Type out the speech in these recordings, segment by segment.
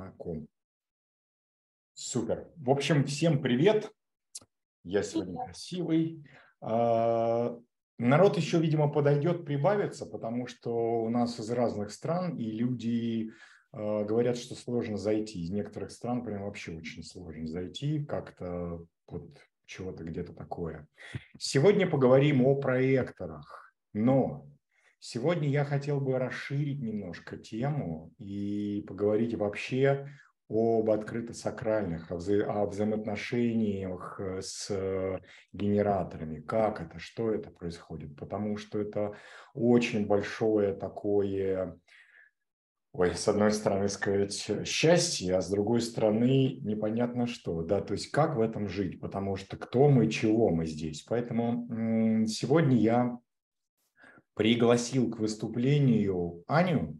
на ком. Супер. В общем, всем привет. Я сегодня красивый. А, народ еще, видимо, подойдет, прибавится, потому что у нас из разных стран, и люди а, говорят, что сложно зайти. Из некоторых стран прям вообще очень сложно зайти, как-то вот чего-то где-то такое. Сегодня поговорим о проекторах, но Сегодня я хотел бы расширить немножко тему и поговорить вообще об открыто-сакральных, о, вза о взаимоотношениях с генераторами, как это, что это происходит, потому что это очень большое такое, ой, с одной стороны сказать счастье, а с другой стороны непонятно что, да, то есть как в этом жить, потому что кто мы, чего мы здесь. Поэтому сегодня я пригласил к выступлению Аню.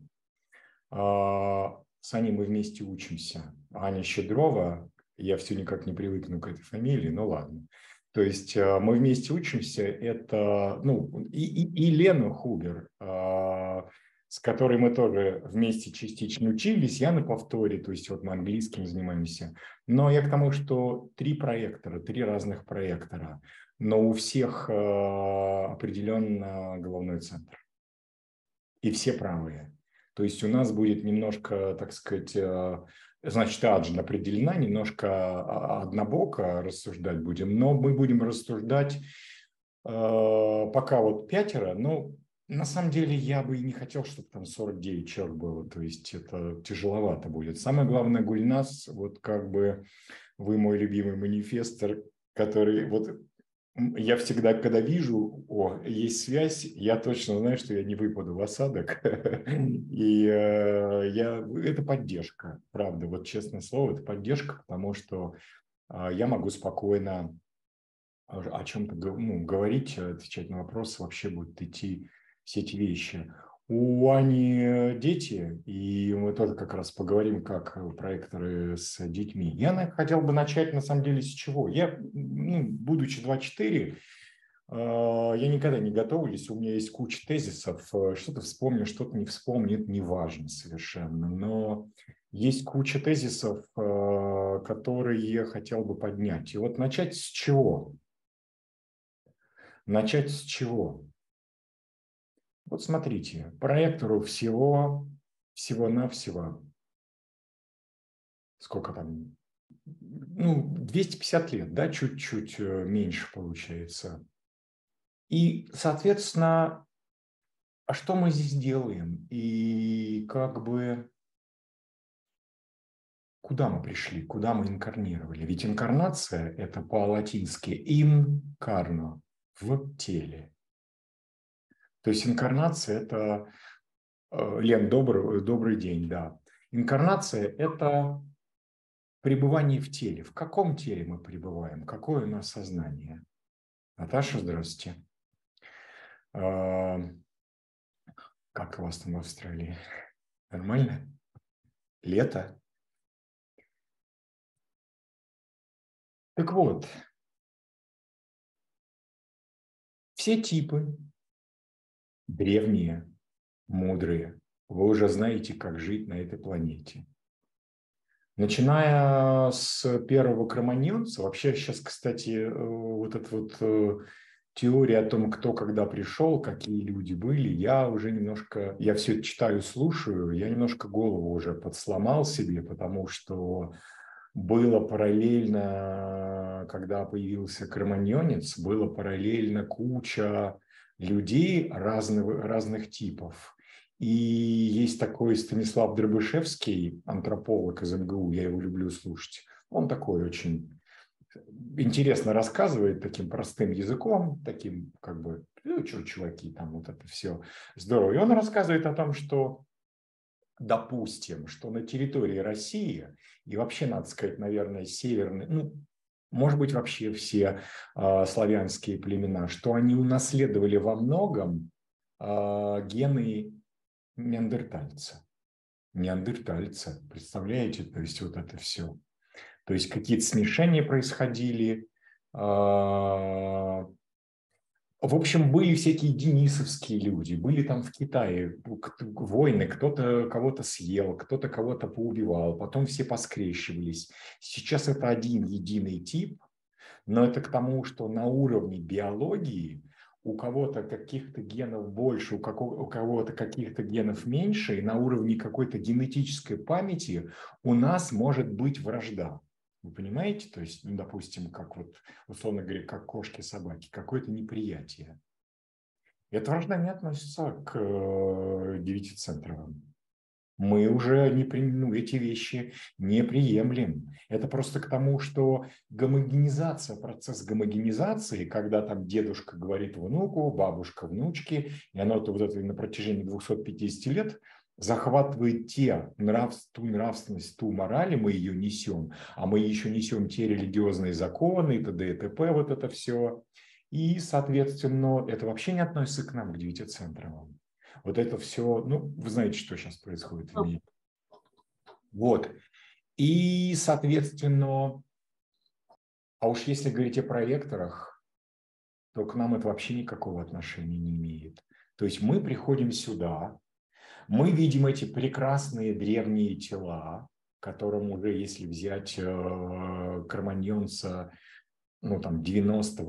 А, с Аней мы вместе учимся. Аня Щедрова, я все никак не привыкну к этой фамилии, ну ладно. То есть а, мы вместе учимся, это, ну, и, и, и Лена Хубер, а, с которой мы тоже вместе частично учились, я на повторе, то есть вот мы английским занимаемся. Но я к тому, что три проектора, три разных проектора но у всех э, определенно головной центр. И все правые. То есть у нас будет немножко, так сказать, э, значит, аджин определена, немножко а, однобоко рассуждать будем, но мы будем рассуждать э, пока вот пятеро, но на самом деле я бы и не хотел, чтобы там 49 человек было, то есть это тяжеловато будет. Самое главное, Гульнас, вот как бы вы мой любимый манифестор, который вот я всегда, когда вижу, о, есть связь, я точно знаю, что я не выпаду в осадок. И э, я, это поддержка, правда, вот честное слово, это поддержка, потому что э, я могу спокойно о чем-то ну, говорить, отвечать на вопросы, вообще будут идти все эти вещи. У Ани дети, и мы тоже как раз поговорим, как проекторы с детьми. Я хотел бы начать, на самом деле, с чего? Я, ну, будучи 24, а, я никогда не готовлюсь, у меня есть куча тезисов, э, что-то вспомню, что-то не вспомню, это не важно совершенно, но есть куча тезисов, а, которые я хотел бы поднять. И вот начать с чего? Начать с чего? Вот смотрите, проектору всего, всего-навсего, сколько там, ну, 250 лет, да, чуть-чуть э, меньше получается. И, соответственно, а что мы здесь делаем? И как бы куда мы пришли, куда мы инкарнировали? Ведь инкарнация – это по-латински «инкарно» – в теле. То есть инкарнация – это… Э, Лен, добрый, добрый день, да. Инкарнация – это пребывание в теле. В каком теле мы пребываем? Какое у нас сознание? Наташа, здравствуйте. А, как у вас там в Австралии? Нормально? Лето? Так вот, все типы древние, мудрые, вы уже знаете, как жить на этой планете. Начиная с первого кроманьонца, вообще сейчас, кстати, э, вот эта вот э, теория о том, кто когда пришел, какие люди были, я уже немножко, я все это читаю, слушаю, я немножко голову уже подсломал себе, потому что было параллельно, когда появился кроманьонец, было параллельно куча людей разных, разных типов. И есть такой Станислав Дробышевский, антрополог из МГУ, я его люблю слушать. Он такой очень интересно рассказывает таким простым языком, таким как бы, ну что, чуваки, там вот это все здорово. И он рассказывает о том, что допустим, что на территории России и вообще, надо сказать, наверное, северной, ну, может быть, вообще все э, славянские племена, что они унаследовали во многом э, гены неандертальца. Неандертальца, представляете, то есть вот это все. То есть какие-то смешения происходили, э, в общем, были всякие денисовские люди, были там в Китае войны, кто-то кого-то съел, кто-то кого-то поубивал, потом все поскрещивались. Сейчас это один единый тип, но это к тому, что на уровне биологии у кого-то каких-то генов больше, у, у кого-то каких-то генов меньше, и на уровне какой-то генетической памяти у нас может быть вражда. Вы понимаете? То есть, ну, допустим, как вот, условно говоря, как кошки-собаки, какое-то неприятие. Эта вражда не относится к э, девятицентровым. Мы уже не, ну, эти вещи не приемлем. Это просто к тому, что гомогенизация, процесс гомогенизации, когда там дедушка говорит внуку, бабушка внучке, и оно то вот это на протяжении 250 лет – захватывает те нравств, ту нравственность, ту мораль, мы ее несем, а мы еще несем те религиозные законы и т.д. и т.п. Вот это все. И, соответственно, это вообще не относится к нам, к девятицентровым. Вот это все, ну, вы знаете, что сейчас происходит в мире. Вот. И, соответственно, а уж если говорить о проекторах, то к нам это вообще никакого отношения не имеет. То есть мы приходим сюда, мы видим эти прекрасные древние тела, которым уже, если взять э, кроманьонца, ну, там, 90-80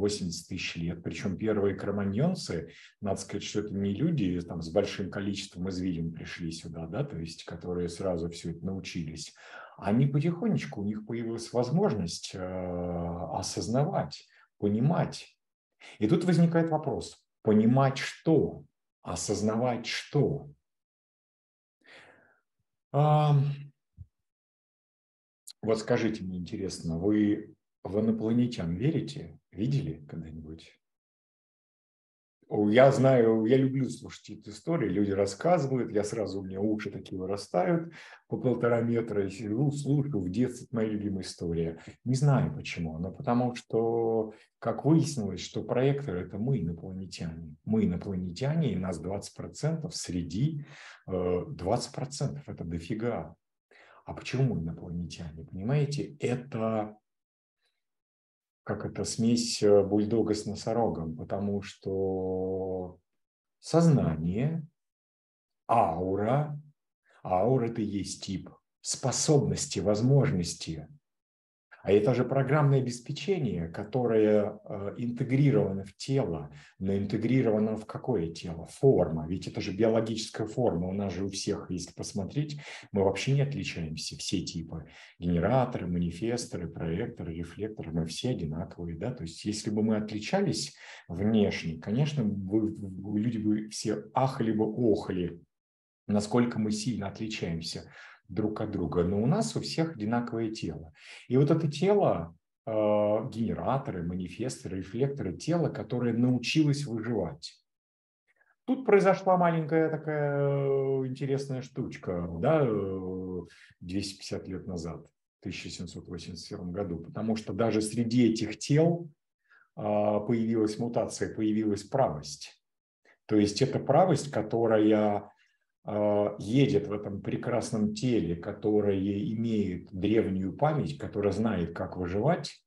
тысяч лет. Причем первые кроманьонцы, надо сказать, что это не люди там, с большим количеством извилин пришли сюда, да, то есть, которые сразу все это научились. Они потихонечку, у них появилась возможность э, осознавать, понимать. И тут возникает вопрос, понимать что, осознавать что. А, вот скажите мне интересно, вы в инопланетян верите? Видели когда-нибудь? Я знаю, я люблю слушать эти истории, люди рассказывают, я сразу, у меня уши такие вырастают по полтора метра, и сижу, слушаю, в детстве моя любимая история. Не знаю почему, но потому что, как выяснилось, что проектор – это мы, инопланетяне. Мы инопланетяне, и нас 20% среди 20% – это дофига. А почему мы инопланетяне? Понимаете, это как это, смесь э, бульдога с носорогом, потому что сознание, аура, аура – это есть тип способности, возможности – а это же программное обеспечение, которое э, интегрировано в тело, но интегрировано в какое тело? Форма. Ведь это же биологическая форма. У нас же у всех, если посмотреть, мы вообще не отличаемся. Все типы. Генераторы, манифесторы, проекторы, рефлекторы, мы все одинаковые. Да? То есть если бы мы отличались внешне, конечно, люди бы все ахали бы, охали, насколько мы сильно отличаемся друг от друга, но у нас у всех одинаковое тело. И вот это тело, э, генераторы, манифесторы, рефлекторы, тело, которое научилось выживать. Тут произошла маленькая такая э, интересная штучка, да, 250 э, лет назад, в 1781 году, потому что даже среди этих тел появилась мутация, появилась правость. То есть это правость, которая едет в этом прекрасном теле, которое имеет древнюю память, которое знает, как выживать,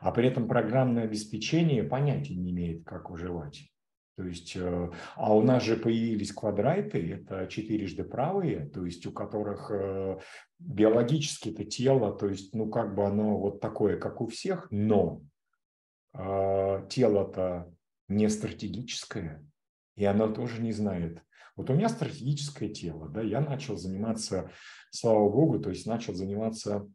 а при этом программное обеспечение понятия не имеет, как выживать. То есть, э, а у нас же появились квадрайты, это четырежды правые, то есть у которых э, биологически это тело, то есть, ну, как бы оно вот такое, как у всех, но э, тело-то не стратегическое, и оно тоже не знает, вот у меня стратегическое тело, да, я начал заниматься, слава богу, то есть начал заниматься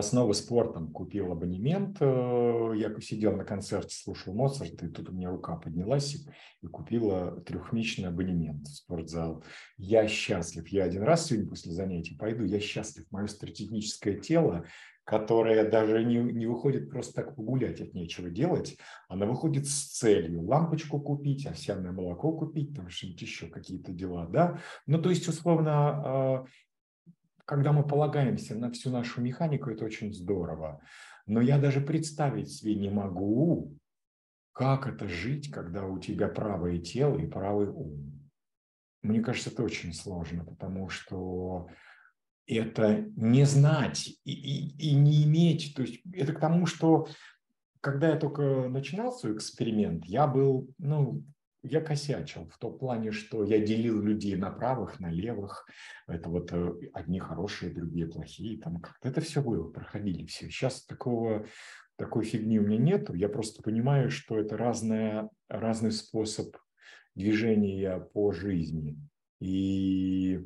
снова спортом, купил абонемент, э, я сидел на концерте, слушал Моцарта, и тут у меня рука поднялась и, и купила трехмесячный абонемент в спортзал. Я счастлив, я один раз сегодня после занятий пойду, я счастлив, мое стратегическое тело которая даже не, не выходит просто так погулять от нечего делать, она выходит с целью лампочку купить, овсяное молоко купить, там что-нибудь еще какие-то дела, да. Ну, то есть, условно, а, когда мы полагаемся на всю нашу механику, это очень здорово. Но я даже представить себе не могу, как это жить, когда у тебя правое тело и правый ум. Мне кажется, это очень сложно, потому что это не знать и, и, и не иметь. То есть это к тому, что когда я только начинал свой эксперимент, я был, ну, я косячил в том плане, что я делил людей на правых, на левых. Это вот э, одни хорошие, другие плохие. Там как-то это все было, проходили все. Сейчас такого, такой фигни у меня нету. Я просто понимаю, что это разная, разный способ движения по жизни. И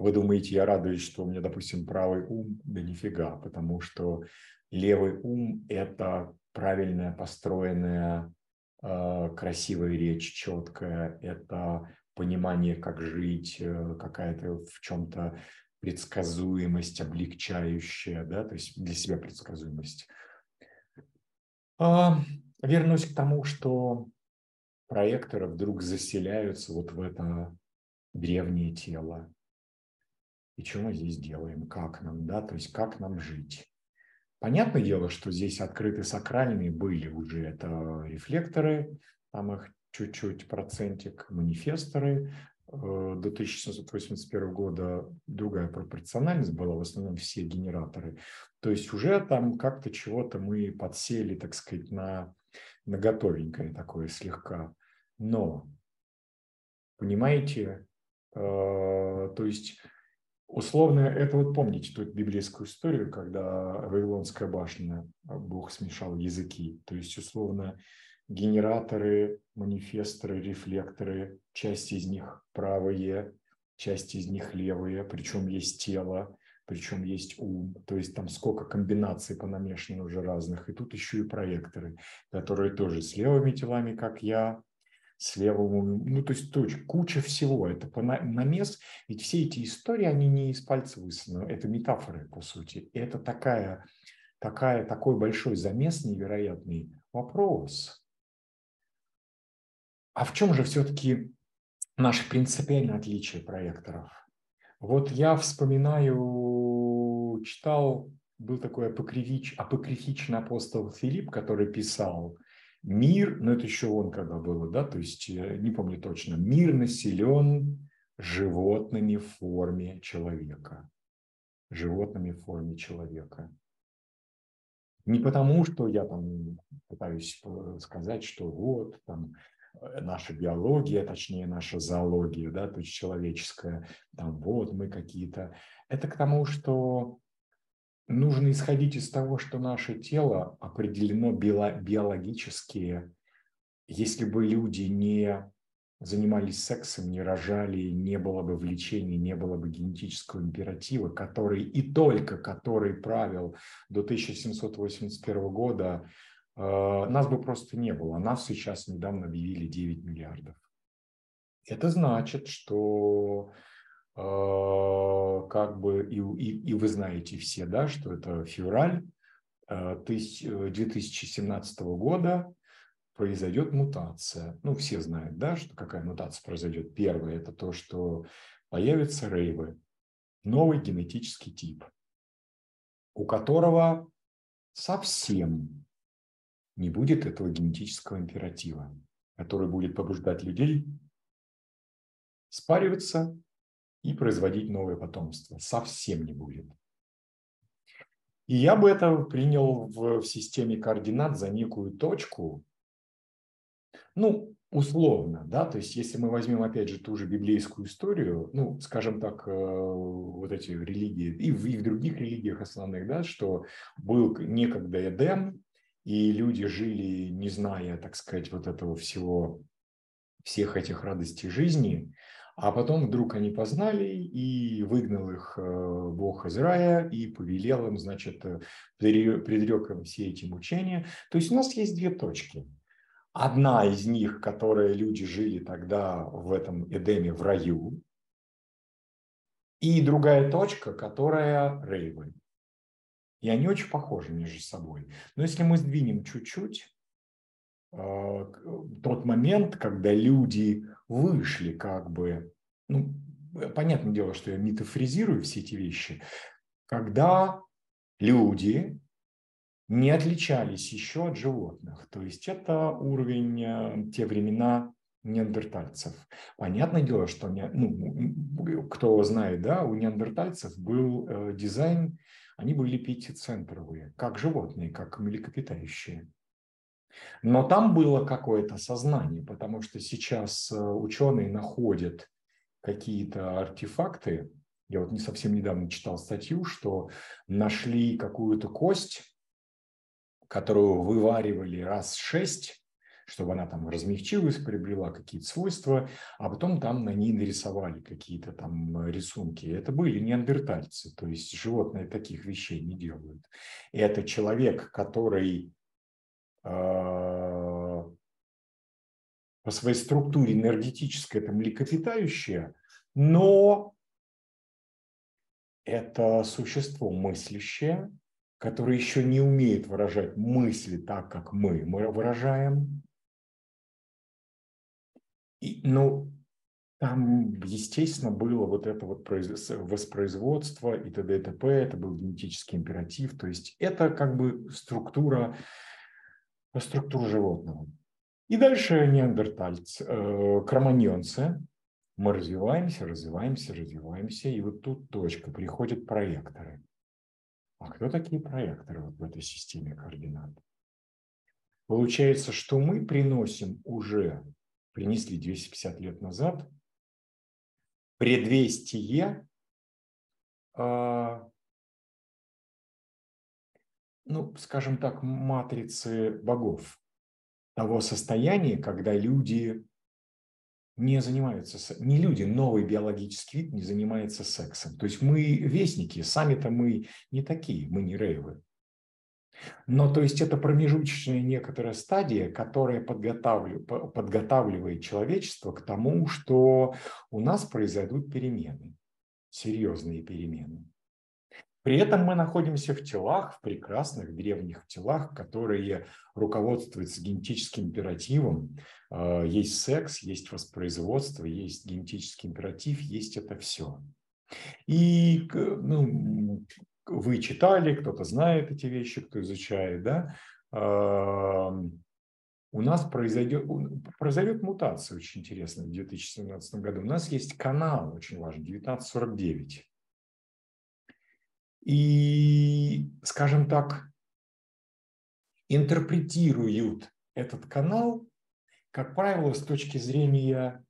вы думаете, я радуюсь, что у меня, допустим, правый ум? Да нифига, потому что левый ум – это правильная, построенная Э, красивая речь, четкая, это понимание, как жить, э, какая-то в чем-то предсказуемость, облегчающая, да, то есть для себя предсказуемость. А, вернусь к тому, что проекторы вдруг заселяются вот в это древнее тело. И что мы здесь делаем, как нам, да, то есть как нам жить. Понятное дело, что здесь открыты сакральные были уже, это рефлекторы, там их чуть-чуть процентик, манифесторы, э, до 1781 года другая пропорциональность была, в основном все генераторы. То есть уже там как-то чего-то мы подсели, так сказать, на, на готовенькое такое слегка. Но, понимаете, э, то есть Условно, это вот помните ту библейскую историю, когда Вавилонская башня, а, Бог смешал языки. То есть, условно, генераторы, манифесторы, рефлекторы, часть из них правые, часть из них левые, причем есть тело, причем есть ум, то есть там сколько комбинаций понамешано уже разных. И тут еще и проекторы, которые тоже с левыми телами, как я, с левым, ну, то есть точь, куча всего, это по намес, ведь все эти истории, они не из пальца высосаны, это метафоры, по сути. Это такая, такая, такой большой замес невероятный. Вопрос. А в чем же все-таки наше принципиальное отличие проекторов? Вот я вспоминаю, читал, был такой апокрифич, апокрифичный апостол Филипп, который писал, Мир, ну это еще он когда было, да, то есть э, не помню точно, мир населен животными в форме человека. Животными в форме человека. Не потому, что я там пытаюсь э, сказать, что вот там э, наша биология, точнее наша зоология, да, то есть человеческая, там вот мы какие-то. Это к тому, что нужно исходить из того, что наше тело определено биологически. Если бы люди не занимались сексом, не рожали, не было бы влечений, не было бы генетического императива, который и только который правил до 1781 года, э, нас бы просто не было. Нас сейчас недавно объявили 9 миллиардов. Это значит, что как бы, и, и, и вы знаете все, да, что это февраль 2017 э, года произойдет мутация. Ну, все знают, да, что какая мутация произойдет. Первое – это то, что появятся рейвы, новый генетический тип, у которого совсем не будет этого генетического императива, который будет побуждать людей спариваться и производить новое потомство. Совсем не будет. И я бы это принял в, в системе координат за некую точку, ну, условно, да, то есть если мы возьмем, опять же, ту же библейскую историю, ну, скажем так, э, вот эти религии, и в, и в других религиях основных, да, что был некогда Эдем, и люди жили, не зная, так сказать, вот этого всего, всех этих радостей жизни, а потом вдруг они познали, и выгнал их э, Бог из рая, и повелел им, значит, э, предрек им все эти мучения. То есть у нас есть две точки. Одна из них, которая люди жили тогда в этом Эдеме, в раю, и другая точка, которая рейвы. И они очень похожи между собой. Но если мы сдвинем чуть-чуть, э, тот момент, когда люди вышли как бы, ну, понятное дело, что я метафоризирую все эти вещи, когда люди не отличались еще от животных. То есть это уровень, э, те времена неандертальцев. Понятное дело, что не, ну, кто знает, да, у неандертальцев был э, дизайн они были пятицентровые, как животные, как млекопитающие. Но там было какое-то сознание, потому что сейчас э, ученые находят какие-то артефакты. Я вот не совсем недавно читал статью, что нашли какую-то кость, которую вываривали раз шесть, чтобы она там размягчилась, приобрела какие-то свойства, а потом там на ней нарисовали какие-то там рисунки. Это были неандертальцы, то есть животные таких вещей не делают. И это человек, который э, по своей структуре энергетическое, это млекопитающее, но это существо мыслящее, которое еще не умеет выражать мысли так, как мы, мы выражаем. И, ну, там, естественно, было вот это вот воспроизводство и т.д. и т.п., это был генетический императив, то есть это как бы структура, структура животного. И дальше неандертальцы, э, кроманьонцы. Мы развиваемся, развиваемся, развиваемся, и вот тут точка, приходят проекторы. А кто такие проекторы вот в этой системе координат? Получается, что мы приносим уже, принесли 250 лет назад, предвестие э, ну, скажем так, матрицы богов того состояния, когда люди не занимаются, не люди, новый биологический вид не занимается сексом. То есть мы вестники, сами-то мы не такие, мы не рейвы. Но то есть это промежуточная некоторая стадия, которая подготавливает, подготавливает человечество к тому, что у нас произойдут перемены, серьезные перемены. При этом мы находимся в телах, в прекрасных древних телах, которые руководствуются генетическим императивом. А, есть секс, есть воспроизводство, есть генетический императив, есть это все. И ну, вы читали, кто-то знает эти вещи, кто изучает, да? А, у нас произойдет, произойдет мутация очень интересная в 2017 году. У нас есть канал очень важный, 1949 и, скажем так, интерпретируют этот канал, как правило, с точки зрения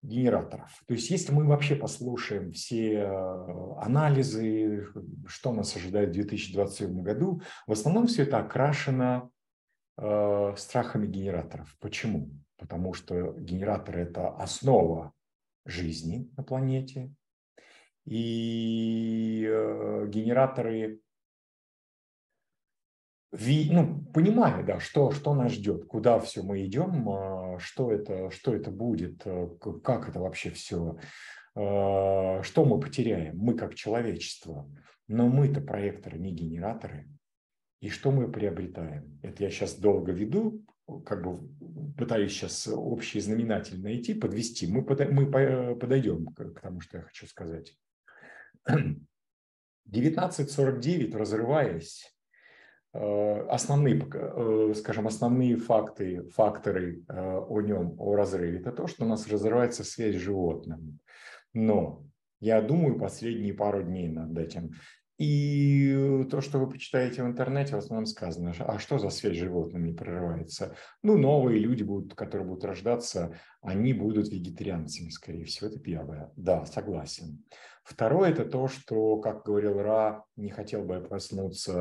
генераторов. То есть если мы вообще послушаем все э, анализы, что нас ожидает в 2027 году, в основном все это окрашено э, страхами генераторов. Почему? Потому что генераторы – это основа жизни на планете, и э, генераторы, ну, понимая, да, что, что нас ждет, куда все мы идем, а, что это, что это будет, э, как это вообще все, а, что мы потеряем, мы как человечество. Но мы-то проекторы, не генераторы. И что мы приобретаем? Это я сейчас долго веду, как бы пытаюсь сейчас общий знаменатель найти, подвести. Мы, мы подойдем к тому, что я хочу сказать. 1949, разрываясь, э, основные, э, скажем, основные факты, факторы э, о нем, о разрыве, это то, что у нас разрывается связь с животным. Но я думаю последние пару дней над этим. И то, что вы почитаете в интернете, в основном сказано, а что за связь с животными прорывается? Ну, новые люди, будут, которые будут рождаться, они будут вегетарианцами, скорее всего, это первое. Да, согласен. Второе – это то, что, как говорил Ра, не хотел бы я проснуться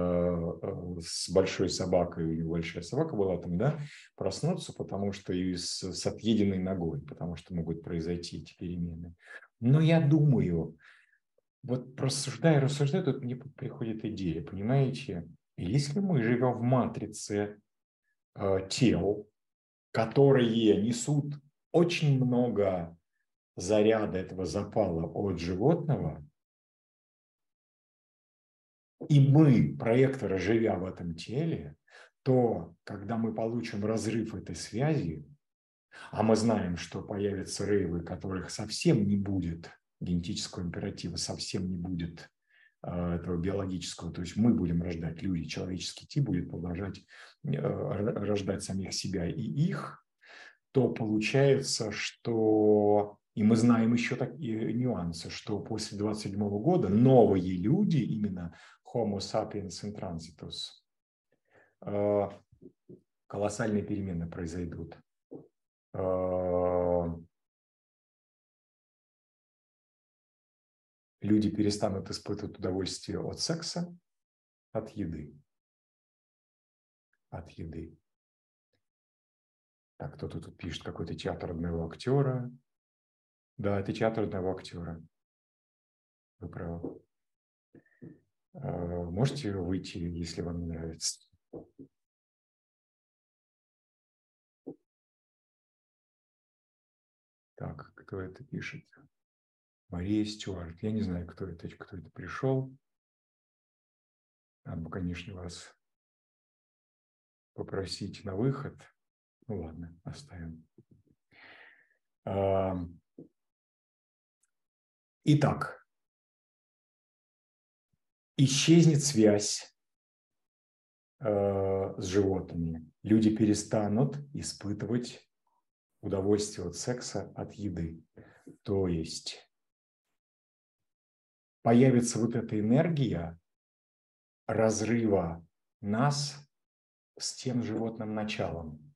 э, с большой собакой, у него большая собака была там, да, проснуться, потому что и с, с отъеденной ногой, потому что могут произойти эти перемены. Но я думаю, вот рассуждая, рассуждая, тут мне приходит идея, понимаете? Если мы живем в матрице э, тел, которые несут очень много заряда этого запала от животного, и мы, проекторы, живя в этом теле, то когда мы получим разрыв этой связи, а мы знаем, что появятся рейвы, которых совсем не будет генетического императива, совсем не будет э, этого биологического, то есть мы будем рождать люди, человеческий тип будет продолжать э, рождать самих себя и их, то получается, что И мы знаем еще такие нюансы, что после 27 года новые люди, именно Homo sapiens intransitus, э, колоссальные перемены произойдут. Э, люди перестанут испытывать удовольствие от секса, от еды. От еды. Так, кто-то тут пишет, какой-то театр одного актера. Да, это театр одного актера. Вы правы. Э, можете выйти, если вам не нравится. Так, кто это пишет? Мария Стюарт. Я не знаю, кто это, кто это пришел. Надо бы, конечно, вас попросить на выход. Ну ладно, оставим. Итак, исчезнет связь э, с животными. Люди перестанут испытывать удовольствие от секса, от еды. То есть появится вот эта энергия разрыва нас с тем животным началом,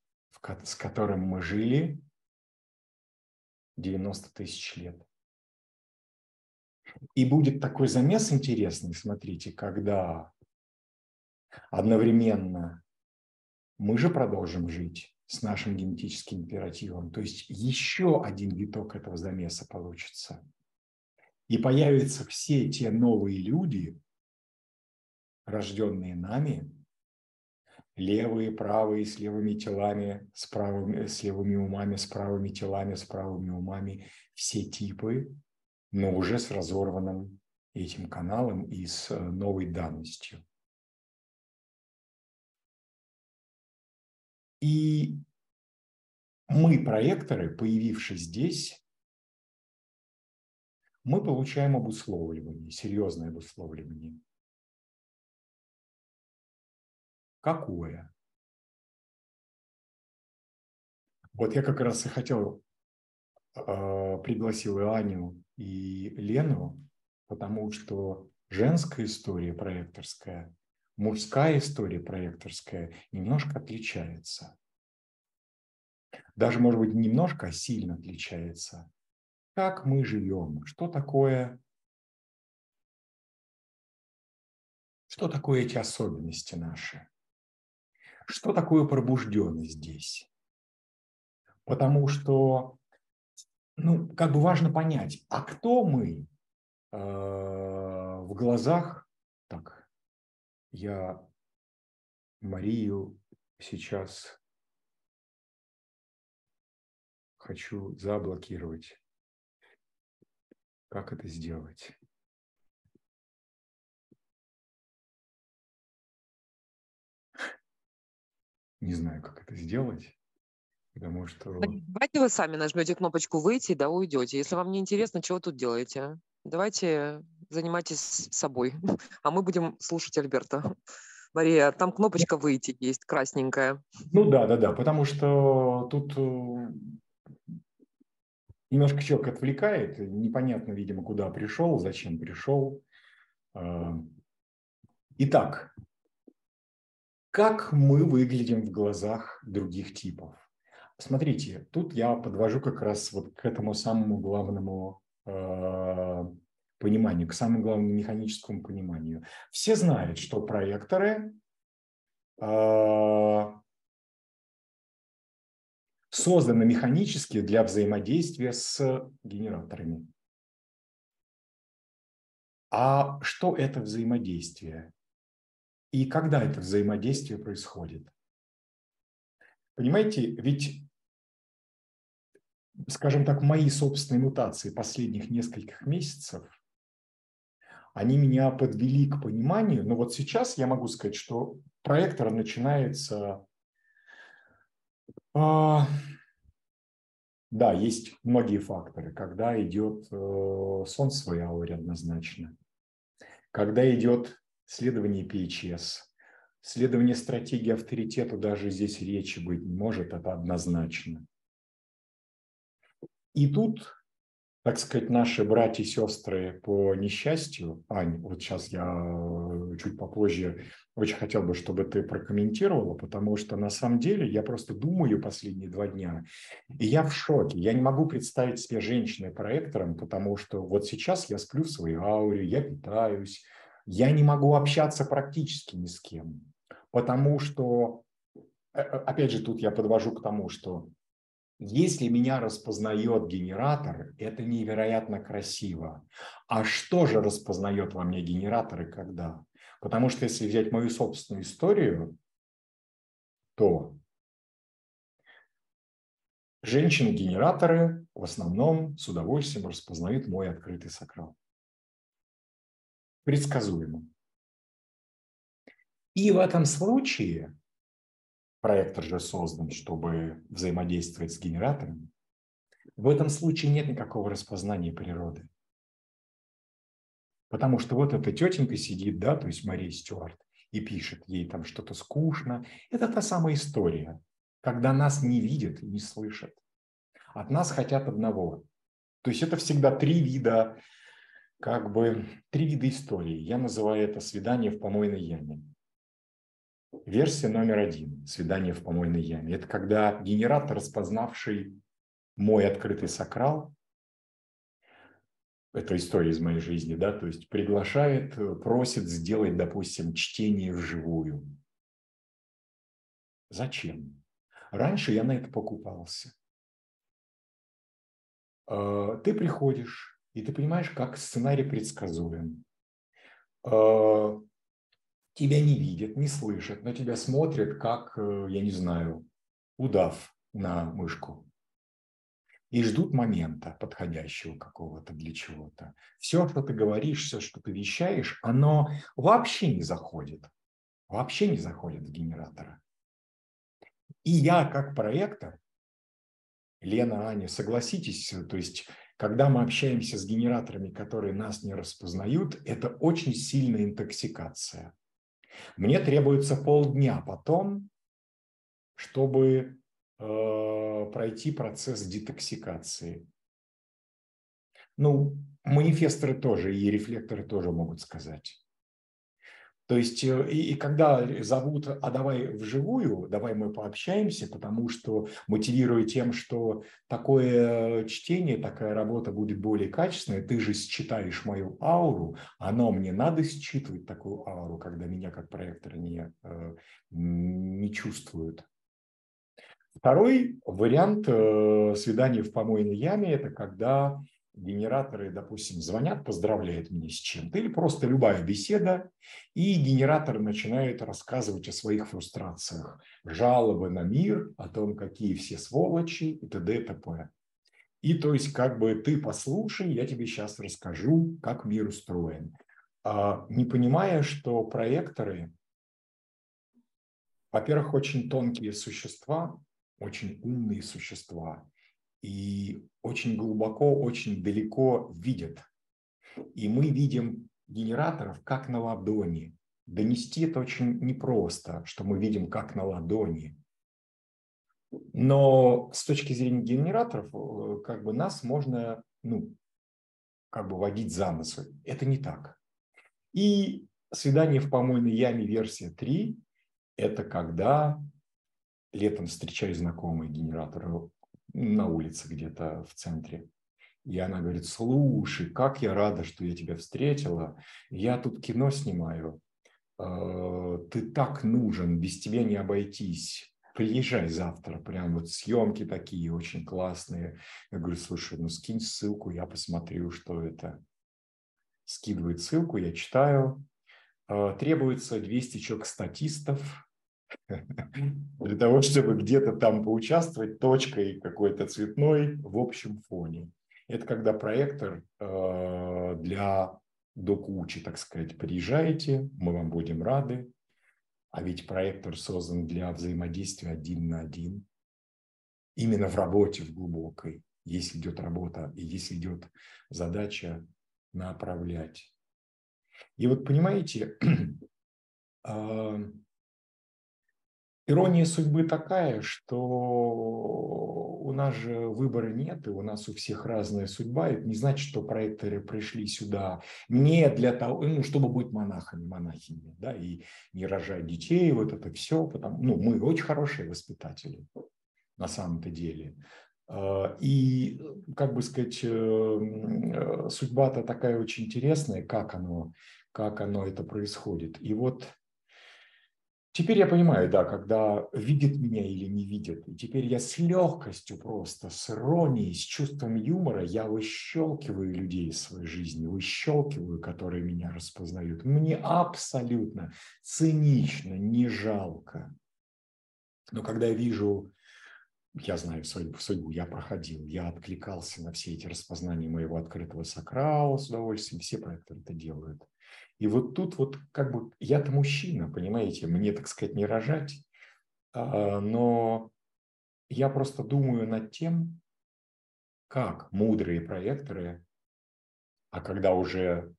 с которым мы жили 90 тысяч лет. И будет такой замес интересный, смотрите, когда одновременно мы же продолжим жить с нашим генетическим императивом, то есть еще один виток этого замеса получится. И появятся все те новые люди, рожденные нами, левые, правые, с левыми телами, с, правыми, с левыми умами, с правыми телами, с правыми умами, все типы, но уже с разорванным этим каналом и с э, новой данностью. И мы, проекторы, появившись здесь, мы получаем обусловливание, серьезное обусловливание. Какое? Вот я как раз и хотел, э, пригласил Аню, и Лену, потому что женская история проекторская, мужская история проекторская немножко отличается. Даже, может быть, немножко, а сильно отличается. Как мы живем, что такое, что такое эти особенности наши, что такое пробужденность здесь. Потому что ну, как бы важно понять, а кто мы э, в глазах, так, я Марию сейчас хочу заблокировать. Как это сделать? Не знаю, как это сделать. Потому что... Давайте вы сами нажмете кнопочку «Выйти», да, уйдете. Если вам не интересно, чего тут делаете? Давайте занимайтесь собой, а мы будем слушать Альберта. Мария, там кнопочка «Выйти» есть, красненькая. Ну да, да, да, потому что тут э, немножко человек отвлекает, непонятно, видимо, куда пришел, зачем пришел. А, итак, как мы выглядим в глазах других типов? Смотрите, тут я подвожу как раз вот к этому самому главному э, пониманию, к самому главному механическому пониманию. Все знают, что проекторы э, созданы механически для взаимодействия с генераторами. А что это взаимодействие? И когда это взаимодействие происходит? Понимаете, ведь скажем так, мои собственные мутации последних нескольких месяцев, они меня подвели к пониманию, но вот сейчас я могу сказать, что проектор начинается... А, да, есть многие факторы, когда идет э, сон в своей ауре однозначно, когда идет следование PHS, следование стратегии авторитета, даже здесь речи быть не может, это однозначно – и тут так сказать, наши братья и сестры по несчастью, Ань, вот сейчас я э, чуть попозже очень хотел бы, чтобы ты прокомментировала, потому что на самом деле я просто думаю последние два дня, и я в шоке. Я не могу представить себя женщиной-проектором, потому что вот сейчас я сплю в своей ауре, я питаюсь, я не могу общаться практически ни с кем, потому что, э, э, опять же, тут я подвожу к тому, что если меня распознает генератор, это невероятно красиво. А что же распознает во мне генератор и когда? Потому что если взять мою собственную историю, то женщины-генераторы в основном с удовольствием распознают мой открытый сакрал. Предсказуемо. И в этом случае проектор же создан, чтобы взаимодействовать с генератором, в этом случае нет никакого распознания природы. Потому что вот эта тетенька сидит, да, то есть Мария Стюарт, и пишет, ей там что-то скучно. Это та самая история, когда нас не видят и не слышат. От нас хотят одного. То есть это всегда три вида, как бы, три вида истории. Я называю это свидание в помойной яме. Версия номер один – свидание в помойной яме. Это когда генератор, распознавший мой открытый сакрал, это история из моей жизни, да, то есть приглашает, просит сделать, допустим, чтение вживую. Зачем? Раньше я на это покупался. А, ты приходишь, и ты понимаешь, как сценарий предсказуем. Тебя не видят, не слышат, но тебя смотрят, как, э, я не знаю, удав на мышку. И ждут момента подходящего какого-то для чего-то. Все, что ты говоришь, все, что ты вещаешь, оно вообще не заходит. Вообще не заходит в генератора. И я как проектор, Лена, Аня, согласитесь, то есть когда мы общаемся с генераторами, которые нас не распознают, это очень сильная интоксикация. Мне требуется полдня потом, чтобы э, пройти процесс детоксикации. Ну, манифесторы тоже и рефлекторы тоже могут сказать. То есть, э, и, и когда зовут, а давай вживую, давай мы пообщаемся, потому что мотивируя тем, что такое чтение, такая работа будет более качественной, ты же считаешь мою ауру, оно мне надо считывать такую ауру, когда меня как проектора не, э, не чувствуют. Второй вариант э, свидания в помойной яме – это когда генераторы, допустим, звонят, поздравляют меня с чем-то, или просто любая беседа, и генераторы начинают рассказывать о своих фрустрациях, жалобы на мир, о том, какие все сволочи и т.д. и т.п. И то есть как бы ты послушай, я тебе сейчас расскажу, как мир устроен. А, не понимая, что проекторы, во-первых, очень тонкие существа, очень умные существа, и очень глубоко, очень далеко видят. И мы видим генераторов как на ладони. Донести это очень непросто, что мы видим как на ладони. Но с точки зрения генераторов, э, как бы нас можно, ну, как бы водить за нос. Это не так. И свидание в помойной яме версия 3 – это когда летом встречаю знакомые генераторы на улице где-то в центре. И она говорит, слушай, как я рада, что я тебя встретила. Я тут кино снимаю. А, ты так нужен, без тебя не обойтись. Приезжай завтра, прям вот съемки такие очень классные. Я говорю, слушай, ну скинь ссылку, я посмотрю, что это. Скидывает ссылку, я читаю. А, требуется 200 человек статистов, для того, чтобы где-то там поучаствовать точкой какой-то цветной в общем фоне. Это когда проектор э, для докучи, так сказать, приезжаете, мы вам будем рады, а ведь проектор создан для взаимодействия один на один, именно в работе, в глубокой, если идет работа и если идет задача направлять. И вот понимаете, э, Ирония судьбы такая, что у нас же выбора нет, и у нас у всех разная судьба. Это не значит, что проекторы пришли сюда не для того, ну, чтобы быть монахами, монахинями, да, и не рожать детей, вот это все. Потому, ну, мы очень хорошие воспитатели на самом-то деле. А, и, как бы сказать, э, э, судьба-то такая очень интересная, как оно, как оно это происходит. И вот Теперь я понимаю, да, когда видит меня или не видит. И теперь я с легкостью просто, с иронией, с чувством юмора, я выщелкиваю людей из своей жизни, выщелкиваю, которые меня распознают. Мне абсолютно цинично, не жалко. Но когда я вижу, я знаю свою судьбу, я проходил, я откликался на все эти распознания моего открытого сакрала с удовольствием, все проекты это делают – и вот тут вот как бы я-то мужчина, понимаете, мне, так сказать, не рожать, а, но я просто думаю над тем, как мудрые проекторы, а когда уже,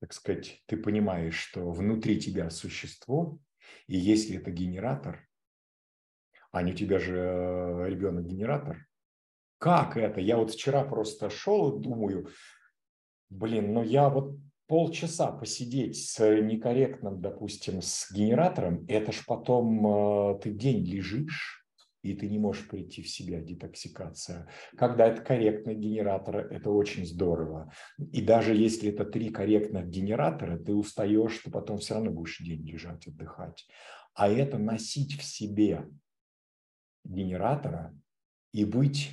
так сказать, ты понимаешь, что внутри тебя существо, и если это генератор, а не у тебя же ребенок-генератор, как это? Я вот вчера просто шел и думаю, блин, ну я вот полчаса посидеть с некорректным, допустим, с генератором, это ж потом э, ты день лежишь, и ты не можешь прийти в себя, детоксикация. Когда это корректный генератор, это очень здорово. И даже если это три корректных генератора, ты устаешь, ты потом все равно будешь день лежать, отдыхать. А это носить в себе генератора и быть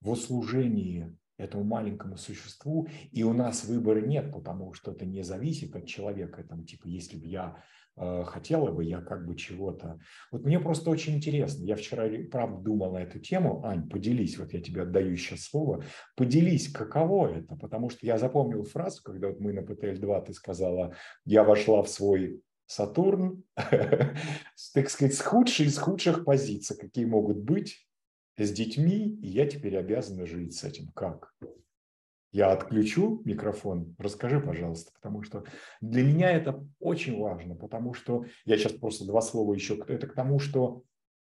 в услужении этому маленькому существу, и у нас выбора нет, потому что это не зависит от человека. Там, типа, если бы я э, хотела бы, я как бы чего-то... Вот мне просто очень интересно. Я вчера, правда, думал на эту тему. Ань, поделись, вот я тебе отдаю сейчас слово. Поделись, каково это? Потому что я запомнил фразу, когда вот мы на ПТЛ-2, ты сказала, я вошла в свой Сатурн, так сказать, с худшей из худших позиций, какие могут быть, с детьми, и я теперь обязана жить с этим. Как? Я отключу микрофон. Расскажи, пожалуйста, потому что для меня это очень важно, потому что я сейчас просто два слова еще. Это к тому, что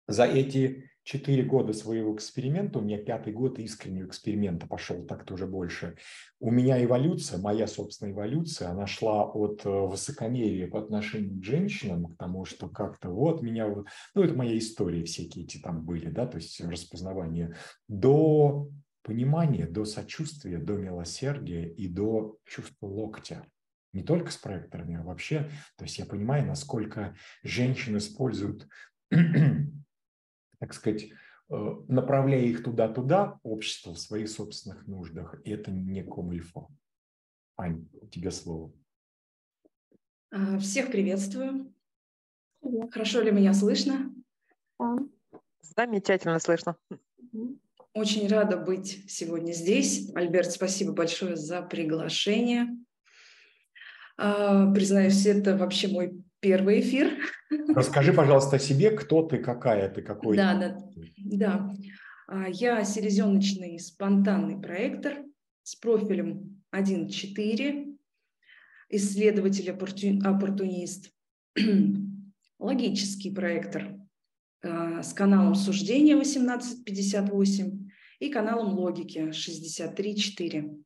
за эти четыре года своего эксперимента, у меня пятый год искреннего эксперимента пошел так-то уже больше, у меня эволюция, моя собственная эволюция, она шла от э, высокомерия по отношению к женщинам, к тому, что как-то вот меня, ну это моя история, всякие эти там были, да, то есть распознавание, до понимания, до сочувствия, до милосердия и до чувства локтя. Не только с проекторами, а вообще, то есть я понимаю, насколько женщины используют так сказать, э, направляя их туда-туда, общество в своих собственных нуждах. И это не комильфо. Ань, тебе слово. А, всех приветствую. Хорошо ли меня слышно? Да. Замечательно слышно. Очень рада быть сегодня здесь. Альберт, спасибо большое за приглашение. А, признаюсь, это вообще мой первый эфир. Расскажи, пожалуйста, о себе, кто ты, какая ты, какой. Да, да, да. А, я селезеночный спонтанный проектор с профилем 1.4, исследователь-оппортунист, логический проектор а, с каналом суждения 1858 и каналом логики 63.4.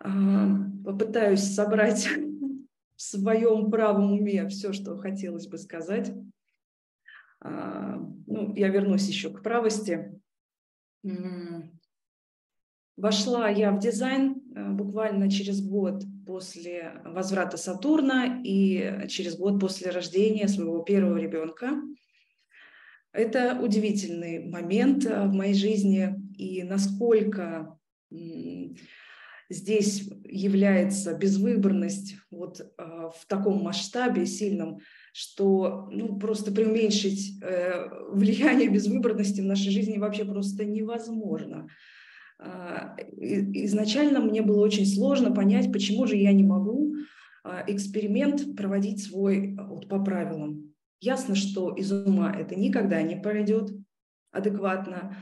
А, попытаюсь собрать в своем правом уме все, что хотелось бы сказать. А, ну, я вернусь еще к правости. Вошла я в дизайн э, буквально через год после возврата Сатурна и через год после рождения своего первого ребенка. Это удивительный момент э, в моей жизни, и насколько здесь является безвыборность вот а, в таком масштабе сильном, что ну, просто преуменьшить э, влияние безвыборности в нашей жизни вообще просто невозможно. Э, изначально мне было очень сложно понять, почему же я не могу э, эксперимент проводить свой вот, по правилам. Ясно, что из ума это никогда не пройдет адекватно,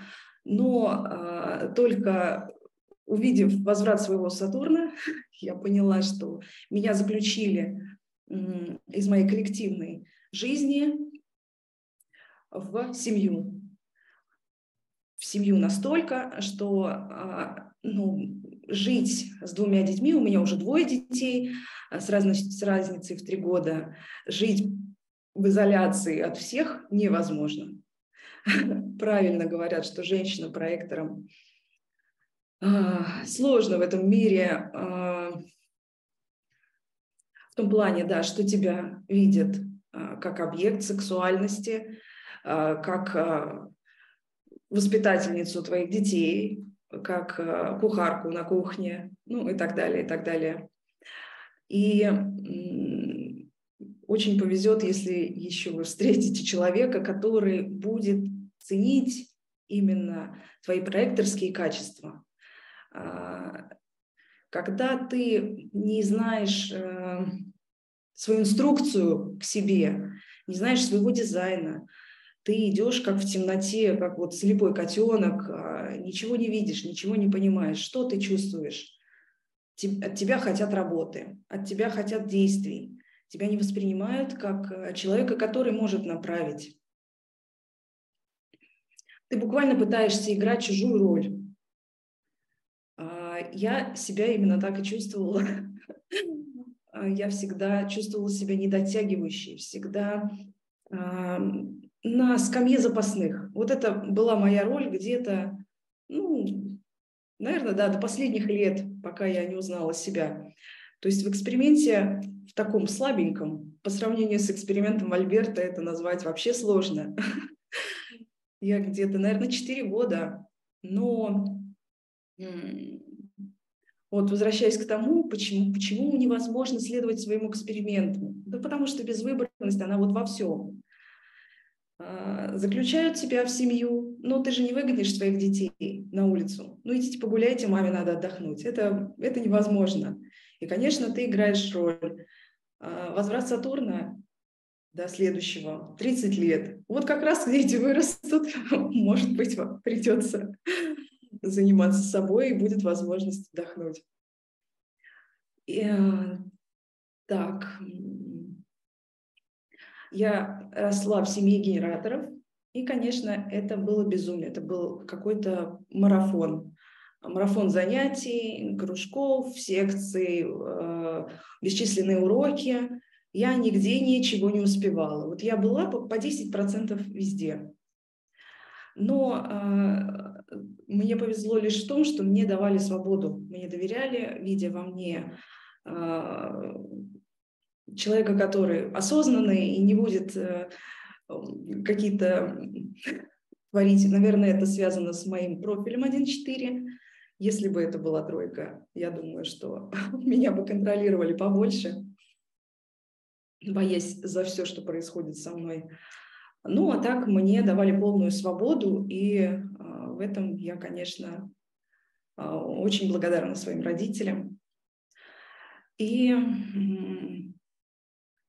но э, только увидев возврат своего Сатурна, я поняла, что меня заключили из моей коллективной жизни в семью. В семью настолько, что а, ну, жить с двумя детьми, у меня уже двое детей с, разной, с разницей в три года, жить в изоляции от всех невозможно. Правильно говорят, что женщина проектором а, сложно в этом мире а, в том плане, да, что тебя видят а, как объект сексуальности, как воспитательницу твоих детей, как кухарку на кухне, ну и так далее, и так далее. И очень повезет, если еще вы встретите человека, который будет ценить именно твои проекторские качества. А, когда ты не знаешь э, свою инструкцию к себе, не знаешь своего дизайна, ты идешь как в темноте, как вот слепой котенок, а, ничего не видишь, ничего не понимаешь, что ты чувствуешь. От тебя хотят работы, от тебя хотят действий тебя не воспринимают как э, человека, который может направить. Ты буквально пытаешься играть чужую роль. Я себя именно так и чувствовала. Я всегда чувствовала себя недотягивающей, всегда на скамье запасных. Вот это была моя роль где-то, ну, наверное, да, до последних лет, пока я не узнала себя. То есть в эксперименте в таком слабеньком, по сравнению с экспериментом Альберта это назвать вообще сложно. Я где-то, наверное, 4 года, но вот возвращаясь к тому, почему, почему невозможно следовать своему эксперименту. Да потому что безвыборность, она вот во всем. А, заключают тебя в семью, но ты же не выгонишь своих детей на улицу. Ну идите погуляйте, маме надо отдохнуть. Это, это невозможно. И, конечно, ты играешь роль. А, возврат Сатурна до следующего 30 лет. Вот как раз дети вырастут, может быть, придется заниматься собой и будет возможность отдохнуть. И, а, так, я росла в семье генераторов, и, конечно, это было безумие, это был какой-то марафон марафон занятий, кружков, секций, э, бесчисленные уроки. Я нигде ничего не успевала. Вот я была по 10% везде. Но э, мне повезло лишь в том, что мне давали свободу, мне доверяли, видя во мне э, человека, который осознанный и не будет э, какие-то творить. Наверное, это связано с моим профилем 1.4. Если бы это была тройка, я думаю, что меня бы контролировали побольше, боясь за все, что происходит со мной. Ну, а так мне давали полную свободу, и а, в этом я, конечно, а, очень благодарна своим родителям. И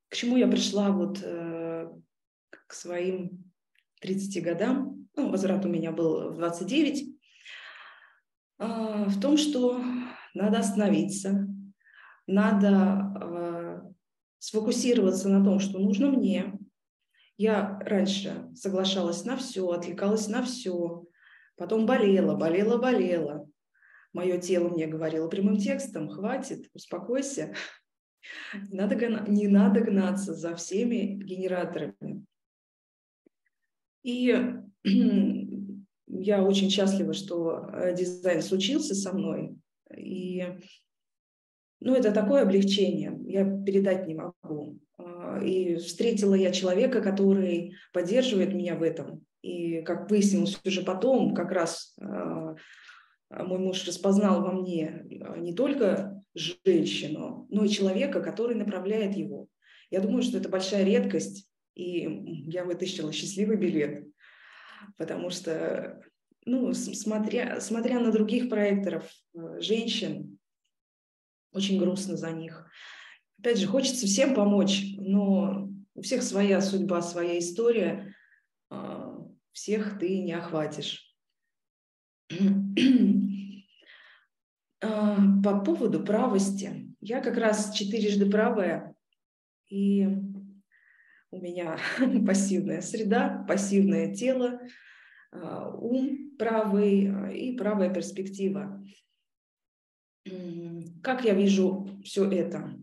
к чему я пришла вот э, к своим 30 годам, ну, возврат у меня был в 29, а, в том, что надо остановиться, надо а, сфокусироваться на том, что нужно мне. Я раньше соглашалась на все, отвлекалась на все, потом болела, болела, болела. Мое тело мне говорило прямым текстом, хватит, успокойся. Надо, не надо гнаться за всеми генераторами. И я очень счастлива, что э, дизайн случился со мной. И ну, это такое облегчение, я передать не могу. А, и встретила я человека, который поддерживает меня в этом. И, как выяснилось уже потом, как раз а, мой муж распознал во мне а, не только женщину, но и человека, который направляет его. Я думаю, что это большая редкость, и я вытащила счастливый билет потому что, ну, смотря, смотря на других проекторов, э, женщин, очень грустно за них. Опять же, хочется всем помочь, но у всех своя судьба, своя история, а, всех ты не охватишь. А, по поводу правости. Я как раз четырежды правая, и у меня пассивная среда, пассивное тело, а, ум правый а, и правая перспектива. Как я вижу все это?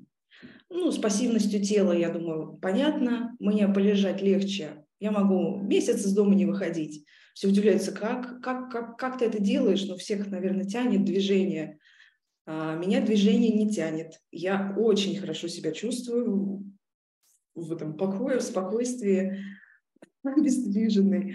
Ну, с пассивностью тела, я думаю, понятно. Мне полежать легче. Я могу месяц из дома не выходить. Все удивляются, как, как, как, как ты это делаешь? Но всех, наверное, тянет движение. А меня движение не тянет. Я очень хорошо себя чувствую в этом покое, в спокойствии, обездвиженный.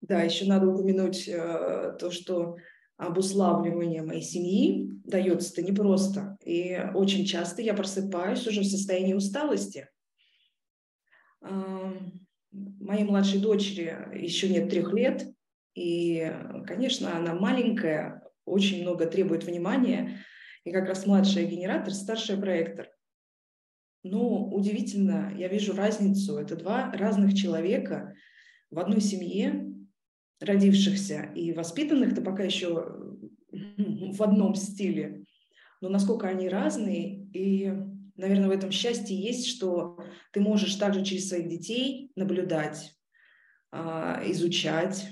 Да, еще надо упомянуть э, то, что обуславливание моей семьи дается-то непросто. И очень часто я просыпаюсь уже в состоянии усталости. Моей младшей дочери еще нет трех лет, и, конечно, она маленькая, очень много требует внимания, и как раз младшая генератор, старшая проектор. Но удивительно, я вижу разницу. Это два разных человека в одной семье, родившихся и воспитанных-то пока еще в одном стиле. Но насколько они разные, и, наверное, в этом счастье есть, что ты можешь также через своих детей наблюдать, а, изучать,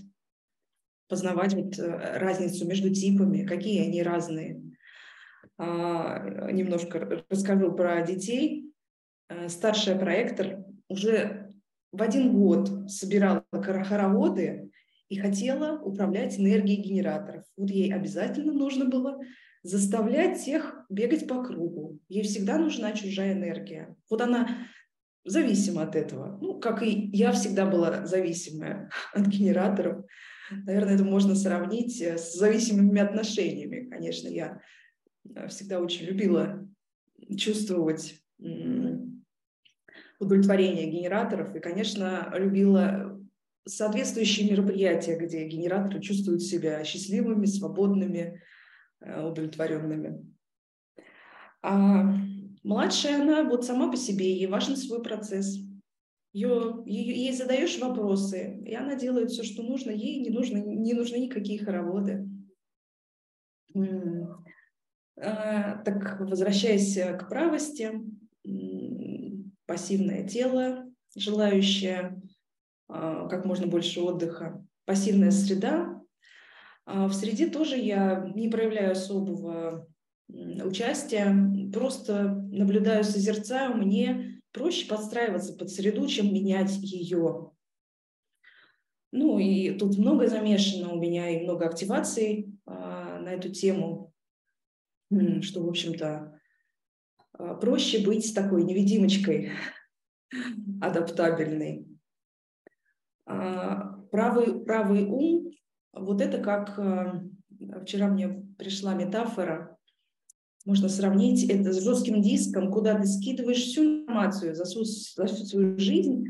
познавать вот э, разницу между типами, какие они разные. А, немножко расскажу про детей. Э, старшая проектор уже в один год собирала хороводы и хотела управлять энергией генераторов. Вот ей обязательно нужно было заставлять всех бегать по кругу. Ей всегда нужна чужая энергия. Вот она зависима от этого. Ну, как и я всегда была зависимая от генераторов. Наверное, это можно сравнить э, с зависимыми отношениями. Конечно, я э, всегда очень любила чувствовать удовлетворение генераторов и, конечно, любила соответствующие мероприятия, где генераторы чувствуют себя счастливыми, свободными, удовлетворенными. А младшая она вот сама по себе, ей важен свой процесс. Ее, ей, ей задаешь вопросы, и она делает все, что нужно, ей не, нужно, не нужны никакие хороводы. А, так, возвращаясь к правости, пассивное тело, желающее а, как можно больше отдыха. Пассивная среда. А, в среде тоже я не проявляю особого участия, просто наблюдаю, созерцаю. Мне проще подстраиваться под среду, чем менять ее. Ну и тут много замешано у меня и много активаций а, на эту тему, что, в общем-то, проще быть такой невидимочкой адаптабельной. А, правый, правый ум, вот это как а, вчера мне пришла метафора, можно сравнить это с жестким диском, куда ты скидываешь всю информацию за свою, за всю свою жизнь,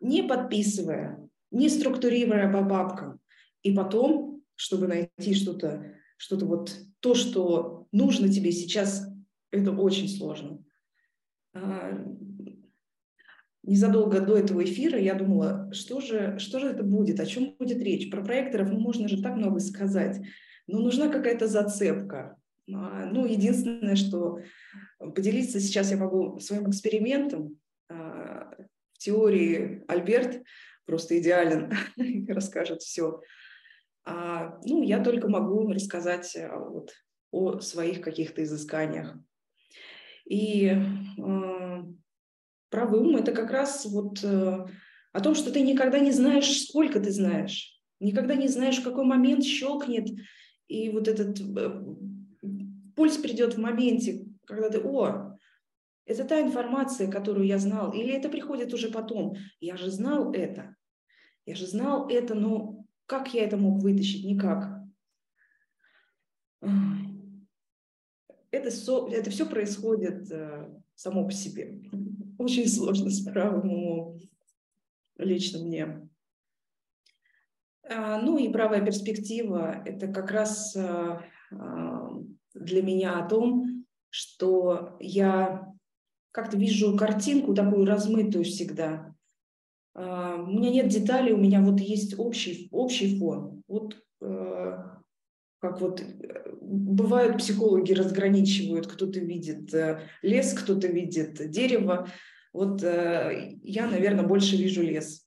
не подписывая, не структурируя по бабкам. И потом, чтобы найти что-то, что-то вот то, что нужно тебе сейчас, это очень сложно. Незадолго до этого эфира я думала, что же, что же это будет, о чем будет речь. Про проекторов ну, можно же так много сказать, но нужна какая-то зацепка. А, ну, единственное, что поделиться сейчас я могу своим экспериментом. А, в теории Альберт просто идеален, расскажет все. А, ну, я только могу рассказать вот о своих каких-то изысканиях. И Правый ум – это как раз вот э, о том, что ты никогда не знаешь, сколько ты знаешь, никогда не знаешь, в какой момент щелкнет, и вот этот э, пульс придет в моменте, когда ты, о, это та информация, которую я знал, или это приходит уже потом. Я же знал это, я же знал это, но как я это мог вытащить? Никак. Это, это все происходит э, само по себе очень сложно с правым лично мне. А, ну и правая перспектива – это как раз а, а, для меня о том, что я как-то вижу картинку такую размытую всегда. У меня нет деталей, у меня вот есть общий, общий фон. Вот как вот э, бывают психологи разграничивают, кто-то видит э, лес, кто-то видит дерево, Вот э, я, наверное, больше вижу лес.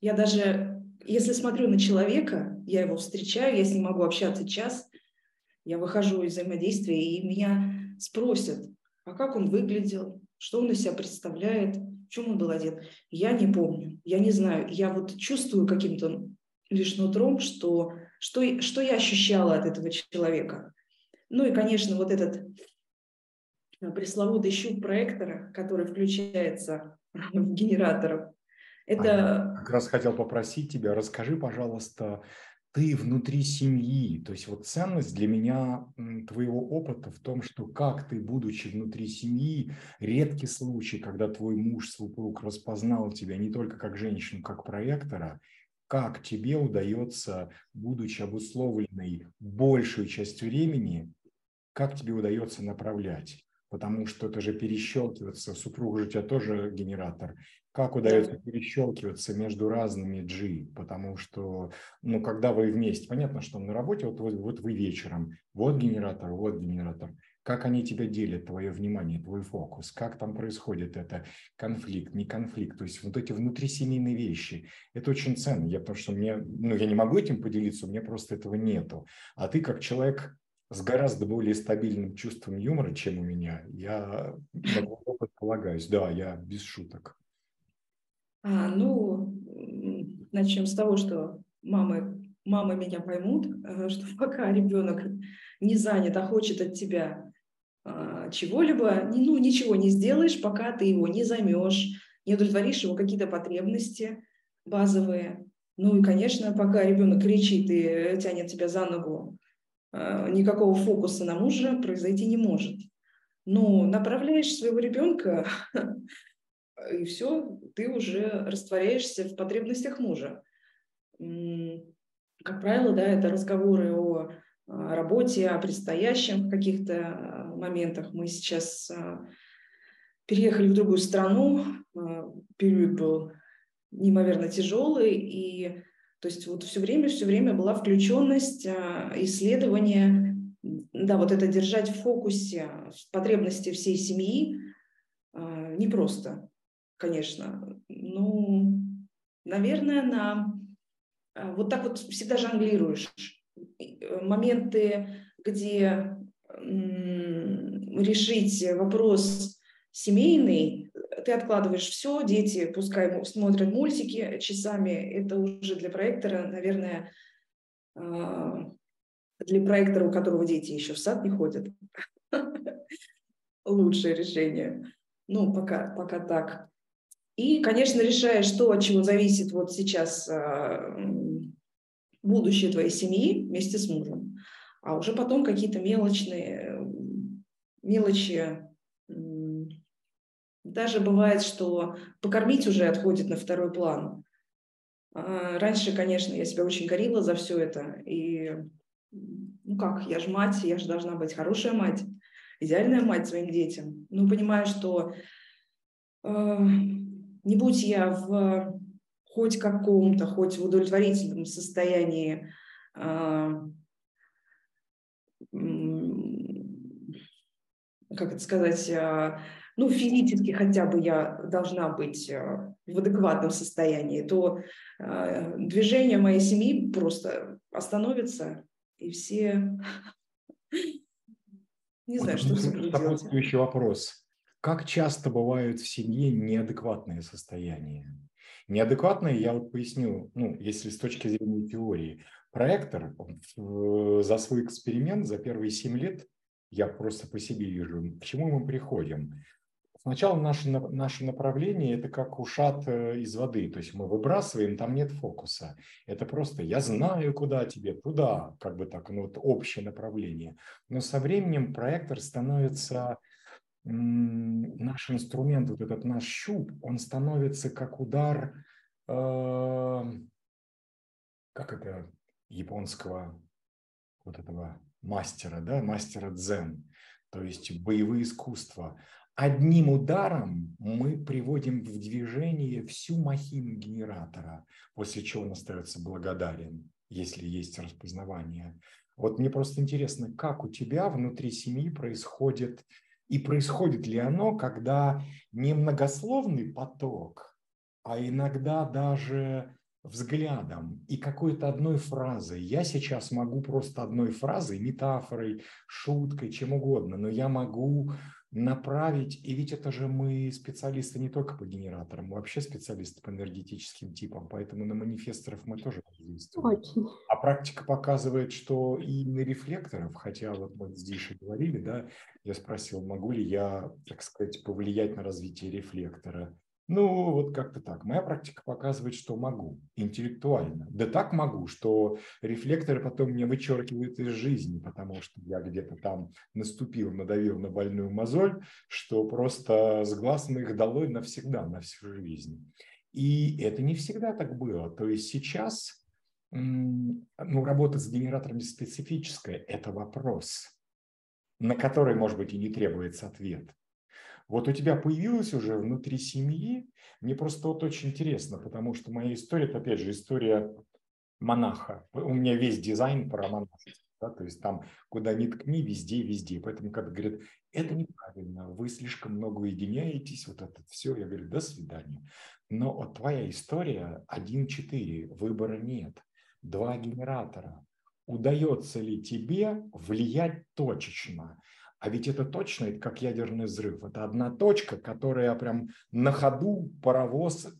Я даже, если смотрю на человека, я его встречаю, я с ним могу общаться час, я выхожу из взаимодействия, и меня спросят, а как он выглядел, что он из себя представляет, в чем он был одет. Я не помню, я не знаю. Я вот чувствую каким-то лишь нутром, что, что, что я ощущала от этого человека. Ну и, конечно, вот этот э, пресловутый щуп проектора, который включается в генераторов. Это... А как раз хотел попросить тебя, расскажи, пожалуйста, ты внутри семьи, то есть вот ценность для меня твоего опыта в том, что как ты, будучи внутри семьи, редкий случай, когда твой муж, супруг распознал тебя не только как женщину, как проектора, как тебе удается, будучи обусловленной большую часть времени, как тебе удается направлять? Потому что это же перещелкиваться, супруг же у тебя тоже генератор. Как удается перещелкиваться между разными G? Потому что, ну, когда вы вместе, понятно, что на работе, вот, вот, вот вы вечером, вот генератор, вот генератор как они тебя делят, твое внимание, твой фокус, как там происходит это конфликт, не конфликт, то есть вот эти внутрисемейные вещи, это очень ценно, я потому что мне, ну, я не могу этим поделиться, у меня просто этого нету, а ты как человек с гораздо более стабильным чувством юмора, чем у меня, я полагаюсь, да, я без шуток. А, ну, начнем с того, что мамы, мамы меня поймут, э, что пока ребенок не занят, а хочет от тебя чего-либо, ну, ничего не сделаешь, пока ты его не займешь, не удовлетворишь его какие-то потребности базовые. Ну и, конечно, пока ребенок кричит и тянет тебя за ногу, а, никакого фокуса на мужа произойти не может. Но направляешь своего ребенка, и все, ты уже растворяешься в потребностях мужа. Как правило, да, это разговоры о работе, о предстоящем каких-то моментах. Мы сейчас а, переехали в другую страну, период был неимоверно тяжелый, и то есть вот все время, все время была включенность, исследование, да, вот это держать в фокусе потребности всей семьи непросто, конечно. Ну, наверное, на вот так вот всегда жонглируешь. Моменты, где решить вопрос семейный, ты откладываешь все, дети пускай смотрят мультики часами, это уже для проектора, наверное, а, для проектора, у которого дети еще в сад не ходят, лучшее решение. Ну, пока, пока так. И, конечно, решаешь, что от чего зависит вот сейчас а, будущее твоей семьи вместе с мужем. А уже потом какие-то мелочные мелочи. Даже бывает, что покормить уже отходит на второй план. А раньше, конечно, я себя очень горила за все это. И ну как, я же мать, я же должна быть хорошая мать, идеальная мать своим детям. Ну, понимаю, что э, не будь я в хоть каком-то, хоть в удовлетворительном состоянии э, как это сказать, а, ну, физически хотя бы я должна быть а, в адекватном состоянии, то а, движение моей семьи просто остановится, и все... Не знаю, что с этим делать. Следующий вопрос. Как часто бывают в семье неадекватные состояния? Неадекватные, я вот поясню, ну, если с точки зрения теории. Проектор за свой эксперимент за первые 7 лет я просто по себе вижу, к чему мы приходим. Сначала наше, наше направление – это как ушат э, из воды, то есть мы выбрасываем, там нет фокуса. Это просто «я знаю, куда тебе, туда», как бы так, ну вот общее направление. Но со временем проектор становится, наш инструмент, вот этот наш щуп, он становится как удар, э, как это, японского вот этого мастера, да, мастера дзен, то есть боевые искусства. Одним ударом мы приводим в движение всю махину генератора, после чего он остается благодарен, если есть распознавание. Вот мне просто интересно, как у тебя внутри семьи происходит И происходит ли оно, когда не многословный поток, а иногда даже взглядом и какой-то одной фразой. Я сейчас могу просто одной фразой, метафорой, шуткой, чем угодно, но я могу направить, и ведь это же мы специалисты не только по генераторам, мы вообще специалисты по энергетическим типам, поэтому на манифесторов мы тоже воздействуем. Очень. Практика показывает, что и на рефлекторов, хотя вот мы здесь и говорили, да, я спросил, могу ли я, так сказать, повлиять на развитие рефлектора. Ну, вот как-то так. Моя практика показывает, что могу интеллектуально. Да так могу, что рефлекторы потом меня вычеркивают из жизни, потому что я где-то там наступил, надавил на больную мозоль, что просто с глаз моих долой навсегда, на всю жизнь. И это не всегда так было. То есть сейчас ну, работа с генераторами специфическая – это вопрос, на который, может быть, и не требуется ответ. Вот у тебя появилось уже внутри семьи, мне просто вот очень интересно, потому что моя история, это опять же история монаха. У меня весь дизайн про монашество. Да, то есть там, куда ни ткни, везде, везде. Поэтому, когда говорят, это неправильно, вы слишком много уединяетесь, вот это все, я говорю, до свидания. Но вот твоя история 1-4, выбора нет, два генератора. Удается ли тебе влиять точечно? А ведь это точно, это как ядерный взрыв. Это одна точка, которая прям на ходу паровоз э,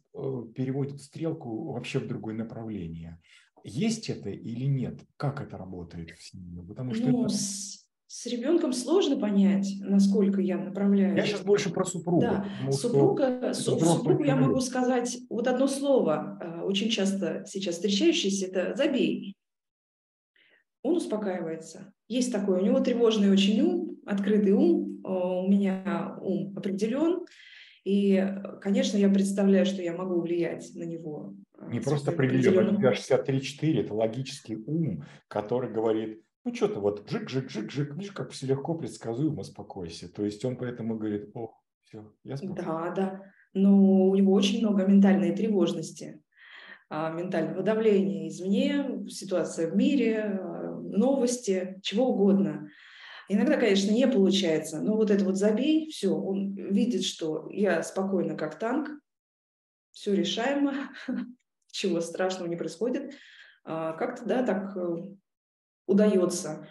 переводит стрелку вообще в другое направление. Есть это или нет? Как это работает в семье? Потому что ну, это... с, с ребенком сложно понять, насколько я направляю. Я сейчас больше про супругу. Да, супруга, су, супругу я могу сказать вот одно слово, э, очень часто сейчас встречающееся, это «забей». Он успокаивается. Есть такой, у него тревожный очень ум, открытый ум, э, у меня ум определен, и, конечно, я представляю, что я могу влиять на него. Э, Не просто определен, у тебя 63-4, это логический ум, который говорит, ну что-то вот жик-жик-жик-жик, видишь, как все легко, предсказуемо, спокойся. То есть он поэтому говорит, о, все, я спокоен. Да, да, но у него очень много ментальной тревожности, ментального давления извне, ситуация в мире, э, новости, чего угодно – Иногда, конечно, не получается, но вот это вот забей, все, он видит, что я спокойно как танк, все решаемо, чего страшного не происходит. А, как-то, да, так э, удается.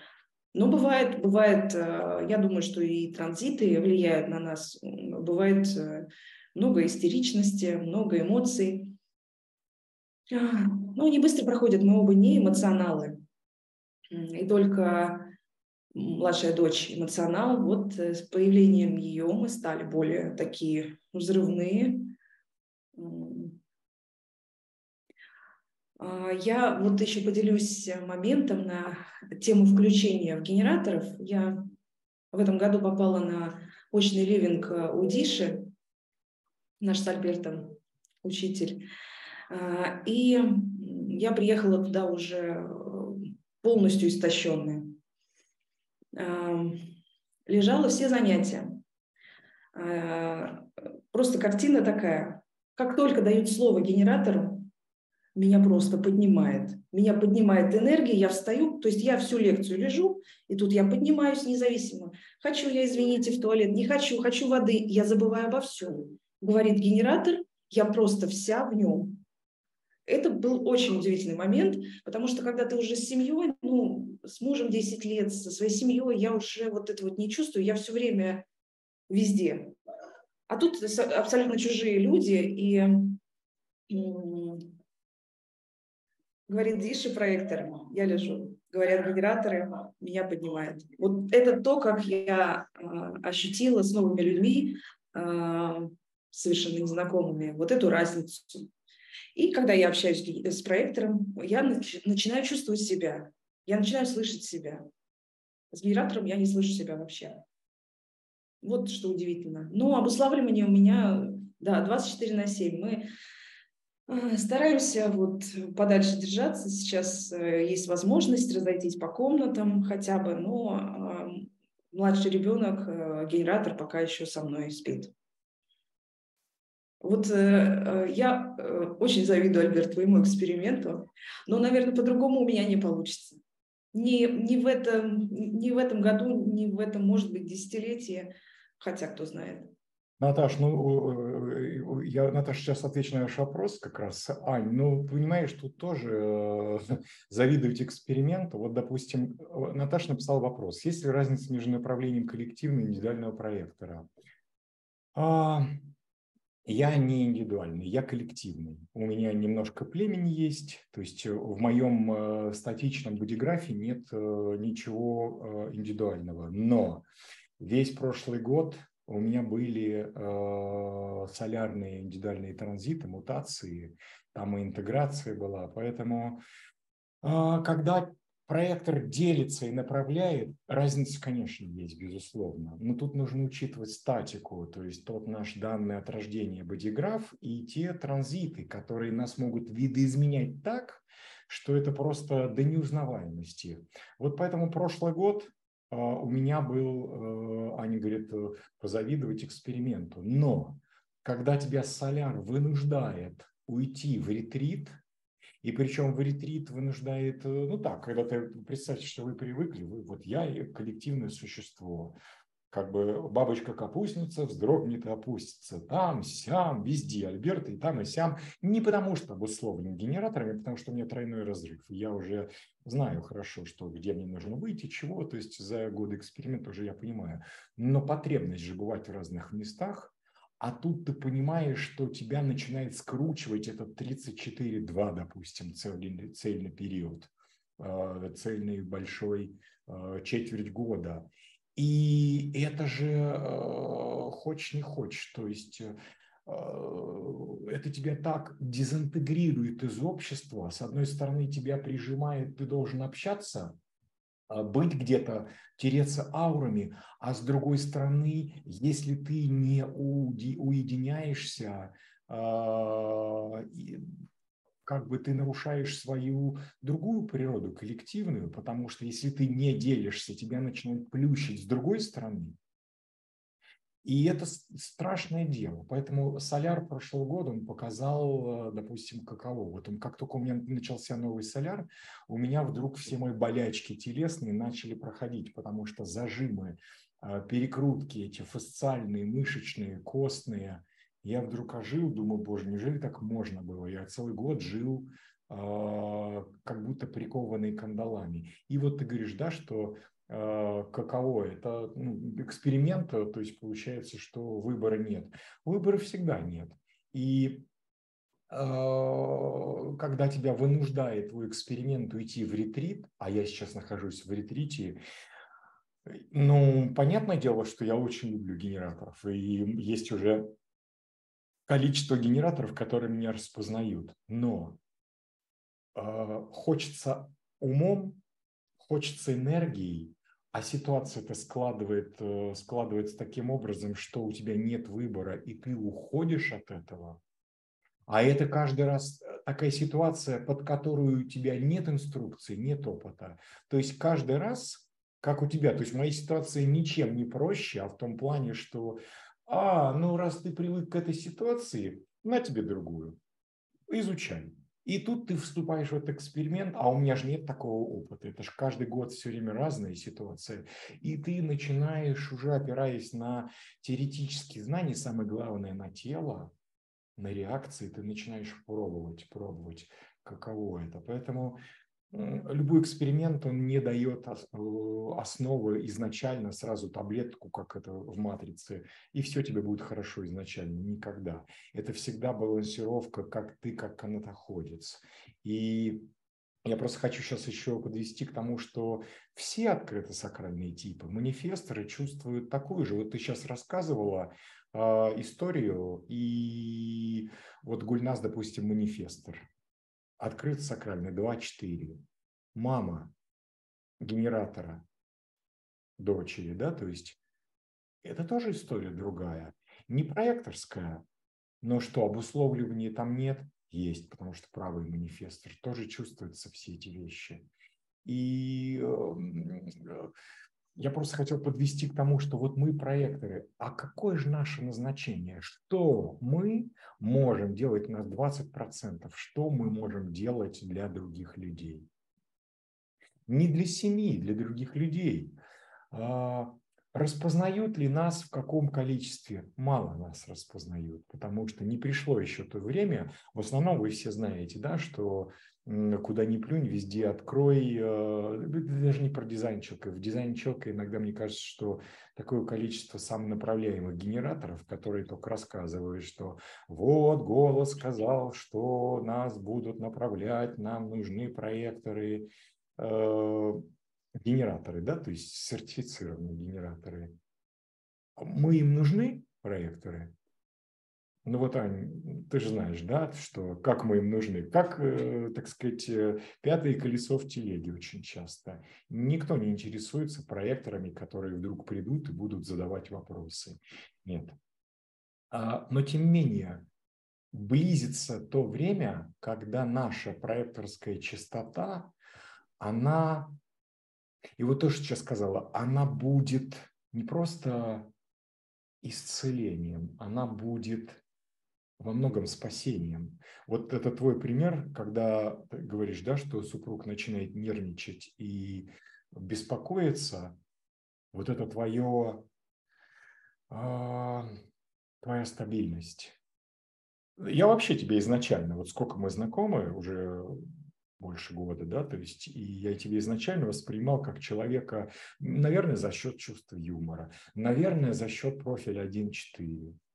Но бывает, бывает, э, я думаю, что и транзиты влияют на нас. Бывает э, много истеричности, много эмоций. Ну, они быстро проходят, мы оба не эмоционалы. И только младшая дочь эмоционал. Вот э, с появлением ее мы стали более такие взрывные. А, я вот еще поделюсь моментом на тему включения в генераторов. Я в этом году попала на очный ливинг э, у Диши, наш с Альбертом учитель. А, и я приехала туда уже э, полностью истощенная лежало все занятия. А, просто картина такая. Как только дают слово генератору, меня просто поднимает. Меня поднимает энергия, я встаю, то есть я всю лекцию лежу, и тут я поднимаюсь независимо. Хочу я, извините, в туалет, не хочу, хочу воды, я забываю обо всем. Говорит генератор, я просто вся в нем. Это был очень удивительный момент, потому что когда ты уже с семьей, ну, с мужем 10 лет, со своей семьей, я уже вот это вот не чувствую, я все время везде. А тут абсолютно чужие люди, и говорит Диши проектор, я лежу. Говорят генераторы, меня поднимают. Вот это то, как я э, ощутила с новыми людьми, э, совершенно незнакомыми, вот эту разницу. И когда я общаюсь с проектором, я начинаю чувствовать себя, я начинаю слышать себя. С генератором я не слышу себя вообще. Вот что удивительно. Но обуславливание у меня, да, 24 на 7. Мы э, стараемся вот подальше держаться. Сейчас э, есть возможность разойтись по комнатам хотя бы, но э, младший ребенок, генератор пока еще со мной спит. Вот э, э, я э, очень завидую, Альберт, твоему эксперименту, но, наверное, по-другому у меня не получится. Ни, ни, в этом, ни в этом году, ни в этом, может быть, десятилетии Хотя, кто знает. Наташ, ну, я, Наташ, сейчас отвечу на ваш вопрос как раз. Ань, ну, понимаешь, тут тоже завидовать эксперименту. Вот, допустим, Наташа написала вопрос. Есть ли разница между направлением коллективного и индивидуального проектора? А, я не индивидуальный, я коллективный. У меня немножко племени есть, то есть в моем э, статичном бодиграфе нет э, ничего индивидуального. Но весь прошлый год у меня были э, солярные индивидуальные транзиты, мутации, там и интеграция была. Поэтому, э, когда проектор делится и направляет, разница, конечно, есть, безусловно. Но тут нужно учитывать статику, то есть тот наш данный от рождения бодиграф и те транзиты, которые нас могут видоизменять так, что это просто до неузнаваемости. Вот поэтому прошлый год а, у меня был, э, Аня говорит, э, позавидовать эксперименту. Но когда тебя соляр вынуждает уйти в ретрит, и причем в ретрит вынуждает, э, ну так, когда ты представьте, что вы привыкли, вы, вот я коллективное существо, как бы бабочка-капустница вздрогнет и опустится. Там, сям, везде Альберт и там, и сям. Не потому что обусловлен генераторами, а потому что у меня тройной разрыв. Я уже знаю хорошо, что где мне нужно выйти, чего. То есть за годы эксперимента уже я понимаю. Но потребность же бывать в разных местах, а тут ты понимаешь, что тебя начинает скручивать этот 34-2, допустим, цельный, цельный период, э, цельный большой э, четверть года. И это же э, хочешь не хочешь, то есть это тебя так дезинтегрирует из общества. С одной стороны, тебя прижимает, ты должен общаться, быть где-то, тереться аурами, а с другой стороны, если ты не уединяешься, а, как бы ты нарушаешь свою другую природу, коллективную, потому что если ты не делишься, тебя начинают плющить с другой стороны. И это страшное дело. Поэтому соляр прошлого года он показал, э, допустим, каково. Вот он, как только у меня начался новый соляр, у меня вдруг все мои болячки телесные начали проходить, потому что зажимы, э, перекрутки эти фасциальные, мышечные, костные – я вдруг ожил, думаю, боже, неужели так можно было? Я целый год жил э, как будто прикованный кандалами. И вот ты говоришь, да, что каково это ну, эксперимент, то есть получается, что выбора нет. Выбора всегда нет. И когда тебя вынуждает твой эксперимент уйти в ретрит, а я сейчас нахожусь в ретрите, ну, понятное дело, что я очень люблю генераторов, и есть уже количество генераторов, которые меня распознают. Но э, хочется умом, хочется энергией, а ситуация это складывает, э, складывается таким образом, что у тебя нет выбора, и ты уходишь от этого. А это каждый раз э, такая ситуация, под которую у тебя нет инструкции, нет опыта. То есть каждый раз, как у тебя, то есть моя ситуация ничем не проще, а в том плане, что а, ну раз ты привык к этой ситуации, на тебе другую. Изучай. И тут ты вступаешь в этот эксперимент, а у меня же нет такого опыта. Это же каждый год все время разная ситуация. И ты начинаешь уже опираясь на теоретические знания, самое главное на тело, на реакции, ты начинаешь пробовать, пробовать, каково это. Поэтому любой эксперимент, он не дает э, основы изначально, сразу таблетку, как это в матрице, и все тебе будет хорошо изначально, никогда. Это всегда балансировка, как ты, как канатоходец. И я просто хочу сейчас еще подвести к тому, что все открыто сакральные типы, манифесторы чувствуют такую же. Вот ты сейчас рассказывала э, историю, и вот Гульнас, допустим, манифестор – открыт сакральный 2.4. Мама генератора дочери, да, то есть это тоже история другая. Не проекторская, но что, обусловливания там нет? Есть, потому что правый манифестор тоже чувствуются все эти вещи. И э, я просто хотел подвести к тому, что вот мы проекторы, а какое же наше назначение? Что мы можем делать на 20%? Что мы можем делать для других людей? Не для семьи, для других людей. А, Распознают ли нас в каком количестве? Мало нас распознают, потому что не пришло еще то время. В основном вы все знаете, да, что куда ни плюнь, везде открой. Э, даже не про дизайн человека. В дизайне человека иногда мне кажется, что такое количество самонаправляемых генераторов, которые только рассказывают, что вот голос сказал, что нас будут направлять, нам нужны проекторы, э, генераторы, да, то есть сертифицированные генераторы. Мы им нужны, проекторы? Ну вот, Ань, ты же знаешь, да, что как мы им нужны. Как, э, так сказать, э, пятое колесо в телеге очень часто. Никто не интересуется проекторами, которые вдруг придут и будут задавать вопросы. Нет. А, но тем не менее, близится то время, когда наша проекторская частота, она, и вот то, что сейчас сказала, она будет не просто исцелением, она будет во многом спасением. Вот это твой пример, когда ты говоришь, да, что супруг начинает нервничать и беспокоиться, вот это твое, э, твоя стабильность. Я вообще тебе изначально, вот сколько мы знакомы, уже больше года, да, то есть и я тебя изначально воспринимал как человека, наверное, за счет чувства юмора, наверное, за счет профиля 1.4, а,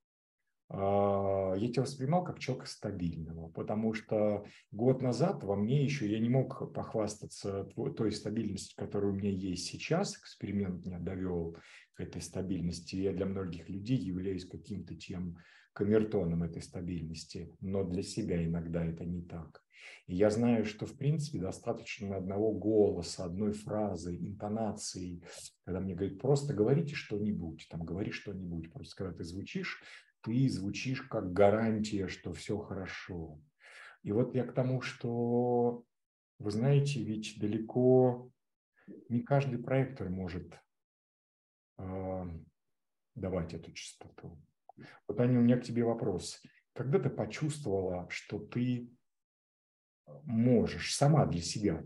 я тебя воспринимал как человека стабильного, потому что год назад во мне еще я не мог похвастаться той стабильностью, которая у меня есть сейчас. Эксперимент меня довел к этой стабильности. Я для многих людей являюсь каким-то тем камертоном этой стабильности, но для себя иногда это не так. И я знаю, что в принципе достаточно одного голоса, одной фразы, интонации, когда мне говорят, просто говорите что-нибудь, там говори что-нибудь, просто когда ты звучишь ты звучишь как гарантия, что все хорошо. И вот я к тому, что, вы знаете, ведь далеко не каждый проектор может э, давать эту частоту. Вот, Аня, у меня к тебе вопрос. Когда ты почувствовала, что ты можешь сама для себя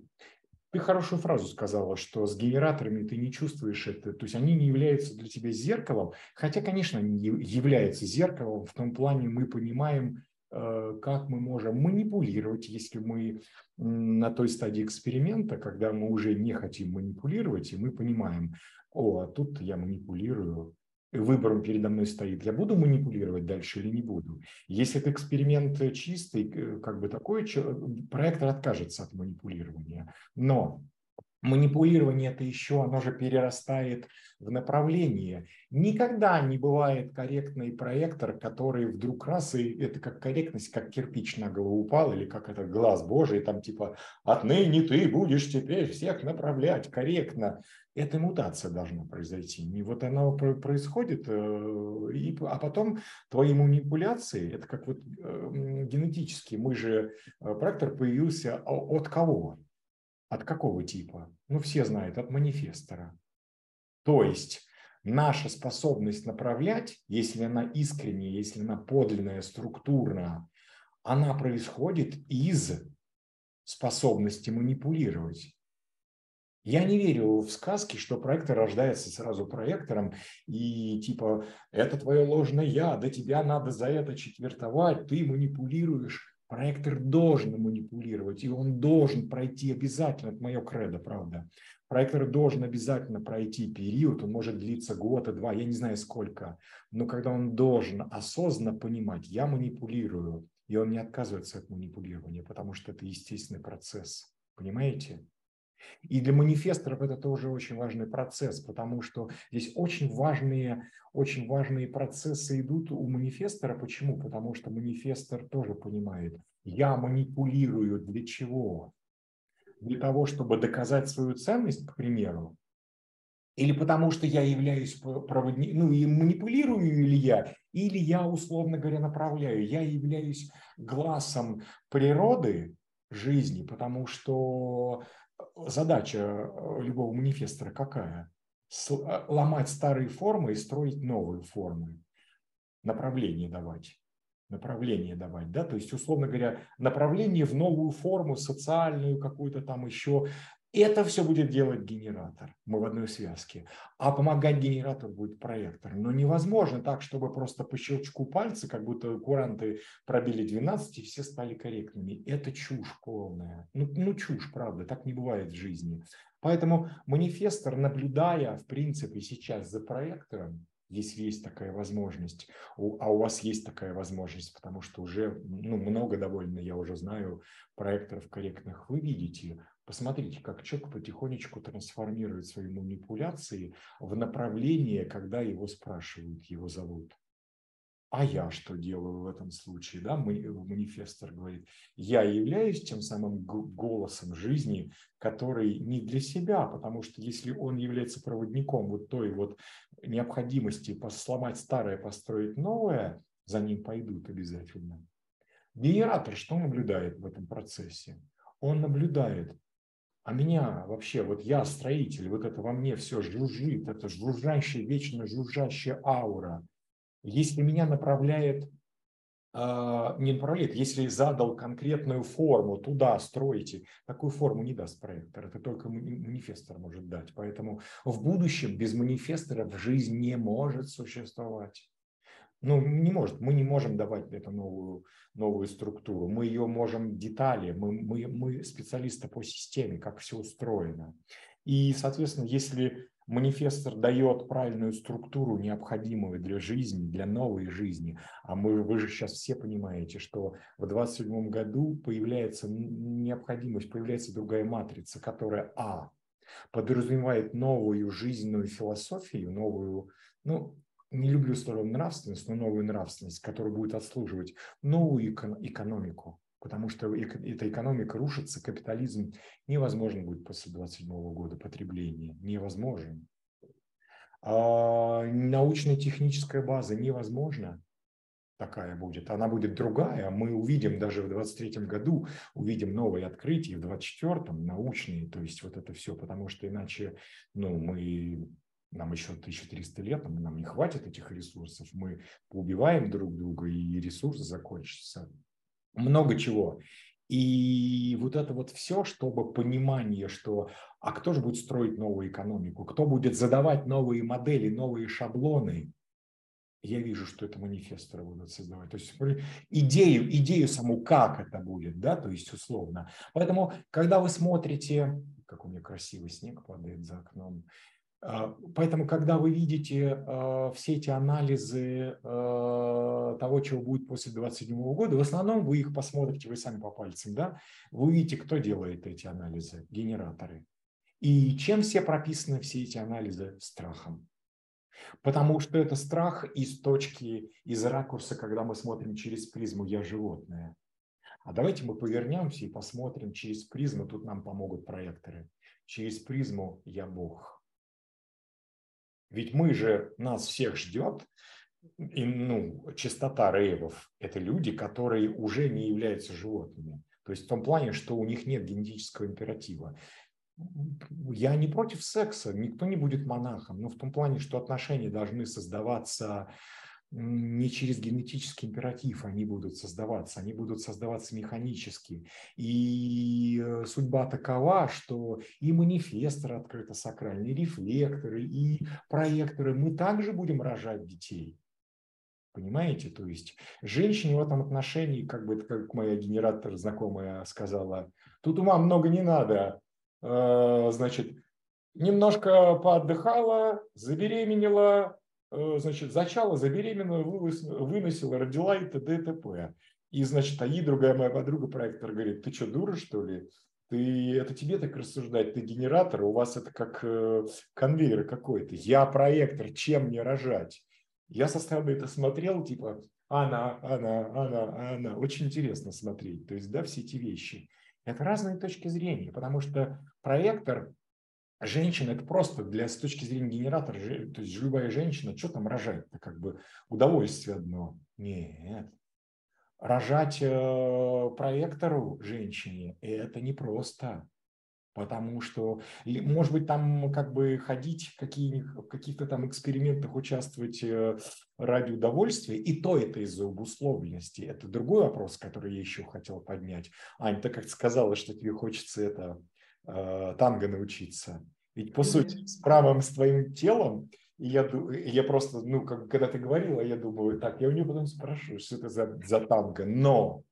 ты хорошую фразу сказала, что с генераторами ты не чувствуешь это, то есть они не являются для тебя зеркалом, хотя, конечно, они являются зеркалом, в том плане мы понимаем, э, как мы можем манипулировать, если мы на той стадии эксперимента, когда мы уже не хотим манипулировать, и мы понимаем, о, а тут я манипулирую, выбором передо мной стоит, я буду манипулировать дальше или не буду. Если это эксперимент чистый, как бы такой, проектор откажется от манипулирования. Но манипулирование это еще, оно же перерастает в направление. Никогда не бывает корректный проектор, который вдруг раз, и это как корректность, как кирпич на голову упал, или как это глаз Божий, там типа «отныне ты будешь теперь всех направлять корректно». Эта мутация должна произойти. И вот она происходит, э, и, а потом твои манипуляции, это как вот э, генетически, мы же, э, проектор появился от кого? От какого типа? Ну, все знают, от манифестора. То есть наша способность направлять, если она искренняя, если она подлинная, структурная, она происходит из способности манипулировать. Я не верю в сказки, что проектор рождается сразу проектором, и типа, это твое ложное я, да тебя надо за это четвертовать, ты манипулируешь. Проектор должен манипулировать, и он должен пройти обязательно, это мое кредо, правда. Проектор должен обязательно пройти период, он может длиться год и два, я не знаю сколько, но когда он должен осознанно понимать, я манипулирую, и он не отказывается от манипулирования, потому что это естественный процесс. Понимаете? И для манифесторов это тоже очень важный процесс, потому что здесь очень важные, очень важные процессы идут у манифестора. Почему? Потому что манифестор тоже понимает, я манипулирую для чего? Для того, чтобы доказать свою ценность, к примеру, или потому что я являюсь проводником, ну и манипулирую ли я, или я, условно говоря, направляю, я являюсь глазом природы жизни, потому что задача э, любого манифестора какая? Э, ломать старые формы и строить новые формы. Направление давать. Направление давать, да, то есть, условно говоря, направление в новую форму, социальную какую-то там еще. Это все будет делать генератор. Мы в одной связке. А помогать генератору будет проектор. Но невозможно так, чтобы просто по щелчку пальца, как будто куранты пробили 12 и все стали корректными. Это чушь полная. Ну, ну чушь, правда. Так не бывает в жизни. Поэтому манифестор, наблюдая, в принципе, сейчас за проектором, если есть такая возможность, а у вас есть такая возможность, потому что уже ну, много довольно, я уже знаю, проекторов корректных, вы видите, посмотрите, как человек потихонечку трансформирует свои манипуляции в направление, когда его спрашивают, его зовут. А я что делаю в этом случае? Да? Манифестор говорит, я являюсь тем самым голосом жизни, который не для себя, потому что если он является проводником вот той вот необходимости сломать старое, построить новое, за ним пойдут обязательно. Генератор что наблюдает в этом процессе? Он наблюдает, а меня вообще, вот я строитель, вот это во мне все жужжит, это жужжащая, вечно жужжащая аура – если меня направляет, а, не направляет, если задал конкретную форму, туда строите, такую форму не даст проектор, это только манифестор может дать. Поэтому в будущем без манифестора в жизнь не может существовать. Ну, не может, мы не можем давать эту новую, новую структуру, мы ее можем детали, мы, мы, мы специалисты по системе, как все устроено. И, соответственно, если манифестор дает правильную структуру, необходимую для жизни, для новой жизни. А мы, вы же сейчас все понимаете, что в 27 году появляется необходимость, появляется другая матрица, которая А подразумевает новую жизненную философию, новую, ну, не люблю слово нравственность, но новую нравственность, которая будет отслуживать новую экономику, потому что эта экономика рушится, капитализм невозможно будет после 27 года потребления, невозможен. А научно-техническая база невозможна такая будет, она будет другая. Мы увидим даже в 23 году, увидим новые открытия, в 24-м научные, то есть вот это все, потому что иначе ну, мы нам еще 1300 лет, нам не хватит этих ресурсов, мы поубиваем друг друга, и ресурсы закончатся много чего. И вот это вот все, чтобы понимание, что а кто же будет строить новую экономику, кто будет задавать новые модели, новые шаблоны, я вижу, что это манифесторы будут создавать. То есть идею, идею саму, как это будет, да, то есть условно. Поэтому, когда вы смотрите, как у меня красивый снег падает за окном, поэтому, когда вы видите а, все эти анализы а, того, чего будет после 2027 года, в основном вы их посмотрите, вы сами по пальцам, да, вы увидите, кто делает эти анализы, генераторы. И чем все прописаны все эти анализы? Страхом. Потому что это страх из точки, из ракурса, когда мы смотрим через призму «я животное». А давайте мы повернемся и посмотрим через призму, тут нам помогут проекторы, через призму «я Бог». Ведь мы же, нас всех ждет, и, ну, частота рейвов – это люди, которые уже не являются животными. То есть в том плане, что у них нет генетического императива. Я не против секса, никто не будет монахом, но в том плане, что отношения должны создаваться не через генетический императив они будут создаваться, они будут создаваться механически. И э, судьба такова, что и манифесторы открыто сакральные, рефлекторы, и проекторы, мы также будем рожать детей. Понимаете? То есть женщине в этом отношении, как бы, как моя генератор знакомая сказала, тут ума много не надо. Э, значит, немножко поотдыхала, забеременела, значит, зачала, забеременела, выносила, родила и т.д. и т.п. И, значит, а ей другая моя подруга, проектор, говорит, ты что, дура, что ли? Ты, это тебе так рассуждать, ты генератор, у вас это как э, конвейер какой-то. Я проектор, чем мне рожать? Я со стороны это смотрел, типа, она, она, она, она. Очень интересно смотреть. То есть, да, все эти вещи. Это разные точки зрения, потому что проектор женщина это просто для с точки зрения генератора, то есть любая женщина, что там рожать? Это как бы удовольствие одно. Нет. Рожать э, проектору женщине это непросто. Потому что, может быть, там как бы ходить какие, в каких-то там экспериментах участвовать э, ради удовольствия, и то это из-за обусловленности. Это другой вопрос, который я еще хотел поднять. Ань, ты как сказала, что тебе хочется это э, танго научиться. Ведь, по сути, с правом, с твоим телом, и я, я просто, ну, как, когда ты говорила, я думаю, так, я у нее потом спрошу, что это за, за танго. Но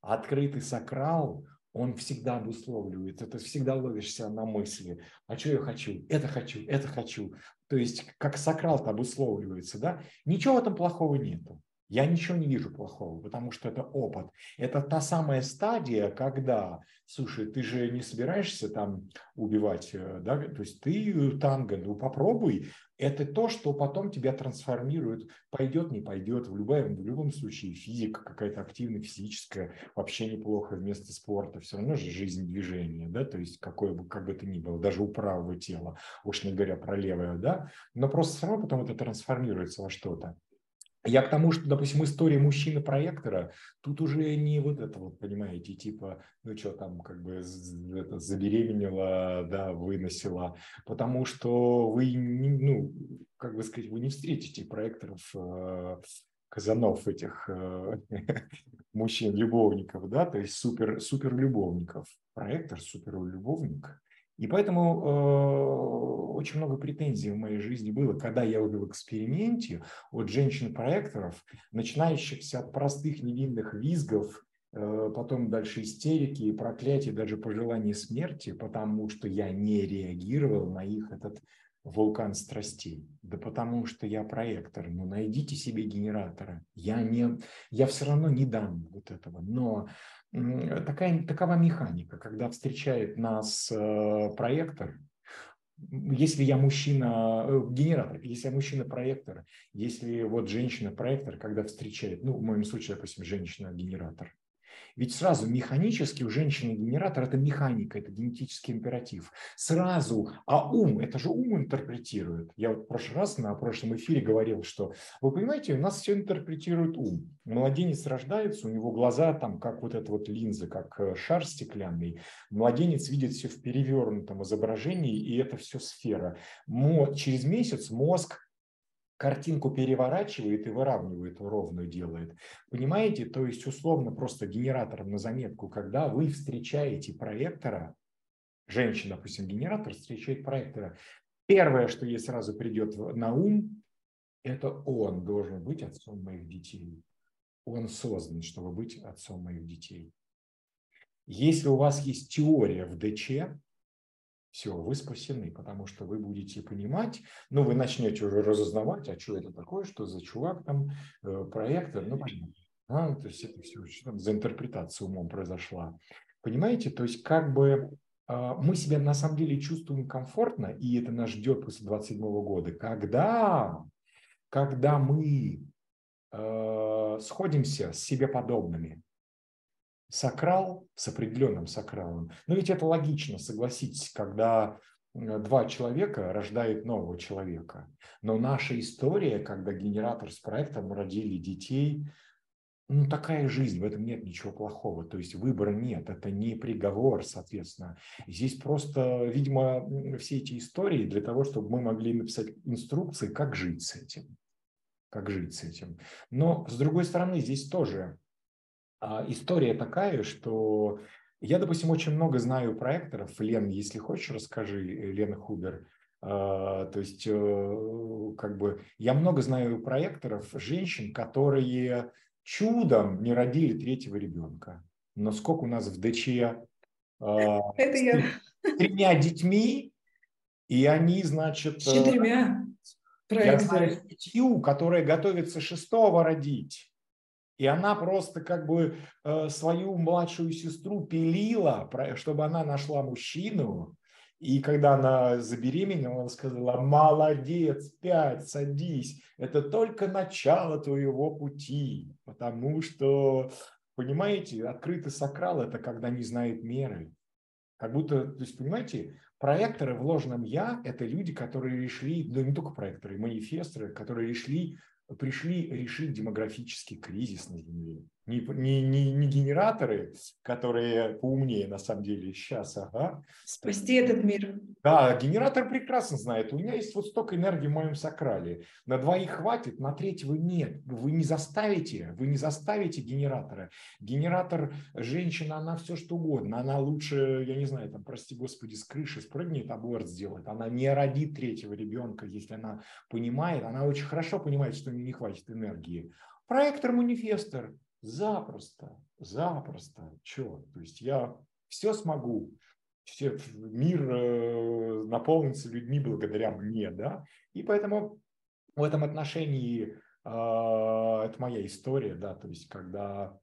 открытый сакрал, он всегда обусловливает, это всегда ловишься на мысли, а что я хочу, это хочу, это хочу. То есть как сакрал-то обусловливается, да, ничего в этом плохого нету. Я ничего не вижу плохого, потому что это опыт. Это та самая стадия, когда, слушай, ты же не собираешься там убивать, э, да, то есть ты танго, ну попробуй. Это то, что потом тебя трансформирует, пойдет, не пойдет. В любом, в любом случае физика какая-то активная, физическая, вообще неплохо вместо спорта. Все равно же жизнь движения, да, то есть какое бы, как бы то ни было, даже у правого тела, уж не говоря про левое, да, но просто все равно потом это трансформируется во что-то. Я к тому, что, допустим, история мужчины-проектора, тут уже не вот это вот, понимаете, типа, ну что там, как бы это, забеременела, да, выносила, потому что вы, ну, как бы сказать, вы не встретите проекторов э, казанов этих э, мужчин-любовников, да, то есть супер, супер. Проектор, супер любовник и поэтому э, очень много претензий в моей жизни было, когда я увидел в эксперименте от женщин-проекторов, начинающихся от простых невинных визгов, э, потом дальше истерики, проклятия, даже пожелания смерти, потому что я не реагировал на их этот вулкан страстей. Да потому что я проектор. Ну, найдите себе генератора. Я, не, я все равно не дам вот этого. Но такая, такова механика, когда встречает нас э, проектор, если я мужчина, э, генератор, если я мужчина-проектор, если вот женщина-проектор, когда встречает, ну, в моем случае, допустим, женщина-генератор, ведь сразу механически у женщины генератор – это механика, это генетический императив. Сразу, а ум, это же ум интерпретирует. Я вот в прошлый раз на прошлом эфире говорил, что, вы понимаете, у нас все интерпретирует ум. Младенец рождается, у него глаза там, как вот эта вот линза, как э, шар стеклянный. Младенец видит все в перевернутом изображении, и это все сфера. Мо, через месяц мозг картинку переворачивает и выравнивает, ровную делает. Понимаете? То есть условно просто генератором на заметку, когда вы встречаете проектора, женщина, допустим, генератор встречает проектора, первое, что ей сразу придет на ум, это он должен быть отцом моих детей. Он создан, чтобы быть отцом моих детей. Если у вас есть теория в ДЧ, все, вы спасены, потому что вы будете понимать, ну, вы начнете уже разузнавать, а что это такое, что за чувак там, э, проектор, ну, понятно. А, то есть это все там, за интерпретация умом произошла. Понимаете, то есть как бы э, мы себя на самом деле чувствуем комфортно, и это нас ждет после 27 года, когда, когда мы э, сходимся с себе подобными, сакрал с определенным сакралом. Но ведь это логично, согласитесь, когда два человека рождают нового человека. Но наша история, когда генератор с проектом родили детей, ну, такая жизнь, в этом нет ничего плохого. То есть выбора нет, это не приговор, соответственно. Здесь просто, видимо, все эти истории для того, чтобы мы могли написать инструкции, как жить с этим. Как жить с этим. Но, с другой стороны, здесь тоже история такая, что я, допустим, очень много знаю проекторов. Лен, если хочешь, расскажи, э, Лена Хубер. А, то есть, э, как бы, я много знаю проекторов, женщин, которые чудом не родили третьего ребенка. Но сколько у нас в ДЧ а, Это я. с тремя детьми, и они, значит... С четырьмя. Я знаю статью, которая готовится шестого родить. И она просто как бы э, свою младшую сестру пилила, чтобы она нашла мужчину. И когда она забеременела, она сказала, молодец, пять, садись, это только начало твоего пути. Потому что, понимаете, открытый сакрал – это когда не знает меры. Как будто, то есть, понимаете, проекторы в ложном «я» – это люди, которые решили, да не только проекторы, манифесторы, которые решили пришли решить демографический кризис на Земле. Не, не, не, не генераторы, которые поумнее на самом деле сейчас, ага. Спасти этот мир. Да, генератор прекрасно знает. У меня есть вот столько энергии в моем сакрале. На двоих хватит, на третьего нет. Вы не заставите, вы не заставите генератора. Генератор, женщина, она все что угодно. Она лучше, я не знаю, там, прости господи, с крыши спрыгнет, аборт сделает. Она не родит третьего ребенка, если она понимает. Она очень хорошо понимает, что у нее не хватит энергии. Проектор-манифестор – Запросто, запросто. Че? То есть я все смогу. Все, мир э, наполнится людьми благодаря мне, да. И поэтому в этом отношении э, это моя история, да, то есть когда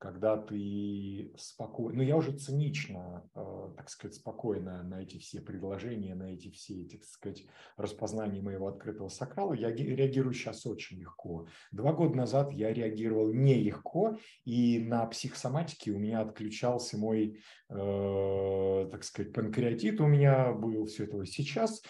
когда ты спокойно, ну я уже цинично, э, так сказать, спокойно на эти все предложения, на эти все, эти, так сказать, распознания моего открытого сакрала, я реагирую сейчас очень легко. Два года назад я реагировал нелегко, и на психосоматике у меня отключался мой, э, так сказать, панкреатит у меня был все это. Сейчас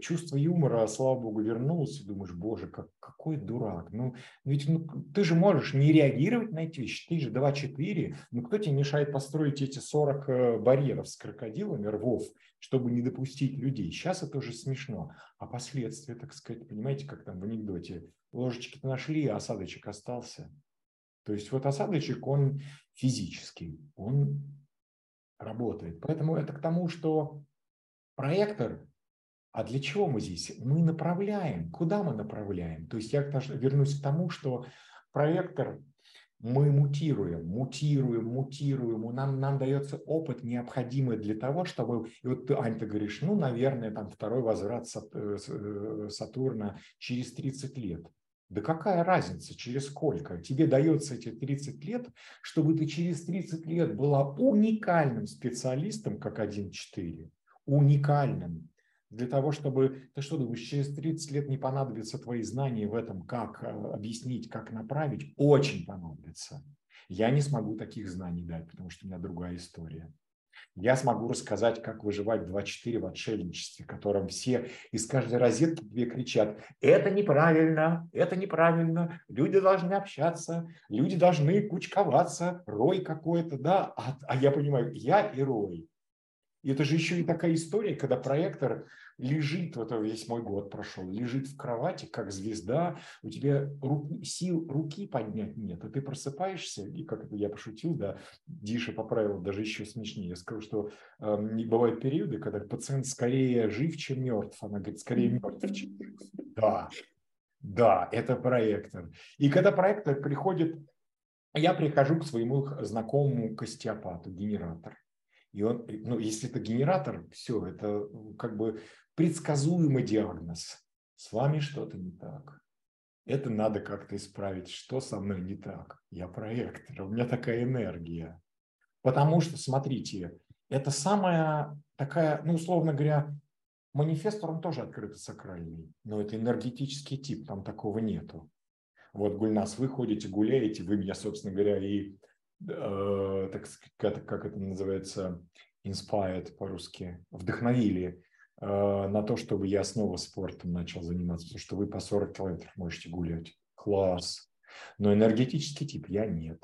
чувство юмора, слава богу, вернулось, и думаешь, боже, как, какой дурак. Ну, ведь ну, ты же можешь не реагировать на эти вещи, ты же 2-4, ну кто тебе мешает построить эти 40 э, барьеров с крокодилами, рвов, чтобы не допустить людей? Сейчас это уже смешно. А последствия, так сказать, понимаете, как там в анекдоте, ложечки-то нашли, а осадочек остался. То есть вот осадочек, он физический, он работает. Поэтому это к тому, что проектор а для чего мы здесь? Мы направляем. Куда мы направляем? То есть я вернусь к тому, что проектор мы мутируем, мутируем, мутируем, нам, нам дается опыт, необходимый для того, чтобы, и вот ты, Ань, ты говоришь, ну, наверное, там второй возврат э, э, Сатурна через 30 лет. Да какая разница, через сколько? Тебе дается эти 30 лет, чтобы ты через 30 лет была уникальным специалистом, как 1.4, уникальным, для того, чтобы, ты что думаешь, через 30 лет не понадобятся твои знания в этом, как э, объяснить, как направить? Очень понадобится. Я не смогу таких знаний дать, потому что у меня другая история. Я смогу рассказать, как выживать 2-4 в отшельничестве, которым все из каждой розетки тебе кричат, это неправильно, это неправильно, люди должны общаться, люди должны кучковаться, рой какой-то, да, а, а я понимаю, я и рой. И это же еще и такая история, когда проектор лежит, вот весь мой год прошел, лежит в кровати, как звезда, у тебя руки, сил руки поднять нет, а ты просыпаешься, и как это я пошутил, да, Диша поправил даже еще смешнее, я скажу, что э, бывают периоды, когда пациент скорее жив, чем мертв, она говорит, скорее мертв, чем жив. Да, да, это проектор. И когда проектор приходит, я прихожу к своему знакомому костеопату, генератор. И он, ну, если это генератор, все, это как бы предсказуемый диагноз. С вами что-то не так. Это надо как-то исправить. Что со мной не так? Я проектор, у меня такая энергия. Потому что, смотрите, это самая такая, ну, условно говоря, манифестор, он тоже открыто сакральный, но это энергетический тип, там такого нету. Вот, Гульнас, вы ходите, гуляете, вы меня, собственно говоря, и э, так как, как это называется, inspired по-русски, вдохновили э, на то, чтобы я снова спортом начал заниматься, потому что вы по 40 километров можете гулять. Класс. Но энергетический тип я нет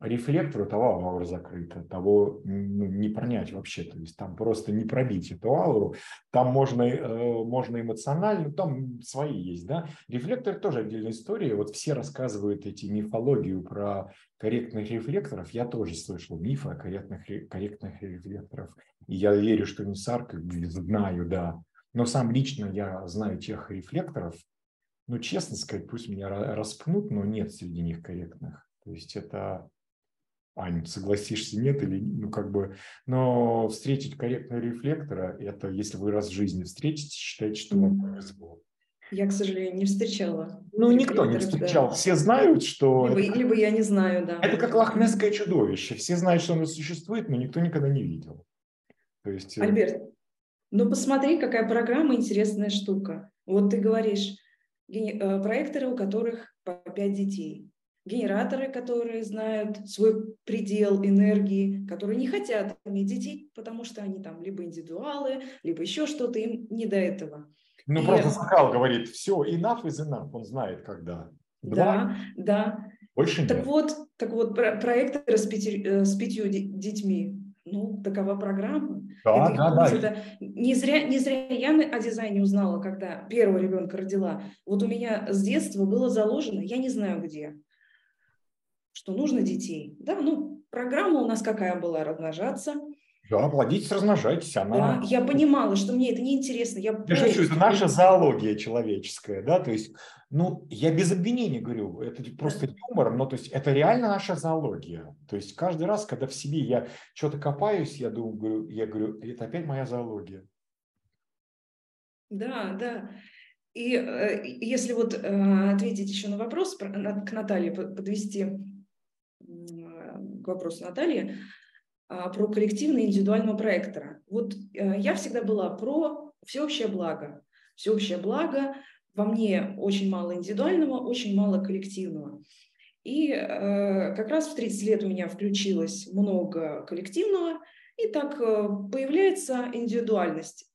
рефлектор у того аура закрыта, того ну, не пронять вообще, то есть там просто не пробить эту ауру, там можно, э, можно эмоционально, там свои есть, да. Рефлектор тоже отдельная история, вот все рассказывают эти мифологию про корректных рефлекторов, я тоже слышал мифы о корректных, корректных рефлекторов, и я верю, что не сарк, знаю, да, но сам лично я знаю тех рефлекторов, ну, честно сказать, пусть меня распнут, но нет среди них корректных. То есть это Ань, согласишься, нет или ну как бы, но встретить корректного рефлектора, это если вы раз в жизни встретите, считайте, что вам повезло. Я, к сожалению, не встречала. Ну, никто не встречал. Да. Все знают, что... Либо, это, либо я не знаю, да. Это как лохнесское чудовище. Все знают, что оно существует, но никто никогда не видел. То есть... Э, Альберт, ну посмотри, какая программа интересная штука. Вот ты говоришь, э, проекторы, у которых по пять детей генераторы, которые знают свой предел энергии, которые не хотят иметь детей, потому что они там либо индивидуалы, либо еще что-то, им не до этого. Ну, и... просто Сахал говорит, все, enough is enough, он знает, когда. Два. Да, да. Больше так нет. Вот, так вот, про- проекторы с, пяти, э, с пятью де- детьми, ну, такова программа. Да, Это да, да. это не, зря, не зря я о дизайне узнала, когда первого ребенка родила. Вот у меня с детства было заложено, я не знаю где, что нужно детей. Да, ну, программа у нас какая была? Размножаться. Да, плодитесь, размножайтесь. Она... Да, я понимала, что мне это неинтересно. Я, Я шучу, это наша зоология человеческая, да, то есть, ну, я без обвинения говорю, это просто юмор, но то есть это реально наша зоология. То есть каждый раз, когда в себе я что-то копаюсь, я думаю, говорю, я говорю, это опять моя зоология. Да, да. И э, если вот э, ответить еще на вопрос, про- на- к Наталье под- подвести вопросу Натальи, а, про коллективного индивидуального проектора. Вот э, я всегда была про всеобщее благо. Всеобщее благо, во мне очень мало индивидуального, очень мало коллективного. И э, как раз в 30 лет у меня включилось много коллективного, и так э, появляется индивидуальность.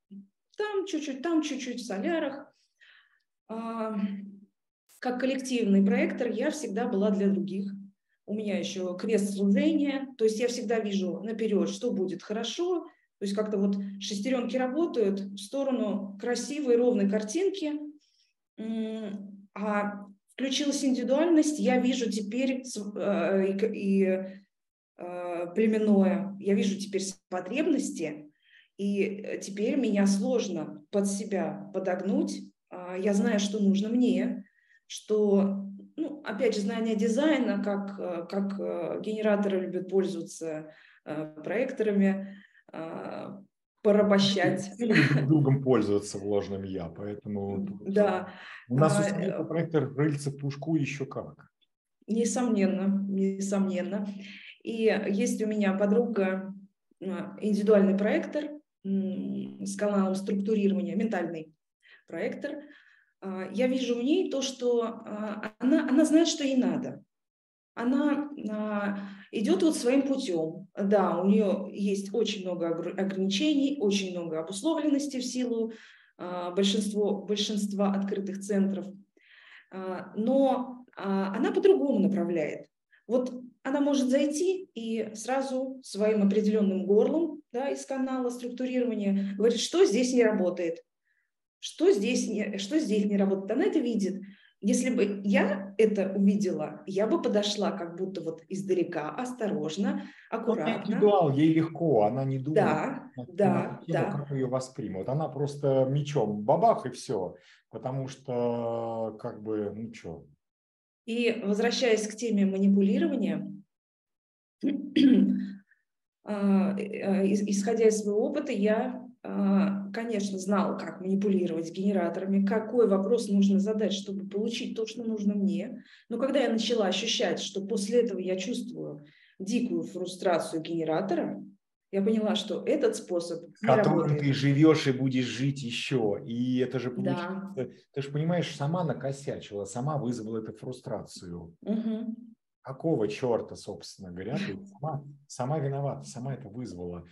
Там чуть-чуть, там чуть-чуть в солярах. А, Как коллективный проектор я всегда была для других. У меня еще крест служения, то есть я всегда вижу наперед, что будет хорошо. То есть как-то вот шестеренки работают в сторону красивой, ровной картинки. А включилась индивидуальность, я вижу теперь э, и, э, племенное, я вижу теперь потребности, и э, теперь меня сложно под себя подогнуть. А, Я знаю, что нужно мне, что, ну, опять же, знание дизайна, как, э, как э, генераторы любят пользоваться э, проекторами, порабощать. Другом пользоваться в ложном я, поэтому Да, у нас А, проектор рыльца пушку еще как. Несомненно, несомненно. И есть у меня подруга, индивидуальный проектор с каналом структурирования, ментальный проектор. А, Я вижу в ней то, что а, она, она знает, что ей надо. Она а, идет вот своим путем. Да, у нее есть очень много огр- ограничений, очень много обусловленности в силу а, большинство, большинства открытых центров. А, но она по-другому направляет. Вот она может зайти и сразу своим определенным горлом да, из канала структурирования говорит, что здесь не работает, что здесь не, что здесь не работает. Она это видит. Если бы я это увидела, я бы подошла как будто вот издалека, осторожно, Ну, Она аккуратно. индивидуал, ей легко, она не думает. Да, на- да, на тему, да. как ее воспримут. Она просто мечом бабах и все. Потому что, как бы, ну что, И возвращаясь к теме манипулирования, э, ис- исходя из своего опыта, я, а, конечно, знала, как манипулировать генераторами, какой вопрос нужно задать, чтобы получить то, что нужно мне. Но когда я начала ощущать, что после этого я чувствую дикую фрустрацию генератора, я поняла, что этот способ не которым работает. ты живешь и будешь жить еще. И это же Да. получается, ты же понимаешь, сама накосячила, сама вызвала эту фрустрацию. Мгм. Какого черта, собственно говоря, ты сама, сама виновата, сама это вызвала.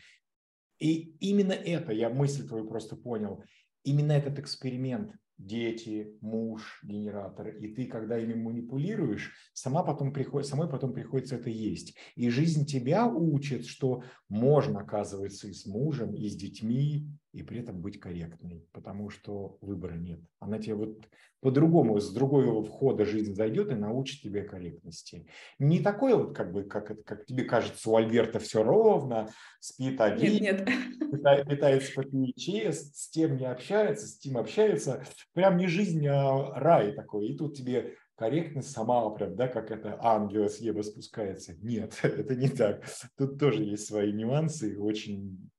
И именно это, я мысль твою просто понял, именно этот эксперимент, дети, муж, генератор, и ты, когда ими манипулируешь, сама потом приход, самой потом приходится это есть. И жизнь тебя учит, что можно, оказывается, и с мужем, и с детьми, и при этом быть корректной, потому что выбора нет. Она тебе вот по-другому, с другого входа жизнь зайдет и научит тебя корректности. Не такое вот, как бы, как, как тебе кажется, у Альберта все ровно, спит один, Нет, нет. пита- питается по PHS, с тем не общается, с тем общается. Прям не жизнь, а рай такой. И тут тебе корректность сама прям, да, как это ангел с неба спускается. Нет, это не так. Тут тоже есть свои нюансы, очень...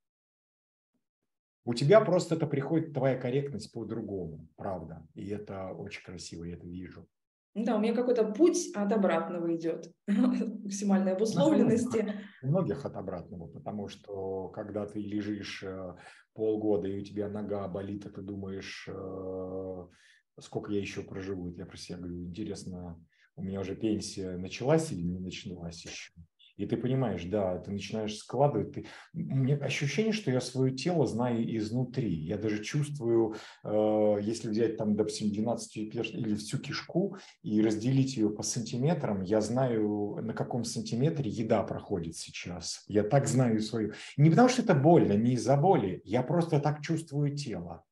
У тебя просто это приходит, твоя корректность по-другому, правда. И это очень красиво, я это вижу. Да, у меня какой-то путь от обратного идет. Максимальной обусловленности. У многих от обратного, потому что когда ты лежишь э, полгода и у тебя нога болит, а ты думаешь, э, сколько я еще проживу, я про себя говорю, интересно, у меня уже пенсия началась или не началась еще? И ты понимаешь, да, ты начинаешь складывать. Ты... У меня ощущение, что я свое тело знаю изнутри. Я даже чувствую, э, если взять там, допустим, 12 или всю кишку и разделить ее по сантиметрам, я знаю, на каком сантиметре еда проходит сейчас. Я так знаю свою. Не потому что это больно, не из-за боли. Я просто так чувствую тело.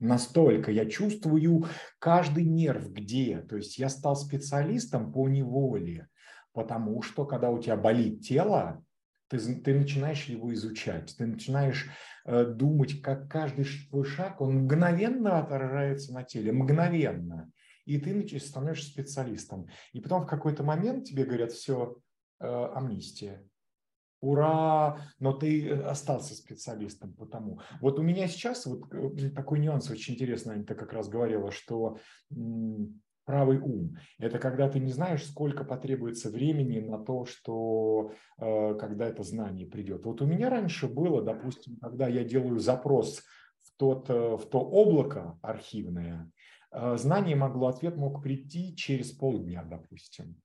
Настолько я чувствую каждый нерв где. То есть я стал специалистом по неволе. Потому что, когда у тебя болит тело, ты, ты начинаешь его изучать, ты начинаешь э, думать, как каждый твой шаг, он мгновенно отражается на теле, мгновенно. И ты становишься специалистом. И потом в какой-то момент тебе говорят, все, э, амнистия. Ура, но ты э, остался специалистом потому. Вот у меня сейчас вот э, такой нюанс очень интересный, ты как раз говорила, что правый ум. Это когда ты не знаешь, сколько потребуется времени на то, что э, когда это знание придет. Вот у меня раньше было, допустим, когда я делаю запрос в, тот, э, в то облако архивное, э, знание могло, ответ мог прийти через полдня, допустим.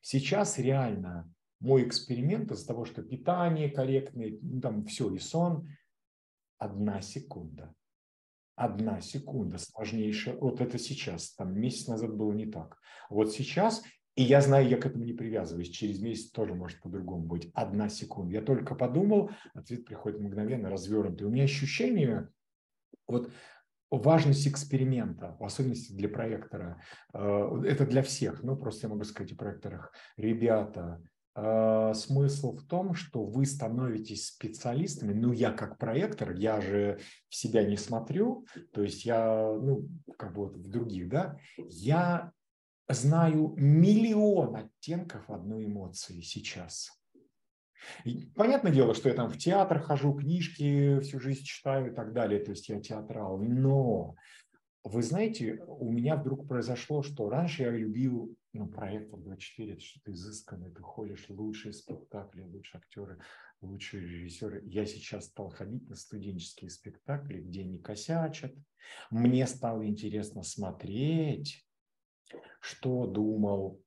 Сейчас реально мой эксперимент из-за того, что питание корректное, ну, там все, и сон, одна секунда одна секунда сложнейшая. Вот это сейчас, там месяц назад было не так. Вот сейчас, и я знаю, я к этому не привязываюсь, через месяц тоже может по-другому быть. Одна секунда. Я только подумал, ответ приходит мгновенно, развернутый. У меня ощущение, вот важность эксперимента, в особенности для проектора, э, это для всех, ну просто я могу сказать о проекторах, ребята, смысл в том, что вы становитесь специалистами. Ну, я как проектор, я же в себя не смотрю, то есть я, ну, как бы вот в других, да, я знаю миллион оттенков одной эмоции сейчас. И понятное дело, что я там в театр хожу, книжки всю жизнь читаю и так далее, то есть я театрал, но вы знаете, у меня вдруг произошло, что раньше я любил ну, проектор 24, это что-то изысканное, ты ходишь, лучшие спектакли, лучшие актеры, лучшие режиссеры. Я сейчас стал ходить на студенческие спектакли, где не косячат. Мне стало интересно смотреть, что думал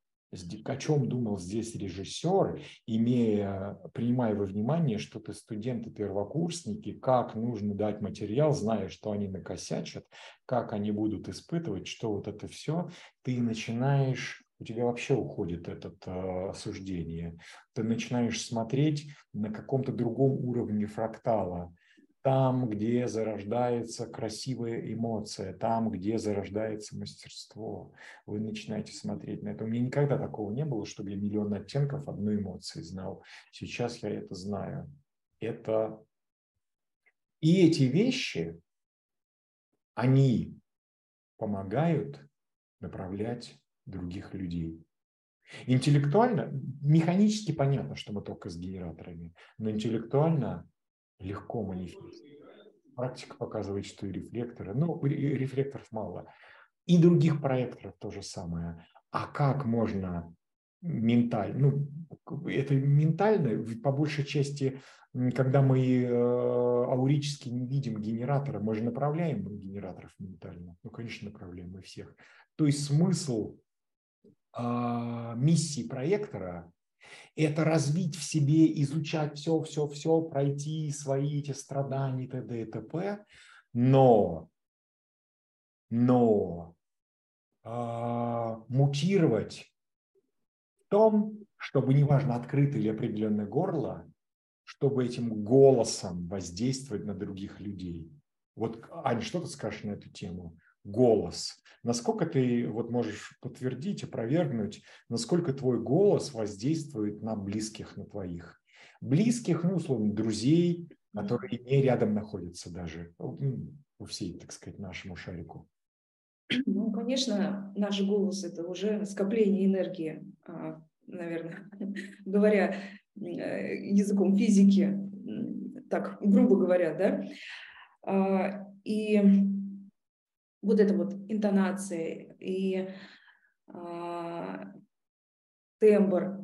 о чем думал здесь режиссер, имея, принимая во внимание, что ты студенты-первокурсники, как нужно дать материал, зная, что они накосячат, как они будут испытывать, что вот это все, ты начинаешь у тебя вообще уходит это э, осуждение. Ты начинаешь смотреть на каком-то другом уровне фрактала, там, где зарождается красивая эмоция, там, где зарождается мастерство. Вы начинаете смотреть на это. У меня никогда такого не было, чтобы я миллион оттенков одной эмоции знал. Сейчас я это знаю. Это и эти вещи, они помогают направлять других людей. Интеллектуально, механически понятно, что мы только с генераторами, но интеллектуально легко манифестировать. Практика показывает, что и рефлекторы, ну, рефлекторов мало, и других проекторов то же самое. А как можно ментально, ну, это ментально, по большей части, когда мы э, аурически не видим генератора, мы же направляем генераторов ментально. Ну, конечно, направляем мы всех. То есть смысл миссии проектора это развить в себе, изучать все, все, все, пройти свои эти страдания, т.д. и т.п. Но, но э, мутировать в том, чтобы, неважно, открыто или определенное горло, чтобы этим голосом воздействовать на других людей. Вот, Аня, что ты скажешь на эту тему? Голос. Насколько ты вот можешь подтвердить, опровергнуть, насколько твой голос воздействует на близких, на твоих. Близких, ну, условно, друзей, которые не рядом находятся даже, у всей, так сказать, нашему шарику. Ну, конечно, наш голос – это уже скопление энергии, а, наверное, говоря э, языком физики, так грубо говоря, да. А, и вот эта вот интонация и а, тембр.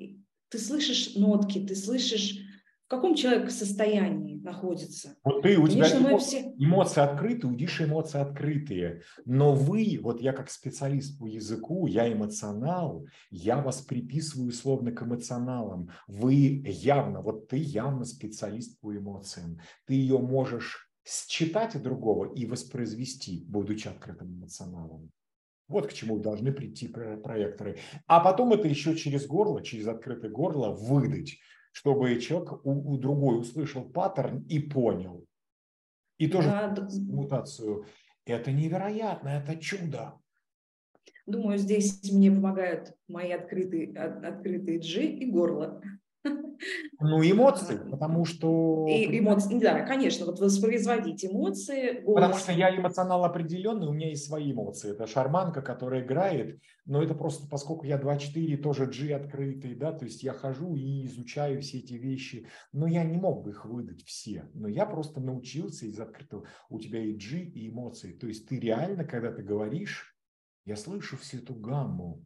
Ты слышишь нотки, ты слышишь в каком человек состоянии находится. Вот ты, у Конечно, тебя эмо... все... эмоции открытые, у Диши эмоции открытые, но вы, вот я как специалист по языку, я эмоционал, я вас приписываю словно к эмоционалам. Вы явно, вот ты явно специалист по эмоциям. Ты ее можешь считать другого и воспроизвести, будучи открытым эмоционалом. Вот к чему должны прийти проекторы. А потом это еще через горло, через открытое горло выдать чтобы человек у, у другой услышал паттерн и понял. И тоже да, мутацию. Это невероятно, это чудо. Думаю, здесь мне помогают мои открытые, открытые G и горло. Ну, эмоции, потому что... И эмоции, да, конечно, вот воспроизводить эмоции. Голос. Потому что я эмоционал определенный, у меня есть свои эмоции. Это шарманка, которая играет, но это просто, поскольку я 2.4, тоже G открытый, да, то есть я хожу и изучаю все эты вещи, но я не мог бы их выдать все, но я просто научился из открытого. У тебя и G, и эмоции. То есть ты реально, когда ты говоришь, я слышу всю эту гамму,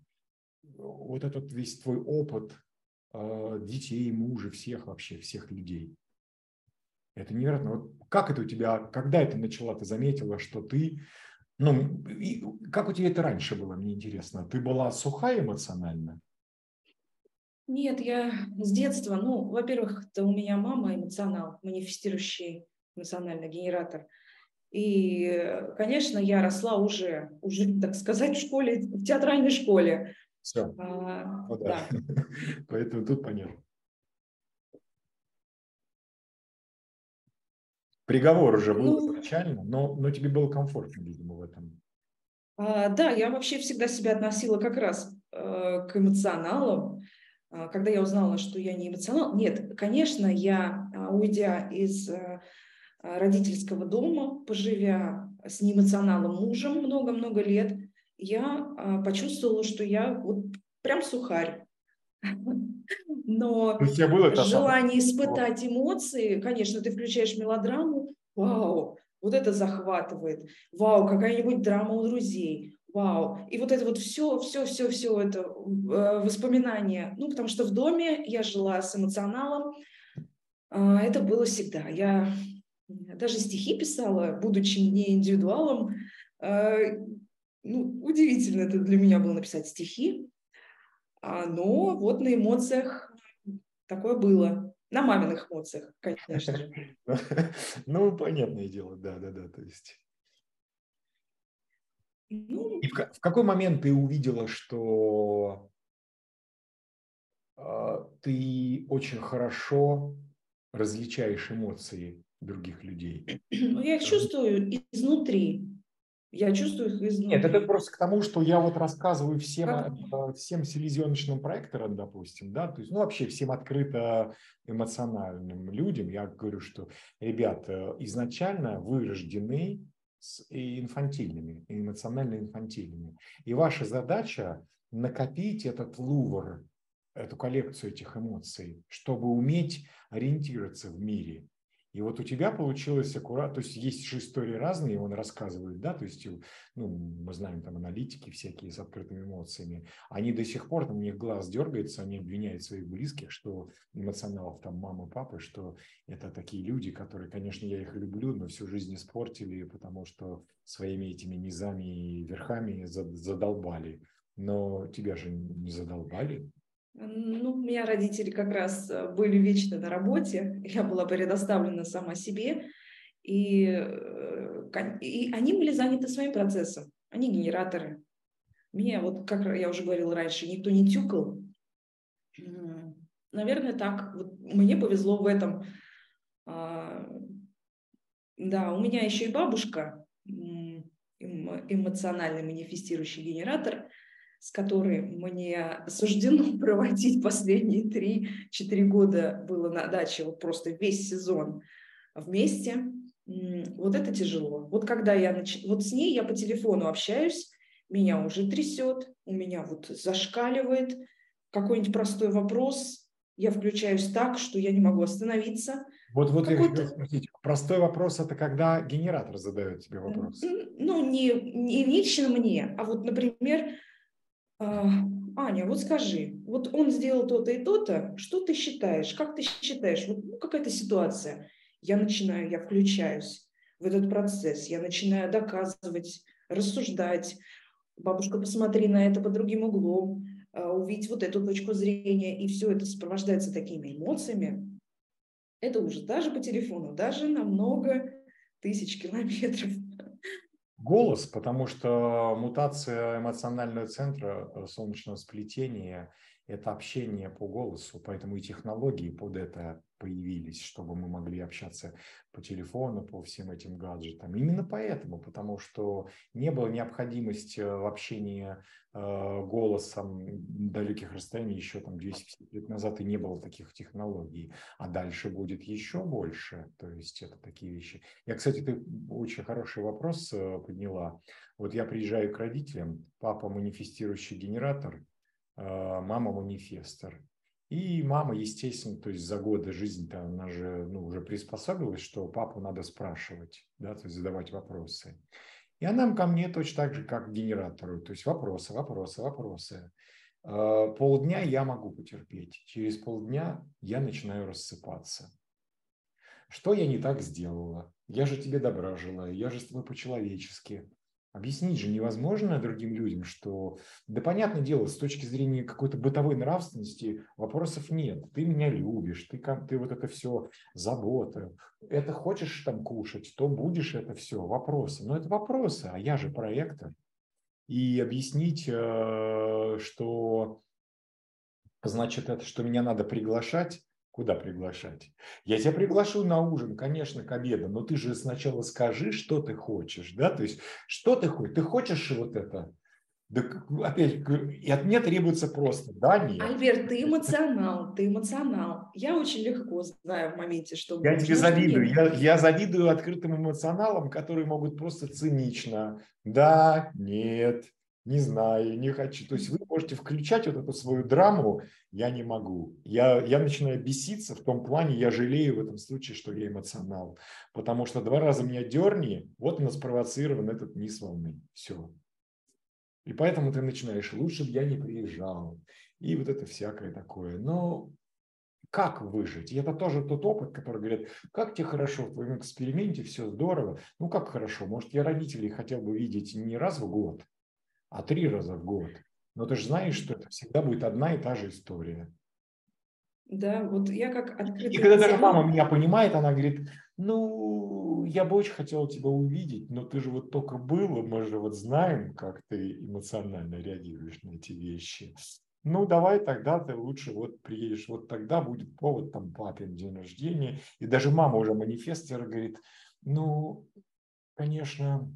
вот этот весь твой опыт, детей, мужа, всех вообще, всех людей. Это невероятно. Вот как это у тебя, когда это начала, ты заметила, что ты, ну, и как у тебя это раньше было, мне интересно. Ты была сухая эмоционально? Нет, я с детства, ну, во-первых, это у меня мама эмоционал, манифестирующий эмоциональный генератор. И, конечно, я росла уже, уже, так сказать, в школе, в театральной школе. Все. А, ну, да. да. Поэтому тут понятно. Приговор уже был ну, изначально, но, но тебе было комфортно, видимо, в этом. А, да, я вообще всегда себя относила как раз э, к эмоционалам. А, когда я узнала, что я не эмоционал, нет, конечно, я, а, уйдя из э, родительского дома, поживя с неэмоционалом мужем много-много лет, я а, почувствовала, что я вот прям сухарь. Но желание испытать эмоции, конечно, ты включаешь мелодраму, вау, вот это захватывает, вау, какая-нибудь драма у друзей, вау. И вот это вот все, все, все, все это э, воспоминания. Ну, потому что в доме я жила с эмоционалом, а, это было всегда. Я даже стихи писала, будучи не индивидуалом, э, ну, удивительно это для меня было написать стихи, а, но вот на эмоциях такое было. На маминых эмоциях, конечно же. Ну, понятное дело, да, да, да, то есть. Ну, И в, в какой момент ты увидела, что э, ты очень хорошо различаешь эмоции других людей? Ну, я их чувствую изнутри. Я чувствую их изнутри. Нет, это просто к тому, что я вот рассказываю всем, как? Э, всем селезеночным проекторам, допустим, да, то есть, ну, вообще всем открыто эмоциональным людям, я говорю, что, ребята, изначально вы рождены с инфантильными, эмоционально инфантильными. И ваша задача накопить этот лувр, эту коллекцию этих эмоций, чтобы уметь ориентироваться в мире. И вот у тебя получилось аккуратно, то есть есть же истории разные, он рассказывает, да, то есть, ну, мы знаем там аналитики всякие с открытыми эмоциями, они до сих пор, у них глаз дергается, они обвиняют своих близких, что эмоционалов там мамы, папы, что это такие люди, которые, конечно, я их люблю, но всю жизнь испортили, потому что своими этими низами и верхами задолбали. Но тебя же не задолбали. Ну, у меня родители как раз э, были вечно на работе, я была предоставлена сама себе, и, э, и они были заняты своим процессом, они генераторы. Меня, вот как я уже говорила раньше, никто не тюкал. Наверное, так. Вот мне повезло в этом. А, да, у меня еще и бабушка, эмоциональный манифестирующий генератор – с которой мне суждено проводить последние 3-4 года было на даче, вот просто весь сезон вместе, вот это тяжело. Вот когда я, нач... вот с ней я по телефону общаюсь, меня уже трясет, у меня вот зашкаливает какой-нибудь простой вопрос, я включаюсь так, что я не могу остановиться. Вот, вот я хотел спросить, простой вопрос – это когда генератор задает тебе вопрос? Ну, не, не лично мне, а вот, например, Аня, вот скажи, вот он сделал то-то и то-то, что ты считаешь, как ты считаешь, вот ну, какая-то ситуация, я начинаю, я включаюсь в этот процесс, я начинаю доказывать, рассуждать, бабушка, посмотри на это под другим углом, а, увидеть вот эту точку зрения, и все это сопровождается такими эмоциями, это уже даже по телефону, даже на много тысяч километров. Голос, потому что мутация эмоционального центра э, солнечного сплетения – это общение по голосу, поэтому и технологии под это появились, чтобы мы могли общаться по телефону, по всем этим гаджетам. Именно поэтому, потому что не было необходимости в общении э, голосом далеких расстояний еще там 250 лет назад и не было таких технологий, а дальше будет еще больше, то есть это такие вещи. Я, кстати, ты очень хороший вопрос э, подняла. Вот я приезжаю к родителям, папа манифестирующий генератор, э, мама манифестор. И мама, естественно, то есть за годы жизни-то она же ну, уже приспособилась, что папу надо спрашивать, да, то есть задавать вопросы. И она ко мне точно так же, как к генератору, то есть вопросы, вопросы, вопросы. А, полдня я могу потерпеть, через полдня я начинаю рассыпаться. Что я не так сделала? Я же тебе добра желаю, я же с тобой по-человечески. Объяснить же невозможно другим людям, что, да, понятное дело, с точки зрения какой-то бытовой нравственности вопросов нет. Ты меня любишь, ты, ты вот это все забота. Это хочешь там кушать, то будешь это все. Вопросы. Но это вопросы, а я же проектор. И объяснить, э, что значит это, что меня надо приглашать, Куда приглашать? Я тебя приглашу на ужин, конечно, к обеду, но ты же сначала скажи, что ты хочешь, да, то есть что ты хочешь? Ты хочешь вот это? Да, опять, и от меня требуется просто, да, нет. Альберт, ты эмоционал, ты эмоционал. Я очень легко знаю в моменте, что... Я тебе завидую, я, я завидую открытым эмоционалам, которые могут просто цинично, да, нет, не знаю, не хочу. То есть вы можете включать вот эту свою драму, я не могу. Я, я начинаю беситься в том плане, я жалею в этом случае, что я эмоционал. Потому что два раза меня дерни, вот у нас спровоцирован этот низ волны. Все. И поэтому ты начинаешь, лучше бы я не приезжал. И вот это всякое такое. Но как выжить? И это тоже тот опыт, который говорит, как тебе хорошо в твоем эксперименте, все здорово. Ну как хорошо? Может, я родителей хотел бы видеть не раз в год, а три раза в год. Но ты же знаешь, что это всегда будет одна и та же история. Да, вот я как открытый... И когда даже мама меня понимает, она говорит, ну, я бы очень хотела тебя увидеть, но ты же вот только было, мы же вот знаем, как ты эмоционально реагируешь на эти вещи. Ну, давай тогда ты лучше вот приедешь, вот тогда будет повод, там, папин день рождения. И даже мама уже манифестер говорит, ну, конечно,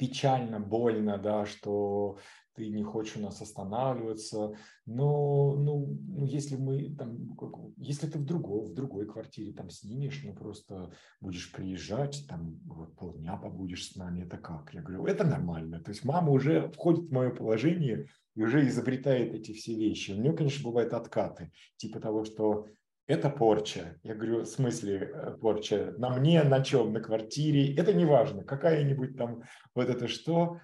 печально, больно, да, что ты не хочешь у нас останавливаться, но ну, ну если мы там, если ты в другой, в другой квартире там снимешь, ну просто будешь приезжать, там вот полдня побудешь с нами, это как? Я говорю, это нормально. То есть мама уже входит в мое положение и уже изобретает эти все вещи. У нее, конечно, бывают откаты, типа того, что это порча. Я говорю, в смысле э, порча? На мне, на чем? На квартире? Это не важно. Какая-нибудь там вот это что?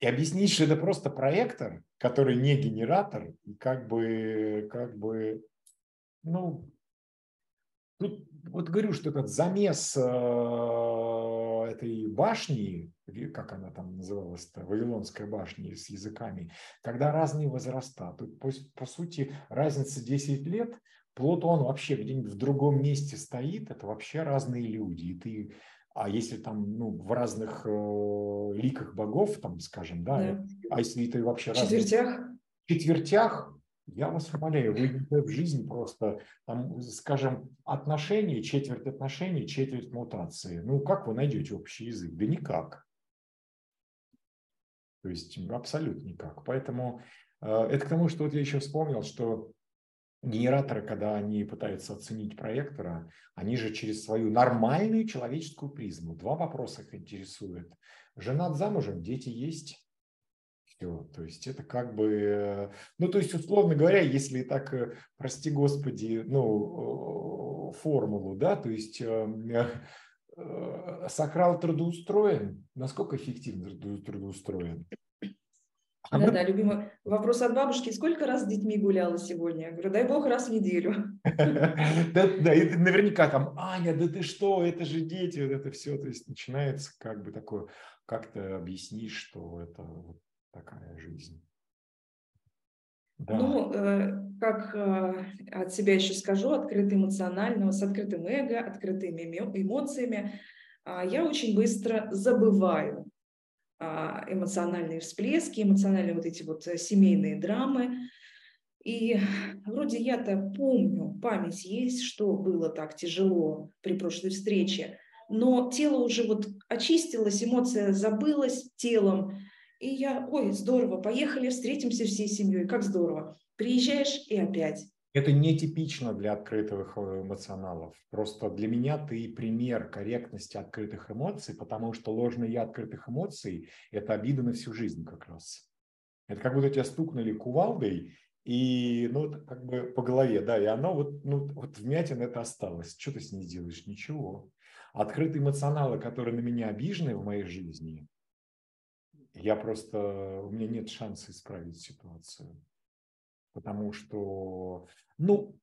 И объяснить, что это просто проектор, который не генератор, и как бы, как бы, ну, тут вот говорю, что этот замес э, этой башни, как она там называлась-то, Вавилонская башня с языками, когда разные возраста, тут по, по сути разница 10 лет, Плутон вообще где-нибудь в другом месте стоит, это вообще разные люди. И ты, а если там ну, в разных э, ликах богов, там, скажем, да, да. а если ты вообще... В четвертях? Разных, четвертях, я вас умоляю, вы в жизни просто, там, скажем, отношения, четверть отношений, четверть мутации. Ну, как вы найдете общий язык? Да никак. То есть абсолютно никак. Поэтому э, это к тому, что вот я еще вспомнил, что генераторы, когда они пытаются оценить проектора, они же через свою нормальную человеческую призму. Два вопроса их интересует. Женат замужем, дети есть. Все, то есть это как бы, ну то есть условно говоря, если так, э, прости господи, ну формулу, да, то есть э, э, Сокрал трудоустроен, насколько эффективно трудоустроен? А да, мы... да, любимый вопрос от бабушки. Сколько раз с детьми гуляла сегодня? Я говорю, дай бог, раз в неделю. Да, да, и наверняка там, Аня, да ты что, это же дети, вот это все. То есть начинается как бы такое, как ты объяснишь, что это вот такая жизнь. Да. Ну, э, как э, от себя еще скажу, открытый эмоционально, с открытым эго, открытыми эмоциями, э, я очень быстро забываю а, эмоциональные всплески, эмоциональные вот эти вот э, семейные драмы. И вроде я-то помню, память есть, что было так тяжело при прошлой встрече, но тело уже вот очистилось, эмоция забылась телом, и я, ой, здорово, поехали, встретимся всей семьей, как здорово. Приезжаешь и опять. Это нетипично для открытых э, эмоционалов. Просто для меня ты пример корректности открытых эмоций, потому что ложный я открытых эмоций – это обида на всю жизнь как раз. Это как будто тебя стукнули кувалдой, и ну, как бы по голове, да, и оно вот, ну, вот вмятина это осталось. Что ты с ней делаешь? Ничего. Открытые эмоционалы, которые на меня обижены в моей жизни, я просто, у меня нет шанса исправить ситуацию потому что, ну,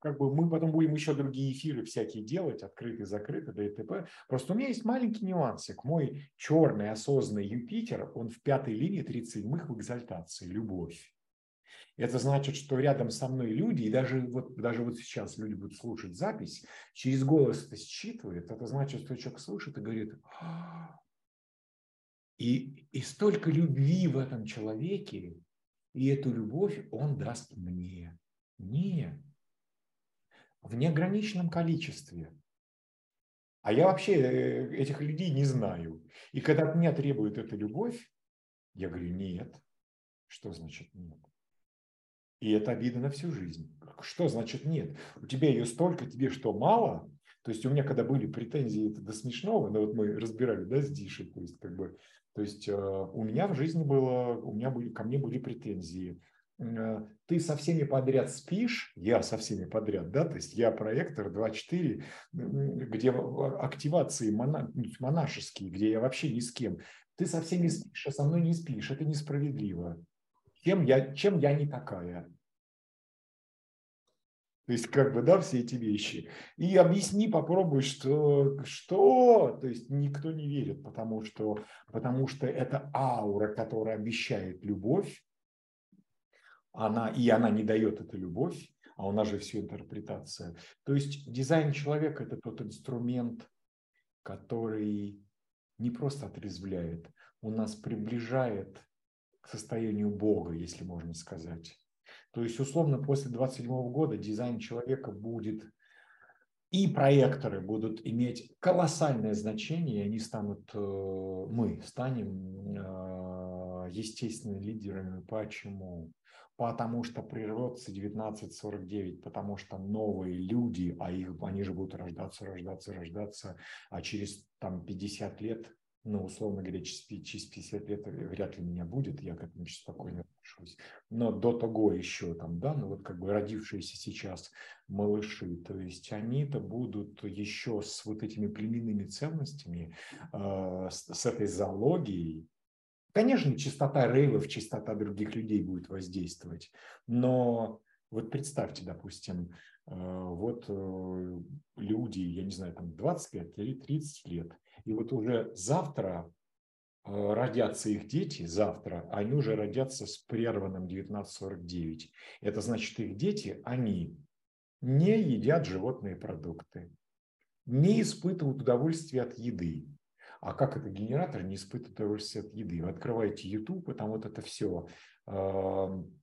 как бы мы потом будем еще другие эфиры всякие делать, открытые, закрытые, да и т.п. Просто у меня есть маленький нюансик. Мой черный осознанный Юпитер, он в пятой линии 37-х в экзальтации, любовь. Это значит, что рядом со мной люди, и даже вот, даже вот сейчас люди будут слушать запись, через голос это считывает. Это значит, что человек слушает и говорит, «А». и, и столько любви в этом человеке, и эту любовь он даст мне. Не. В неограниченном количестве. А я вообще э, этих людей не знаю. И когда от меня требует эта любовь, я говорю, нет. Что значит нет? И это обида на всю жизнь. Что значит нет? У тебя ее столько, тебе что, мало? То есть у меня когда были претензии это до смешного, но вот мы разбирали, да, с Дишей, то есть как бы то есть э, у меня в жизни было, у меня были, ко мне были претензии. Э, ты со всеми подряд спишь, я со всеми подряд, да, то есть я проектор 2.4, где активации мона, монашеские, где я вообще ни с кем. Ты со всеми спишь, а со мной не спишь, это несправедливо. Чем я, чем я не такая? То есть, как бы, да, все эти вещи. И объясни, попробуй, что, что, то есть никто не верит, потому что, потому что это аура, которая обещает любовь, она, и она не дает эту любовь, а у нас же все интерпретация. То есть дизайн человека – это тот инструмент, который не просто отрезвляет, он нас приближает к состоянию Бога, если можно сказать. То есть, условно, после 27 года дизайн человека будет и проекторы будут иметь колоссальное значение, они станут, э, мы станем э, естественными лидерами. Почему? Потому что природцы 1949, потому что новые люди, а их, они же будут рождаться, рождаться, рождаться, а через там 50 лет ну, условно говоря, через, через 50 лет вряд ли меня будет, я к этому спокойно отношусь. Но до того еще там, да, ну вот как бы родившиеся сейчас малыши, то есть они-то будут еще с вот этими племенными ценностями, э, с, с этой зоологией, Конечно, чистота рейвов, чистота других людей будет воздействовать, но вот представьте, допустим, э, вот э, люди, я не знаю, там 25 или 30 лет, и вот уже завтра э, родятся их дети, завтра они уже родятся с прерванным 1949. Это значит, их дети, они не едят животные продукты, не испытывают удовольствия от еды. А как это генератор не испытывает удовольствия от еды? Вы открываете YouTube, и там вот это все. Эм,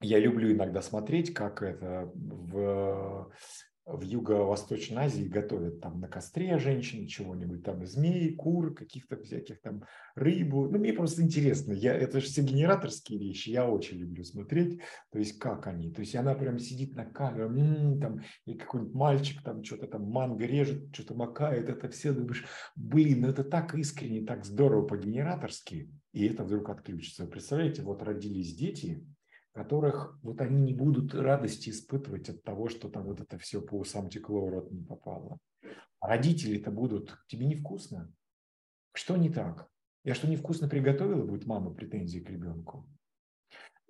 я люблю иногда смотреть, как это в в Юго-Восточной Азии готовят там на костре женщины чего-нибудь, там змей, кур, каких-то всяких там рыбу. Ну, мне просто интересно, я, это же все генераторские вещи, я очень люблю смотреть, то есть как они. То есть она прям сидит на камеру, м-м, там, и какой-нибудь мальчик там что-то там манго режет, что-то макает, это все, думаешь, блин, ну это так искренне, так здорово по-генераторски, и это вдруг отключится. Представляете, вот родились дети, которых вот они не будут радости испытывать от того, что там вот это все по усам текло, в рот не попало. А родители-то будут, тебе невкусно. Что не так? Я что невкусно приготовила, будет мама претензии к ребенку.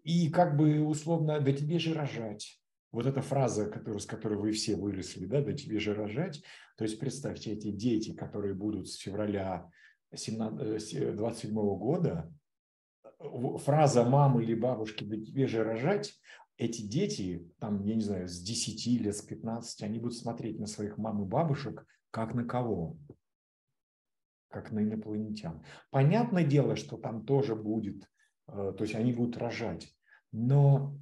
И как бы условно, да тебе же рожать. Вот эта фраза, которую, с которой вы все выросли, да, да тебе же рожать. То есть представьте, эти дети, которые будут с февраля 27 э, года, фраза мамы или бабушки «да тебе же рожать», эти дети, там, я не знаю, с 10 лет, с 15, они будут смотреть на своих мам и бабушек как на кого? Как на инопланетян. Понятное дело, что там тоже будет, э, то есть они будут рожать, но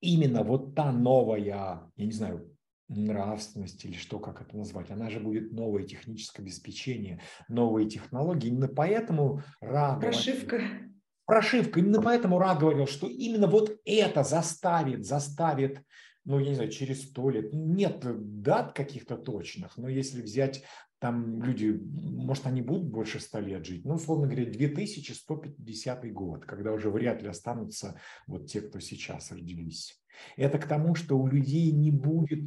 именно вот та новая, я не знаю, нравственность или что, как это назвать, она же будет новое техническое обеспечение, новые технологии. Именно поэтому Ра Прошивка. Прошивка. Именно поэтому Ра говорил, что именно вот это заставит, заставит, ну, я не знаю, через сто лет. Нет дат каких-то точных, но если взять там люди, может, они будут больше ста лет жить, ну, условно говоря, 2150 год, когда уже вряд ли останутся вот те, кто сейчас родились. Это к тому, что у людей не будет,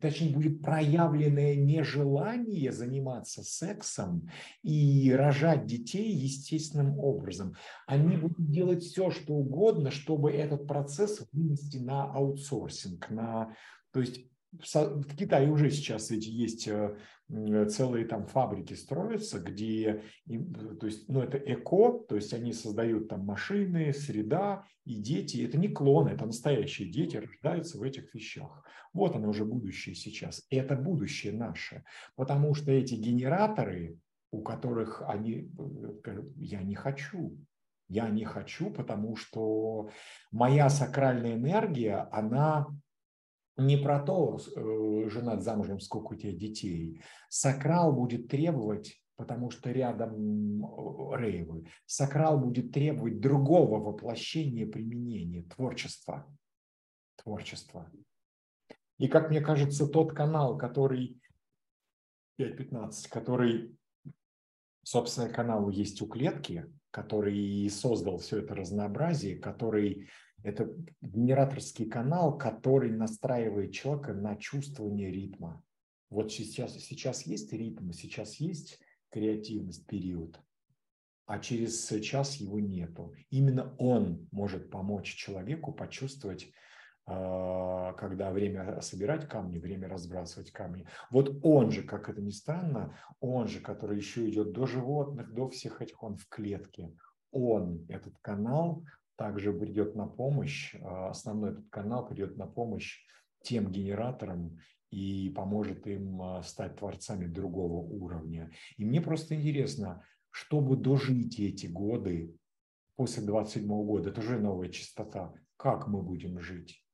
точнее, будет проявленное нежелание заниматься сексом и рожать детей естественным образом. Они будут делать все, что угодно, чтобы этот процесс вынести на аутсорсинг, на, то есть в Китае уже сейчас эти есть э, целые там фабрики строятся, где, то есть, ну, это эко, то есть они создают там машины, среда и дети. Это не клоны, это настоящие дети рождаются в этих вещах. Вот оно уже будущее сейчас. Это будущее наше, потому что эти генераторы, у которых они, э, я не хочу, я не хочу, потому что моя сакральная энергия, она не про то, э, женат замужем, сколько у тебя детей. Сакрал будет требовать, потому что рядом э, рейвы, сакрал будет требовать другого воплощения применения, творчества. Творчества. И, как мне кажется, тот канал, который 5.15, который, собственно, каналу есть у клетки, который создал все это разнообразие, который это генераторский канал, который настраивает человека на чувствование ритма. Вот сейчас, сейчас есть ритм, сейчас есть креативность, период, а через час его нету. Именно он может помочь человеку почувствовать, а, когда время собирать камни, время разбрасывать камни. Вот он же, как это ни странно, он же, который еще идет до животных, до всех этих, он в клетке. Он, этот канал, также придет на помощь, а, основной этот канал придет на помощь тем генераторам и поможет им а, стать творцами другого уровня. И мне просто интересно, чтобы дожить эти годы после 27 года, это уже новая частота, как мы будем жить?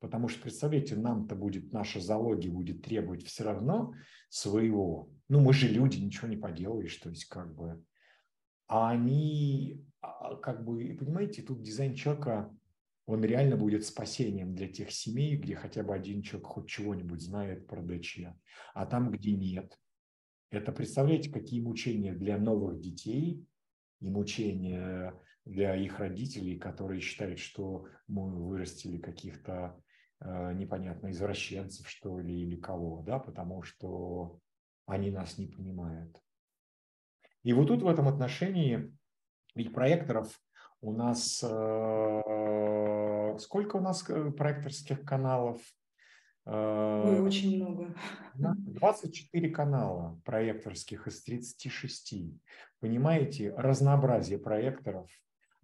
Потому что, представляете, нам-то будет, наша зоология будет требовать все равно своего. Ну, мы же люди, ничего не поделаешь, то есть как бы. А они как бы, понимаете, тут дизайн человека, он реально будет спасением для тех семей, где хотя бы один человек хоть чего-нибудь знает про ДЧ. А там, где нет, это представляете, какие мучения для новых детей и мучения для их родителей, которые считают, что мы вырастили каких-то э, непонятно извращенцев, что ли, или кого, да, потому что они нас не понимают. И вот тут в этом отношении ведь проекторов у нас... Э, сколько у нас э, проекторских каналов? Ой, очень много. 24 канала проекторских из 36. Понимаете, разнообразие проекторов.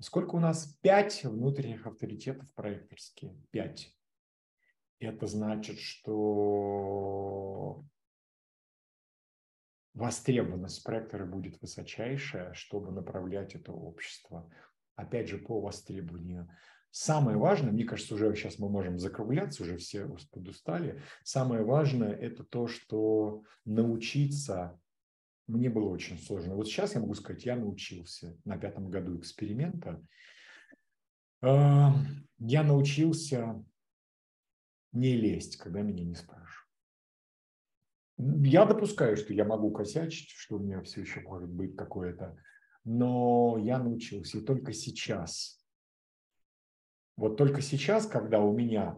Сколько у нас? Пять внутренних авторитетов проекторские. Пять. Это значит, что востребованность проектора будет высочайшая, чтобы направлять это общество. Опять же, по востребованию. Самое важное, мне кажется, уже сейчас мы можем закругляться, уже все подустали. Самое важное – это то, что научиться мне было очень сложно. Вот сейчас я могу сказать, я научился на пятом году эксперимента. Эм, я научился не лезть, когда меня не спрашивают. Я допускаю, что я могу косячить, что у меня все еще может быть какое-то, но я научился. И только сейчас, вот только сейчас, когда у меня,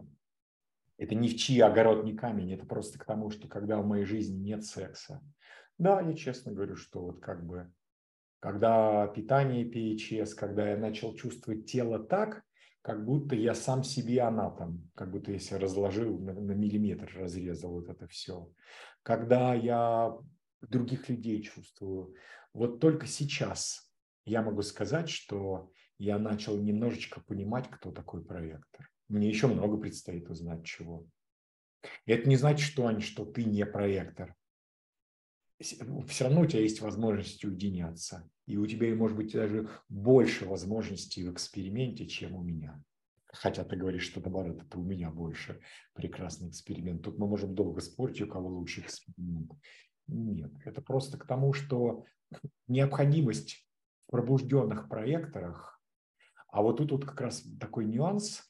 это ни в чьи огород, ни камень, это просто к тому, что когда в моей жизни нет секса. Да, я честно говорю, что вот как бы когда питание PHS, когда я начал чувствовать тело так, как будто я сам себе анатом, как будто я себя разложил на, на миллиметр, разрезал вот это все. Когда я других людей чувствую. Вот только сейчас я могу сказать, что я начал немножечко понимать, кто такой проектор. Мне еще много предстоит узнать чего. И это не значит, что, Ань, что ты не проектор. Все равно у тебя есть возможность уединяться. И у тебя, может быть, даже больше возможностей в эксперименте, чем у меня. Хотя ты говоришь, что наоборот, это у меня больше прекрасный эксперимент. Тут мы можем долго спорить, у кого лучше эксперимент. Нет, это просто к тому, что необходимость в пробужденных проекторах, а вот тут вот как раз такой нюанс,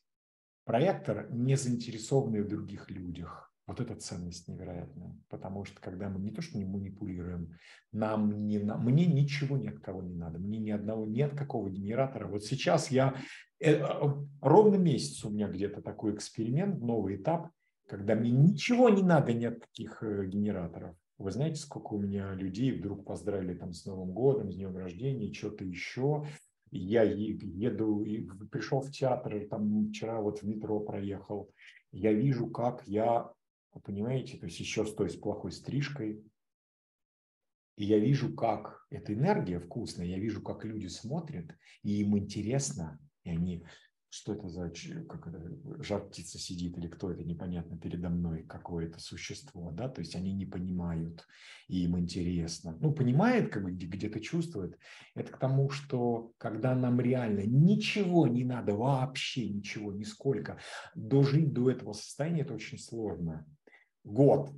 проектор не заинтересованный в других людях. Вот эта ценность невероятная, потому что когда мы не то что не манипулируем, нам не, мне ничего ни от кого не надо, мне ни одного, ни от какого генератора. Вот сейчас я, э, ровно месяц у меня где-то такой эксперимент, новый этап, когда мне ничего не надо ни от каких э, генераторов. Вы знаете, сколько у меня людей вдруг поздравили там с Новым годом, с днем рождения, что-то еще. Я еду, пришел в театр, там вчера вот в метро проехал. Я вижу, как я понимаете, то есть еще с той с плохой стрижкой. И я вижу, как эта энергия вкусная, я вижу, как люди смотрят, и им интересно, и они, что это за, как это, жар птица сидит или кто это, непонятно передо мной, какое это существо, да, то есть они не понимают, и им интересно. Ну, понимает, как бы где-то чувствует. Это к тому, что когда нам реально ничего не надо, вообще ничего, нисколько, дожить до этого состояния, это очень сложно год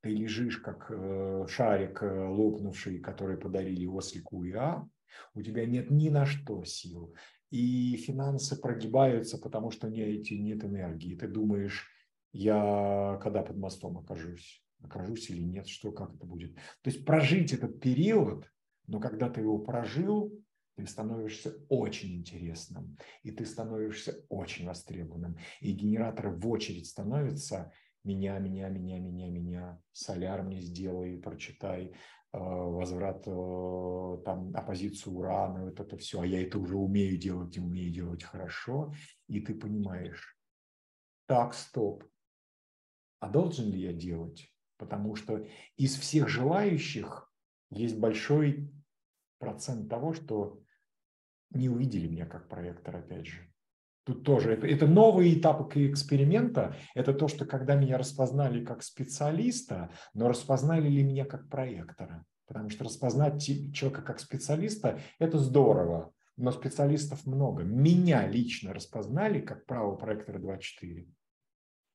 ты лежишь как э, шарик э, лопнувший, который подарили ослику ИА, у тебя нет ни на что сил, и финансы прогибаются, потому что нет, нет энергии. Ты думаешь, я когда под мостом окажусь, окажусь или нет, что, как это будет. То есть прожить этот период, но когда ты его прожил, ты становишься очень интересным, и ты становишься очень востребованным. И генераторы в очередь становятся, меня, меня, меня, меня, меня, соляр мне сделай, прочитай, э, возврат э, там оппозицию урана, вот это все, а я это уже умею делать и умею делать хорошо, и ты понимаешь, так, стоп, а должен ли я делать? Потому что из всех желающих есть большой процент того, что не увидели меня как проектор, опять же. Тут тоже это, это новый этап эксперимента. Это то, что когда меня распознали как специалиста, но распознали ли меня как проектора. Потому что распознать человека как специалиста – это здорово, но специалистов много. Меня лично распознали как право проектора 2.4.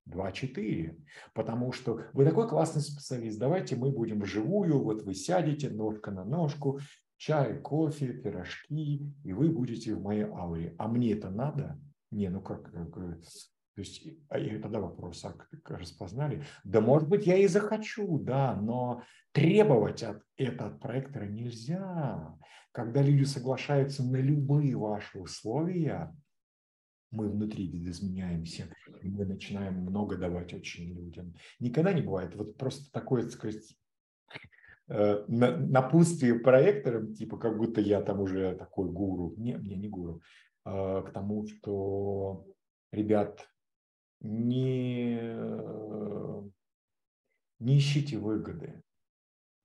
2.4. Потому что вы такой классный специалист, давайте мы будем вживую, вот вы сядете ножка на ножку, чай, кофе, пирожки, и вы будете в моей ауре. А мне это надо? Не, ну как, как то есть, а и тогда вопрос, а распознали? Да, может быть, я и захочу, да, но требовать от, это от проектора нельзя. Когда люди соглашаются на любые ваши условия, мы внутри видоизменяемся, мы начинаем много давать очень людям. Никогда не бывает вот просто такое, так сказать, э, напутствие проектором, типа как будто я там уже такой гуру. Не, мне не гуру. Э, к тому, что, ребят, не, не ищите выгоды.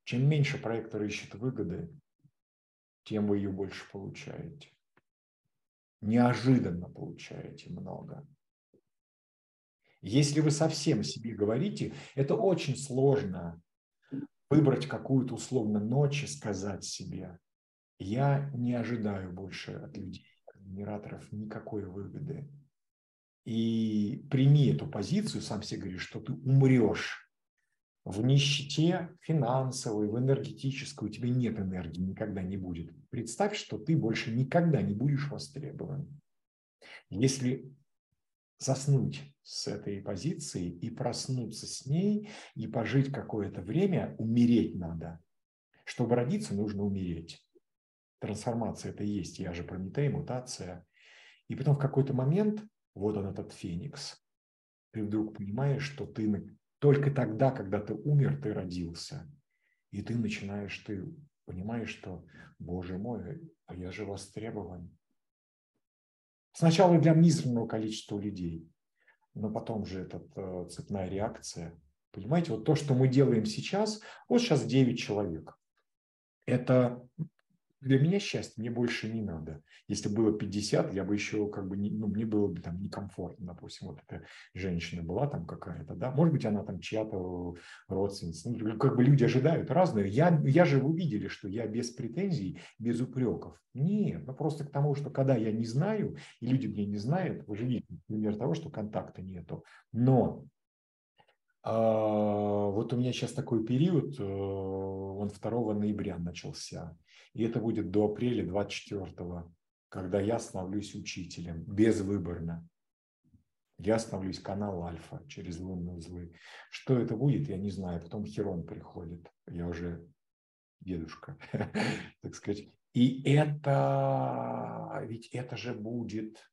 Чем меньше проектор ищет выгоды, тем вы ее больше получаете. Неожиданно получаете много. Если вы совсем себе говорите, это очень сложно выбрать какую-то условно ночь и сказать себе, я не ожидаю больше от людей генераторов никакой выгоды. И прими эту позицию, сам себе говоришь, что ты умрешь в нищете финансовой, в энергетической, у тебя нет энергии, никогда не будет. Представь, что ты больше никогда не будешь востребован. Если заснуть с этой позиции и проснуться с ней, и пожить какое-то время, умереть надо. Чтобы родиться, нужно умереть трансформация это и есть, я же Прометей, мутация. И потом в какой-то момент, вот он этот феникс, ты вдруг понимаешь, что ты только тогда, когда ты умер, ты родился. И ты начинаешь, ты понимаешь, что, боже мой, а я же востребован. Сначала для мизерного количества людей, но потом же эта э, цепная реакция. Понимаете, вот то, что мы делаем сейчас, вот сейчас 9 человек. Это для меня счастье, мне больше не надо. Если было 50, я бы еще как бы, не, ну, мне было бы там некомфортно, допустим, вот эта женщина была там какая-то, да, может быть, она там чья-то родственница, ну, как бы люди ожидают разные. Я, я же вы видели, что я без претензий, без упреков. Нет, ну просто к тому, что когда я не знаю, и люди меня не знают, вы же видите пример того, что контакта нету. Но а, вот у меня сейчас такой период, э, он 2 ноября начался. И это будет до апреля 24 когда я становлюсь учителем безвыборно. Я становлюсь канал Альфа через лунные узлы. Что это будет, я не знаю. Потом Херон приходит. Я уже дедушка, так сказать. И это, ведь это же будет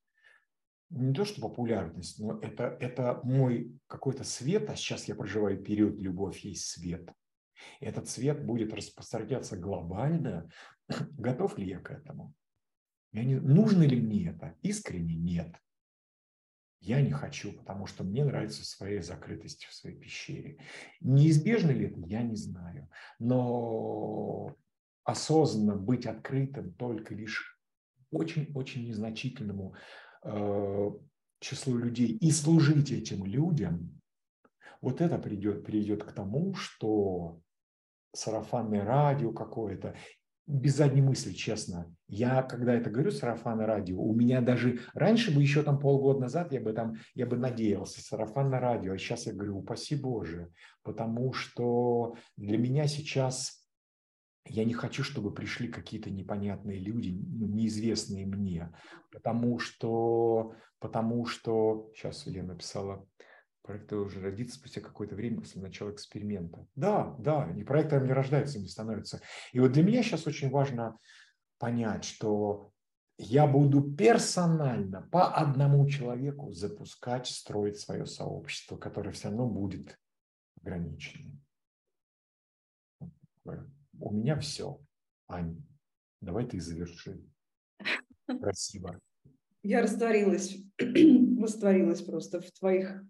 не то, что популярность, но это, это мой какой-то свет, а сейчас я проживаю период «Любовь есть свет». Этот свет будет распространяться глобально. Готов ли я к этому? Я не, нужно ли мне это? Искренне нет. Я не хочу, потому что мне нравится своей закрытости в своей пещере. Неизбежно ли это, я не знаю. Но осознанно быть открытым только лишь очень-очень незначительному э, числу людей и служить этим людям, вот это придет, приведет к тому, что сарафанное радио какое-то, без задней мысли, честно. Я, когда это говорю, сарафанное радио, у меня даже раньше бы, еще там полгода назад, я бы там, я бы надеялся, сарафанное радио, а сейчас я говорю, упаси Боже, потому что для меня сейчас я не хочу, чтобы пришли какие-то непонятные люди, ну, неизвестные мне, потому что, потому что, сейчас я написала, проекты уже родится спустя какое-то время после начала эксперимента. Да, да, не проектором не рождаются, не становятся. И вот для меня сейчас очень важно понять, что я буду персонально по одному человеку запускать, строить свое сообщество, которое все равно будет ограниченным. У меня все. Аня, давай ты заверши. Красиво. Я растворилась, растворилась просто в твоих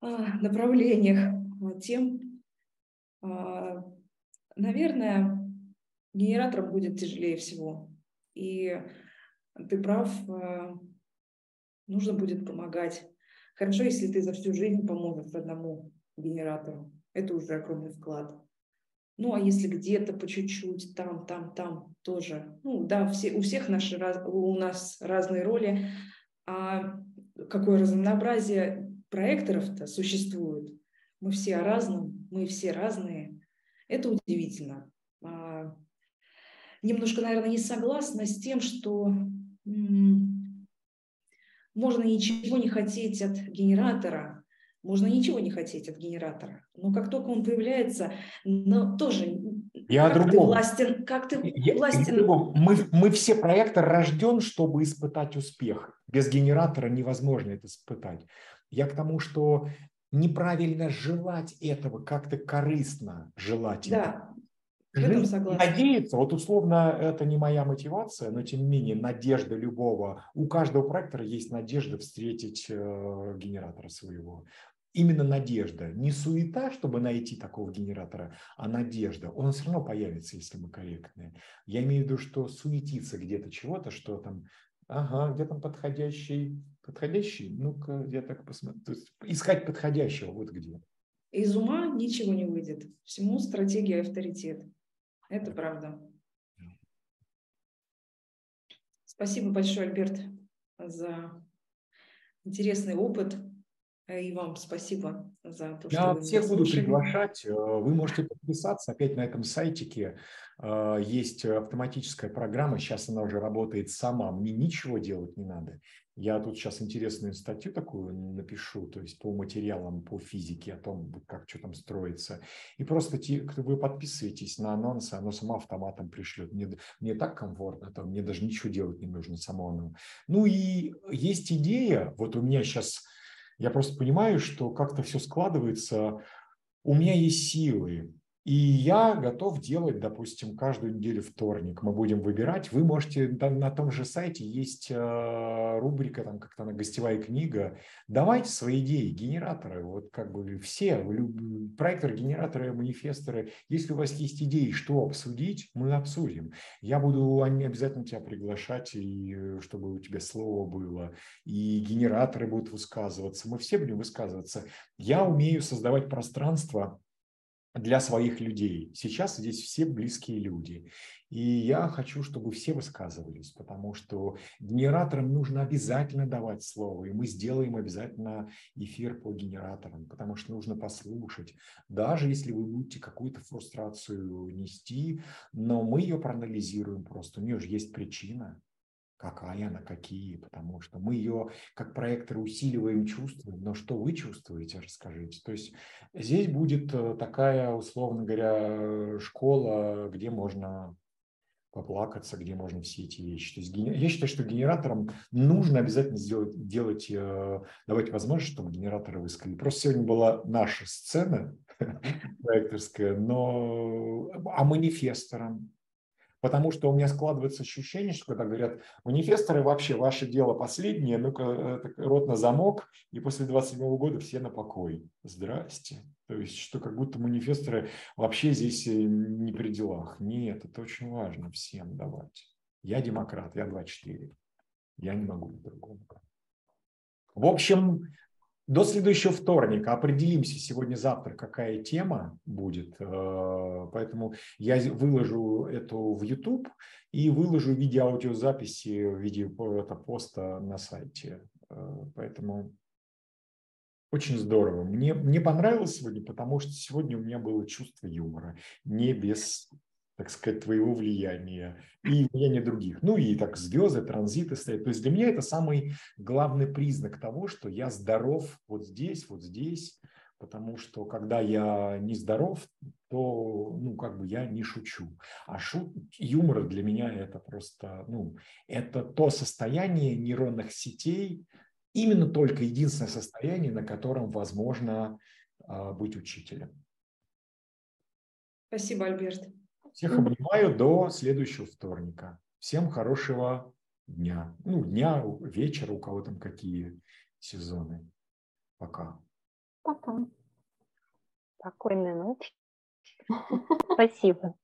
направлениях а, тем, а, наверное, генераторам будет тяжелее всего. И ты прав, нужно будет помогать. Хорошо, если ты за всю жизнь поможешь одному генератору. Это уже огромный вклад. Ну, а если где-то по чуть-чуть, там, там, там тоже. Ну, да, все, у всех наши, у нас разные роли. А какое разнообразие проекторов-то существует. Мы все о разном, мы все разные. Это удивительно. А, немножко, наверное, не согласна с тем, что можно ничего не хотеть от генератора, можно ничего не хотеть от генератора. Но как только он появляется, но тоже я как другом. ты властен, как ты я, властен. Я мы, мы все проектор рожден, чтобы испытать успех. Без генератора невозможно это испытать. Я к тому, что неправильно желать этого, как-то корыстно желать да. Этом согласна. Надеяться, вот условно это не моя мотивация, но тем не менее надежда любого, у каждого проектора есть надежда встретить э, генератора своего именно надежда, не суета, чтобы найти такого генератора, а надежда. Он все равно появится, если мы корректные. Я имею в виду, что суетиться где-то чего-то, что там, ага, где там подходящий, подходящий, ну-ка, я так посмотрю. То есть искать подходящего, вот где. Из ума ничего не выйдет. Всему стратегия авторитет. Это правда. Спасибо большое, Альберт, за интересный опыт, и вам спасибо за то, что Я вы всех буду приглашать. Э, вы можете подписаться. Опять на этом сайтике э, есть автоматическая программа. Сейчас она уже работает сама. Мне ничего делать не надо. Я тут сейчас интересную статью такую напишу, то есть по материалам, по физике, о том, как что там строится. И просто те, кто вы подписываетесь на анонсы, оно само автоматом пришлет. Мне, мне так комфортно, там, мне даже ничего делать не нужно само оно. Ну и есть идея, вот у меня сейчас я просто понимаю, что как-то все складывается. У меня есть силы, И я готов делать, допустим, каждую неделю вторник. Мы будем выбирать. Вы можете, на том же сайте есть э, рубрика, там как-то на гостевая книга. Давайте свои идеи, генераторы. Вот как бы все, проекторы, генераторы, манифесторы. Если у вас есть идеи, что обсудить, мы обсудим. Я буду обязательно тебя приглашать, и э, чтобы у тебя слово было. И генераторы будут высказываться. Мы все будем высказываться. Я умею создавать пространство для своих людей. Сейчас здесь все близкие люди. И я хочу, чтобы все высказывались, потому что генераторам нужно обязательно давать слово, и мы сделаем обязательно эфир по генераторам, потому что нужно послушать, даже если вы будете какую-то фрустрацию нести, но мы ее проанализируем просто, у нее же есть причина, какая она, какие, потому что мы ее как проектор усиливаем, чувствуем, но что вы чувствуете, расскажите. То есть здесь будет э, такая, условно говоря, школа, где можно поплакаться, где можно все эти вещи. То есть я считаю, что генераторам нужно обязательно сделать, делать, э, давать возможность, чтобы генераторы высказали. Просто сегодня была наша сцена проекторская, но а манифесторам, Потому что у меня складывается ощущение, что когда говорят, манифесторы вообще ваше дело последнее, ну-ка э, рот на замок, и после 27 года все на покой. Здрасте. То есть, что как будто манифесторы вообще здесь э, не при делах. Нет, это очень важно всем давать. Я демократ, я 24. Я не могу по-другому. В общем, до следующего вторника определимся сегодня-завтра, какая тема будет. Э, поэтому я выложу эту в YouTube и выложу в виде аудиозаписи, в виде это поста на сайте. Э, поэтому очень здорово. Мне, мне понравилось сегодня, потому что сегодня у меня было чувство юмора. Не без так сказать, твоего влияния и влияния других. Ну и так звезды, транзиты стоят. То есть для меня это самый главный признак того, что я здоров вот здесь, вот здесь, потому что когда я не здоров, то, ну, как бы я не шучу. А шут, юмор для меня это просто, ну, это то состояние нейронных сетей, именно только единственное состояние, на котором возможно а, быть учителем. Спасибо, Альберт. Всех обнимаю до следующего вторника. Всем хорошего дня. Ну, дня, вечера, у кого там какие сезоны. Пока. Пока. Спокойной ночи. Спасибо.